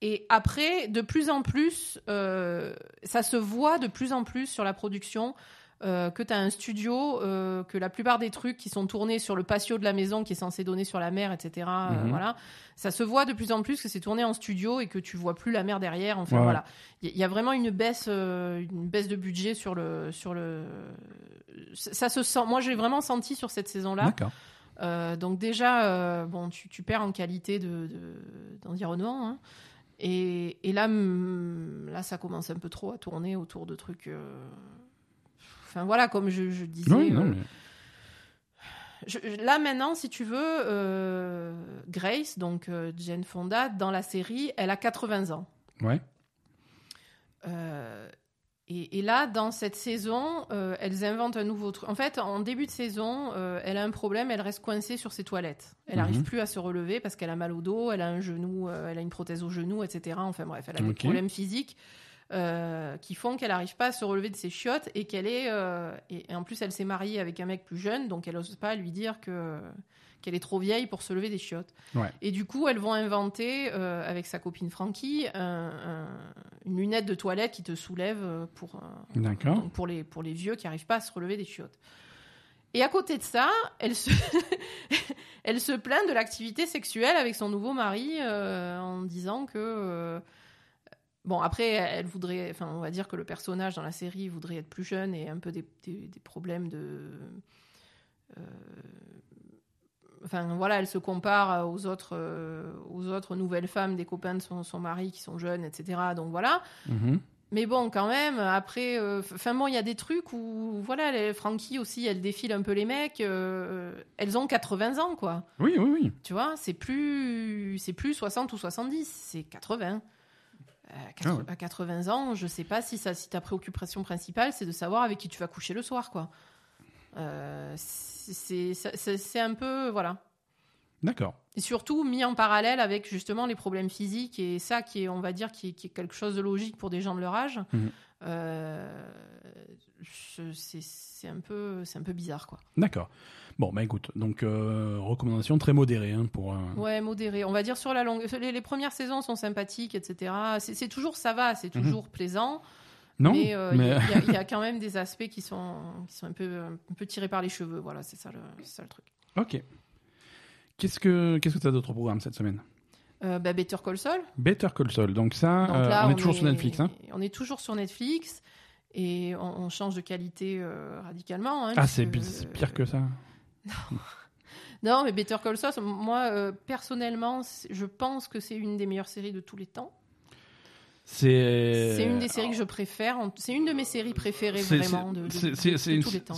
Speaker 2: et après, de plus en plus, euh, ça se voit de plus en plus sur la production. Euh, que tu as un studio, euh, que la plupart des trucs qui sont tournés sur le patio de la maison qui est censé donner sur la mer, etc. euh,
Speaker 1: Mhm.
Speaker 2: voilà, ça se voit de plus en plus que c'est tourné en studio et que tu vois plus la mer derrière. Enfin
Speaker 1: Ouais,
Speaker 2: voilà, il y, y a vraiment une baisse, une baisse de budget sur le, sur le. Ça ça se sent. Moi, j'ai vraiment senti sur cette saison-là.
Speaker 1: D'accord.
Speaker 2: Euh, donc déjà, euh, bon, tu, tu perds en qualité de, de- d'environnement. hein. Et, et là, là, ça commence un peu trop à tourner autour de trucs. euh, Enfin voilà, comme je, je disais.
Speaker 1: Oui, non,
Speaker 2: euh,
Speaker 1: mais...
Speaker 2: je- je- là maintenant, si tu veux, euh, Grace, donc euh, Jane Fonda, dans la série, elle a 80 ans.
Speaker 1: Ouais.
Speaker 2: Euh, et, et là, dans cette saison, elles inventent un nouveau truc. En fait, en début de saison, elle a un problème, elle reste coincée sur ses toilettes. Elle
Speaker 1: Mhm.
Speaker 2: n'arrive plus à se relever parce qu'elle a mal au dos, elle a un genou, elle a une prothèse au genou, etc. Enfin bref, elle a des
Speaker 1: Ok.
Speaker 2: problèmes physiques euh, qui font qu'elle n'arrive pas à se relever de ses chiottes et qu'elle est. euh, et, et en plus, elle s'est mariée avec un mec plus jeune, donc elle n'ose pas lui dire que qu'elle est trop vieille pour se lever des chiottes.
Speaker 1: Ouais.
Speaker 2: Et du coup, elles vont inventer, euh, avec sa copine Frankie, un- un- une lunette de toilette qui te soulève pour, euh, pour, les, pour les vieux qui n'arrivent pas à se relever des chiottes. Et à côté de ça, elle se, elle se plaint de l'activité sexuelle avec son nouveau mari euh, en disant que... Bon, après, elle voudrait... Enfin, on va dire que le personnage dans la série voudrait être plus jeune et un peu des, des- des problèmes de... euh, Enfin, voilà, elle se compare aux autres, euh, aux autres nouvelles femmes des copains de son, son mari qui sont jeunes, etc. Donc voilà.
Speaker 1: Mhm.
Speaker 2: Mais bon, quand même, après, euh, enfin bon, il y a des trucs où, voilà, les, Frankie aussi, elle défile un peu les mecs. euh, elles ont 80 ans, quoi.
Speaker 1: Oui, oui, oui.
Speaker 2: Tu vois, c'est plus, c'est plus 60 ou 70, c'est 80.
Speaker 1: Ah ouais.
Speaker 2: À 80 ans, je sais pas si, ça, si ta préoccupation principale, c'est de savoir avec qui tu vas coucher le soir, quoi. Euh, c'est, un peu, voilà.
Speaker 1: D'accord.
Speaker 2: Et surtout mis en parallèle avec justement les problèmes physiques et ça qui est, on va dire, qui est, qui est quelque chose de logique pour des gens de leur âge.
Speaker 1: Mhm.
Speaker 2: Euh, c'est un peu, c'est un peu bizarre, quoi.
Speaker 1: D'accord. Bon, bah écoute, donc euh, recommandation très modérée hein, pour. euh,
Speaker 2: Ouais, modéré. On va dire sur la longue. Les, les premières saisons sont sympathiques, etc. C'est toujours ça va, c'est
Speaker 1: Mhm.
Speaker 2: toujours plaisant.
Speaker 1: Non,
Speaker 2: mais euh, il
Speaker 1: mais-
Speaker 2: y, a- il y a quand même des aspects qui sont, qui sont un, peu, un peu tirés par les cheveux. Voilà, c'est ça, le- ça le truc.
Speaker 1: Ok. Qu'est-ce que qu'est-ce que tu as d'autre au programme cette semaine?
Speaker 2: Euh, bah, Better Call Saul.
Speaker 1: Better Call Saul. Donc ça,
Speaker 2: Donc
Speaker 1: euh, on est toujours sur Netflix. Hein
Speaker 2: On est toujours sur Netflix et on, on change de qualité radicalement. hein,
Speaker 1: ah, c'est pire que ça.
Speaker 2: Non, mais Better Call Saul, moi, euh, personnellement, je pense que c'est une des meilleures séries de tous les temps.
Speaker 1: C'est
Speaker 2: une des séries que je préfère. C'est une de mes séries préférées, vraiment,
Speaker 1: c'est-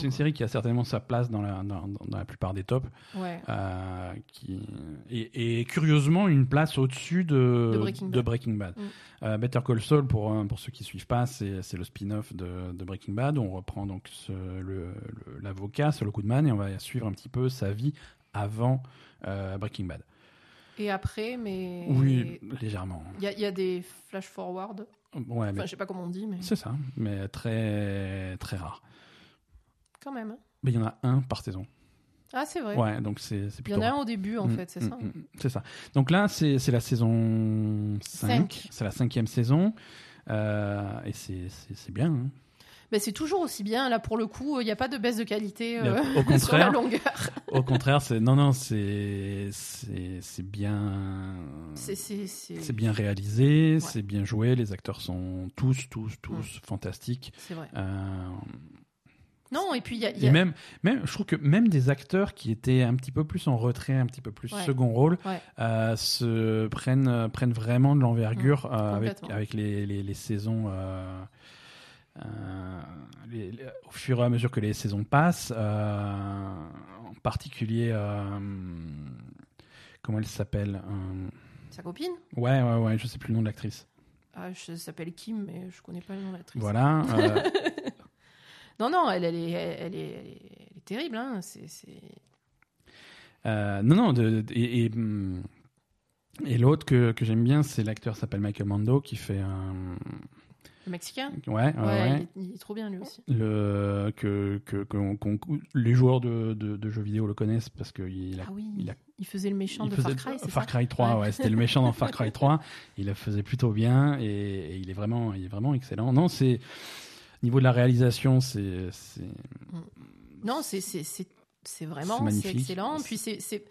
Speaker 1: une, série qui a certainement sa place dans la, dans, la plupart des tops.
Speaker 2: Ouais.
Speaker 1: euh, qui, et, et curieusement, une place au-dessus de,
Speaker 2: De Breaking Bad.
Speaker 1: Breaking Bad.
Speaker 2: Mm.
Speaker 1: Euh, Better Call Saul, pour, euh, pour ceux qui suivent pas, c'est le spin-off de, de Breaking Bad. On reprend donc ce- le- le- l'avocat, Saul Goodman, et on va suivre un petit peu sa vie avant euh, Breaking Bad.
Speaker 2: Et après, mais.
Speaker 1: Oui, légèrement.
Speaker 2: Il y, a- il y a des flash forward.
Speaker 1: Ouais, mais
Speaker 2: je sais pas comment on dit, mais
Speaker 1: c'est ça, mais très, très rare.
Speaker 2: quand même. hein.
Speaker 1: Mais il y en a un par saison.
Speaker 2: Ah, c'est vrai.
Speaker 1: Ouais, donc c'est
Speaker 2: Il y en a un au début, en
Speaker 1: Mm,
Speaker 2: fait, c'est
Speaker 1: mm,
Speaker 2: ça
Speaker 1: mm, C'est ça. Donc là, c'est la saison 5.
Speaker 2: Cinq.
Speaker 1: C'est la cinquième saison. Euh, et c'est bien. hein.
Speaker 2: Mais c'est toujours aussi bien. Là, pour le coup, il n'y a pas de baisse de qualité euh,
Speaker 1: au
Speaker 2: sur la
Speaker 1: contraire,
Speaker 2: longueur.
Speaker 1: au contraire, c'est non, non, c'est c'est c'est bien.
Speaker 2: C'est-
Speaker 1: bien réalisé, c'est bien joué. Les acteurs sont tous, tous, tous
Speaker 2: Mm.
Speaker 1: fantastiques.
Speaker 2: c'est vrai.
Speaker 1: Euh,
Speaker 2: Non, et puis il y a.
Speaker 1: et même, même, je trouve que même des acteurs qui étaient un petit peu plus en retrait, un petit peu plus
Speaker 2: Ouais.
Speaker 1: second rôle,
Speaker 2: Ouais.
Speaker 1: euh, se prennent, prennent vraiment de l'envergure euh, avec, les, les, les saisons. euh, les- les- au fur et à mesure que les saisons passent, euh, en particulier, euh, comment elle s'appelle euh,
Speaker 2: Sa copine?
Speaker 1: Ouais, ouais, ouais, je sais plus le nom de l'actrice.
Speaker 2: ah, Je s'appelle Kim, mais je connais pas le nom de l'actrice.
Speaker 1: Voilà. euh,
Speaker 2: Non, non, elle, elle, est, elle, est, elle est- elle est terrible. Hein. C'est.
Speaker 1: Euh, non, non, de, de- et, et, hum, et l'autre que, que j'aime bien, c'est l'acteur s'appelle Michael Mando qui fait un.
Speaker 2: Mexicain?
Speaker 1: Ouais, ouais.
Speaker 2: Il, est, il est trop bien lui aussi.
Speaker 1: Le, que, que, qu'on- les joueurs de, de, de jeux vidéo le connaissent parce qu'il a.
Speaker 2: Ah oui,
Speaker 1: il a-
Speaker 2: il faisait le méchant de Far Cry,
Speaker 1: Far Cry 3,
Speaker 2: Ouais.
Speaker 1: ouais, c'était le méchant dans Far Cry 3. Il le faisait plutôt bien et, et il est vraiment, il est vraiment excellent. Non, c'est niveau de la réalisation, c'est, c'est
Speaker 2: Non, c'est, vraiment c'est excellent. Puis c'est, c'est...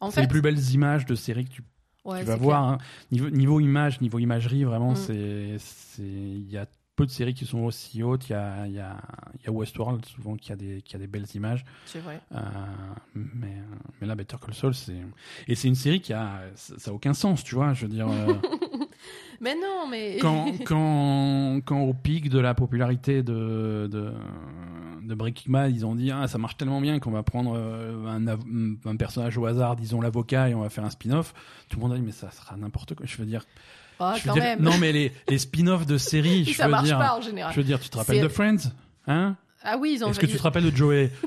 Speaker 2: En fait,
Speaker 1: les plus belles images de série que tu
Speaker 2: ouais,
Speaker 1: tu vas voir hein. niveau niveau image niveau imagerie vraiment
Speaker 2: Mm.
Speaker 1: c'est c'est il y a peu de séries qui sont aussi hautes il y a y a y a Westworld souvent qui a des qui a des belles images
Speaker 2: C'est vrai.
Speaker 1: Euh, mais mais là Better Call Saul c'est et c'est une série qui a ça ça a aucun sens tu vois je veux dire euh,
Speaker 2: Mais non, mais.
Speaker 1: quand quand quand au pic de la popularité de de de Breaking Bad, ils ont dit ah ça marche tellement bien qu'on va prendre euh, un, personnage au hasard, disons l'avocat, et on va faire un spin-off. Tout le monde a dit mais ça sera n'importe quoi. Je veux dire,
Speaker 2: Ah,
Speaker 1: je veux
Speaker 2: quand
Speaker 1: dire-
Speaker 2: même.
Speaker 1: non mais les, les spin-offs de séries, je
Speaker 2: ça
Speaker 1: veux
Speaker 2: marche
Speaker 1: dire,
Speaker 2: pas en général.
Speaker 1: je veux dire, tu te rappelles de Friends, hein?
Speaker 2: Ah oui, ils ont
Speaker 1: Est-ce que tu te rappelles de Joey?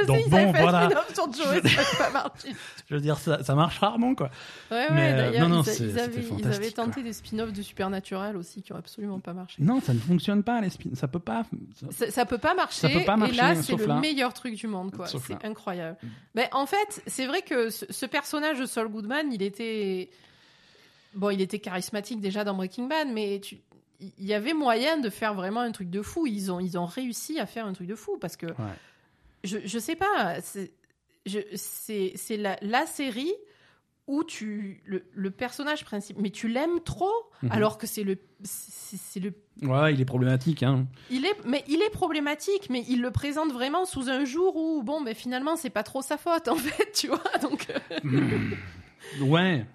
Speaker 2: je
Speaker 1: Donc
Speaker 2: sais, ils
Speaker 1: bon,
Speaker 2: avaient fait
Speaker 1: voilà.
Speaker 2: un spin-off sur Joey, ça n'a pas marché.
Speaker 1: Je veux dire ça, ça marche rarement quoi.
Speaker 2: Ouais,
Speaker 1: Mais,
Speaker 2: ouais,
Speaker 1: euh,
Speaker 2: d'ailleurs,
Speaker 1: non, non,
Speaker 2: ils, ils avaient, ils
Speaker 1: fantastique,
Speaker 2: avaient tenté
Speaker 1: quoi.
Speaker 2: des spin-offs de Supernatural aussi qui n'ont absolument pas marché.
Speaker 1: Non, ça ne fonctionne pas les spin, ça peut pas. ça-
Speaker 2: Ça, peut pas marcher.
Speaker 1: Ça peut pas marcher,
Speaker 2: et là, c'est le
Speaker 1: là.
Speaker 2: meilleur truc du monde, quoi. C'est incroyable. Mais en fait, c'est vrai que ce, ce personnage de Saul Goodman, il était bon, il était charismatique déjà dans Breaking Bad, mais tu- il y avait moyen de faire vraiment un truc de fou. Ils ont, ils ont réussi à faire un truc de fou parce que
Speaker 1: Ouais.
Speaker 2: Je, je sais pas, c'est, la, la série où tu le, le personnage principal, mais tu l'aimes trop,
Speaker 1: Mhm.
Speaker 2: alors que c'est le, c'est, le
Speaker 1: Ouais, il est problématique hein.
Speaker 2: il est, mais il est problématique, mais il le présente vraiment sous un jour où, bon, ben finalement, c'est pas trop sa faute, en fait, tu vois. Donc, euh,
Speaker 1: ouais.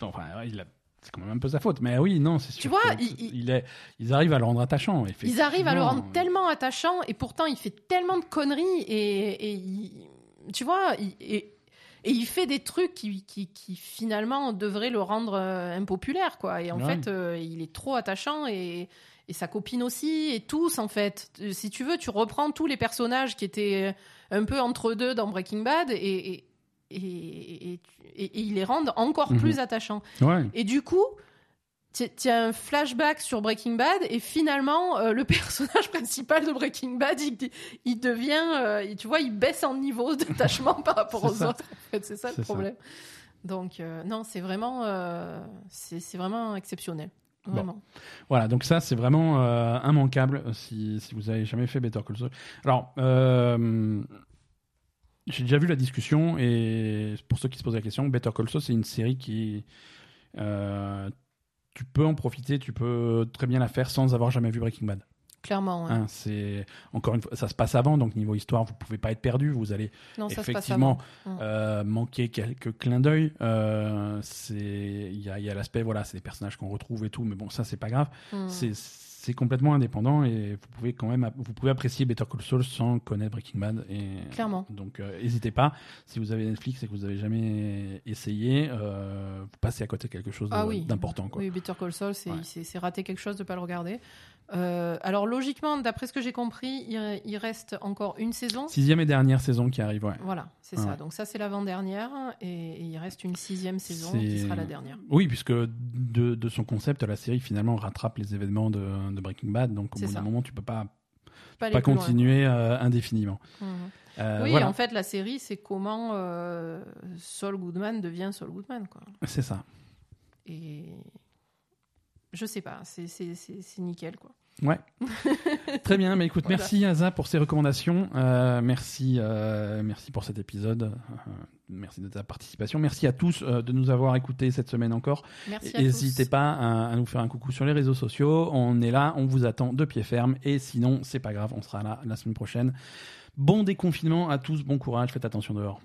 Speaker 1: Enfin, il a- c'est quand même un peu sa faute. Mais oui, non, c'est sûr.
Speaker 2: Tu vois,
Speaker 1: que-
Speaker 2: il-
Speaker 1: il est, ils arrivent à le rendre attachant.
Speaker 2: ils arrivent à le rendre tellement attachant, et pourtant, il fait tellement de conneries, et, et il- tu vois, il- et, et il fait des trucs qui, qui, qui, finalement devraient le rendre euh, impopulaire, quoi. Et en
Speaker 1: Ouais.
Speaker 2: fait, euh, il est trop attachant, et, et sa copine aussi, et tous, en fait. Euh, Si tu veux, tu reprends tous les personnages qui étaient un peu entre deux dans Breaking Bad, et, et, et, et- et- et ils les rendent encore
Speaker 1: Mhm.
Speaker 2: plus attachants.
Speaker 1: Ouais.
Speaker 2: Et du coup, tu as un flashback sur Breaking Bad et finalement, euh, le personnage principal de Breaking Bad, il, il devient, euh, il- tu vois, il baisse en niveau d'attachement par rapport aux
Speaker 1: ça.
Speaker 2: autres. En fait, c'est ça le
Speaker 1: ça.
Speaker 2: problème. Donc, euh, non, c'est vraiment, c'est vraiment exceptionnel. Vraiment.
Speaker 1: Voilà, donc ça c'est vraiment immanquable si, si vous avez jamais fait Better Call Saul. Alors, j'ai déjà vu la discussion et pour ceux qui se posent la question, Better Call Saul c'est une série qui euh, tu peux en profiter, tu peux très bien la faire sans avoir jamais vu Breaking Bad.
Speaker 2: Clairement. ouais.
Speaker 1: Hein, c'est encore une fois, ça se passe avant, donc niveau histoire, vous pouvez pas être perdu. Vous allez
Speaker 2: non,
Speaker 1: effectivement.
Speaker 2: Mm.
Speaker 1: euh, manquer quelques clins d'œil. Euh, c'est il y a, il y a l'aspect voilà, c'est des personnages qu'on retrouve et tout, mais bon ça c'est pas grave.
Speaker 2: Mm.
Speaker 1: C'est c'est complètement indépendant et vous pouvez quand même vous pouvez apprécier Better Call Saul sans connaître Breaking Bad et
Speaker 2: Clairement.
Speaker 1: donc euh, n'hésitez pas si vous avez Netflix et que vous avez jamais essayé euh, vous passez à côté de quelque chose
Speaker 2: Ah oui.
Speaker 1: d'important quoi.
Speaker 2: Oui, Better Call Saul, c'est
Speaker 1: Ouais.
Speaker 2: raté quelque chose de pas le regarder. Euh, alors logiquement, d'après ce que j'ai compris, il, il reste encore une saison.
Speaker 1: Sixième et dernière saison qui arrive ouais.
Speaker 2: Voilà, c'est
Speaker 1: Ouais.
Speaker 2: ça. Donc ça, c'est l'avant-dernière, et, et il reste une sixième saison qui sera la dernière.
Speaker 1: Oui, puisque de, de son concept, la série finalement rattrape les événements de, de Breaking Bad, donc au bout d'un moment, tu peux pas, continuer euh, indéfiniment.
Speaker 2: Mhm.
Speaker 1: Euh,
Speaker 2: oui,
Speaker 1: voilà,
Speaker 2: en fait, la série, c'est comment Saul Goodman devient Saul Goodman, quoi.
Speaker 1: c'est ça.
Speaker 2: Et je sais pas, c'est nickel, quoi.
Speaker 1: Ouais. Très bien, mais écoute,
Speaker 2: Voilà.
Speaker 1: merci Aza pour ces recommandations. Euh, merci, euh, merci pour cet épisode. Euh, merci de ta participation. Merci à tous de nous avoir écoutés cette semaine encore. N'hésitez pas à, à nous faire un coucou sur les réseaux sociaux. On est là, on vous attend de pied ferme. Et sinon, c'est pas grave, on sera là la semaine prochaine. Bon déconfinement à tous, bon courage, faites attention dehors.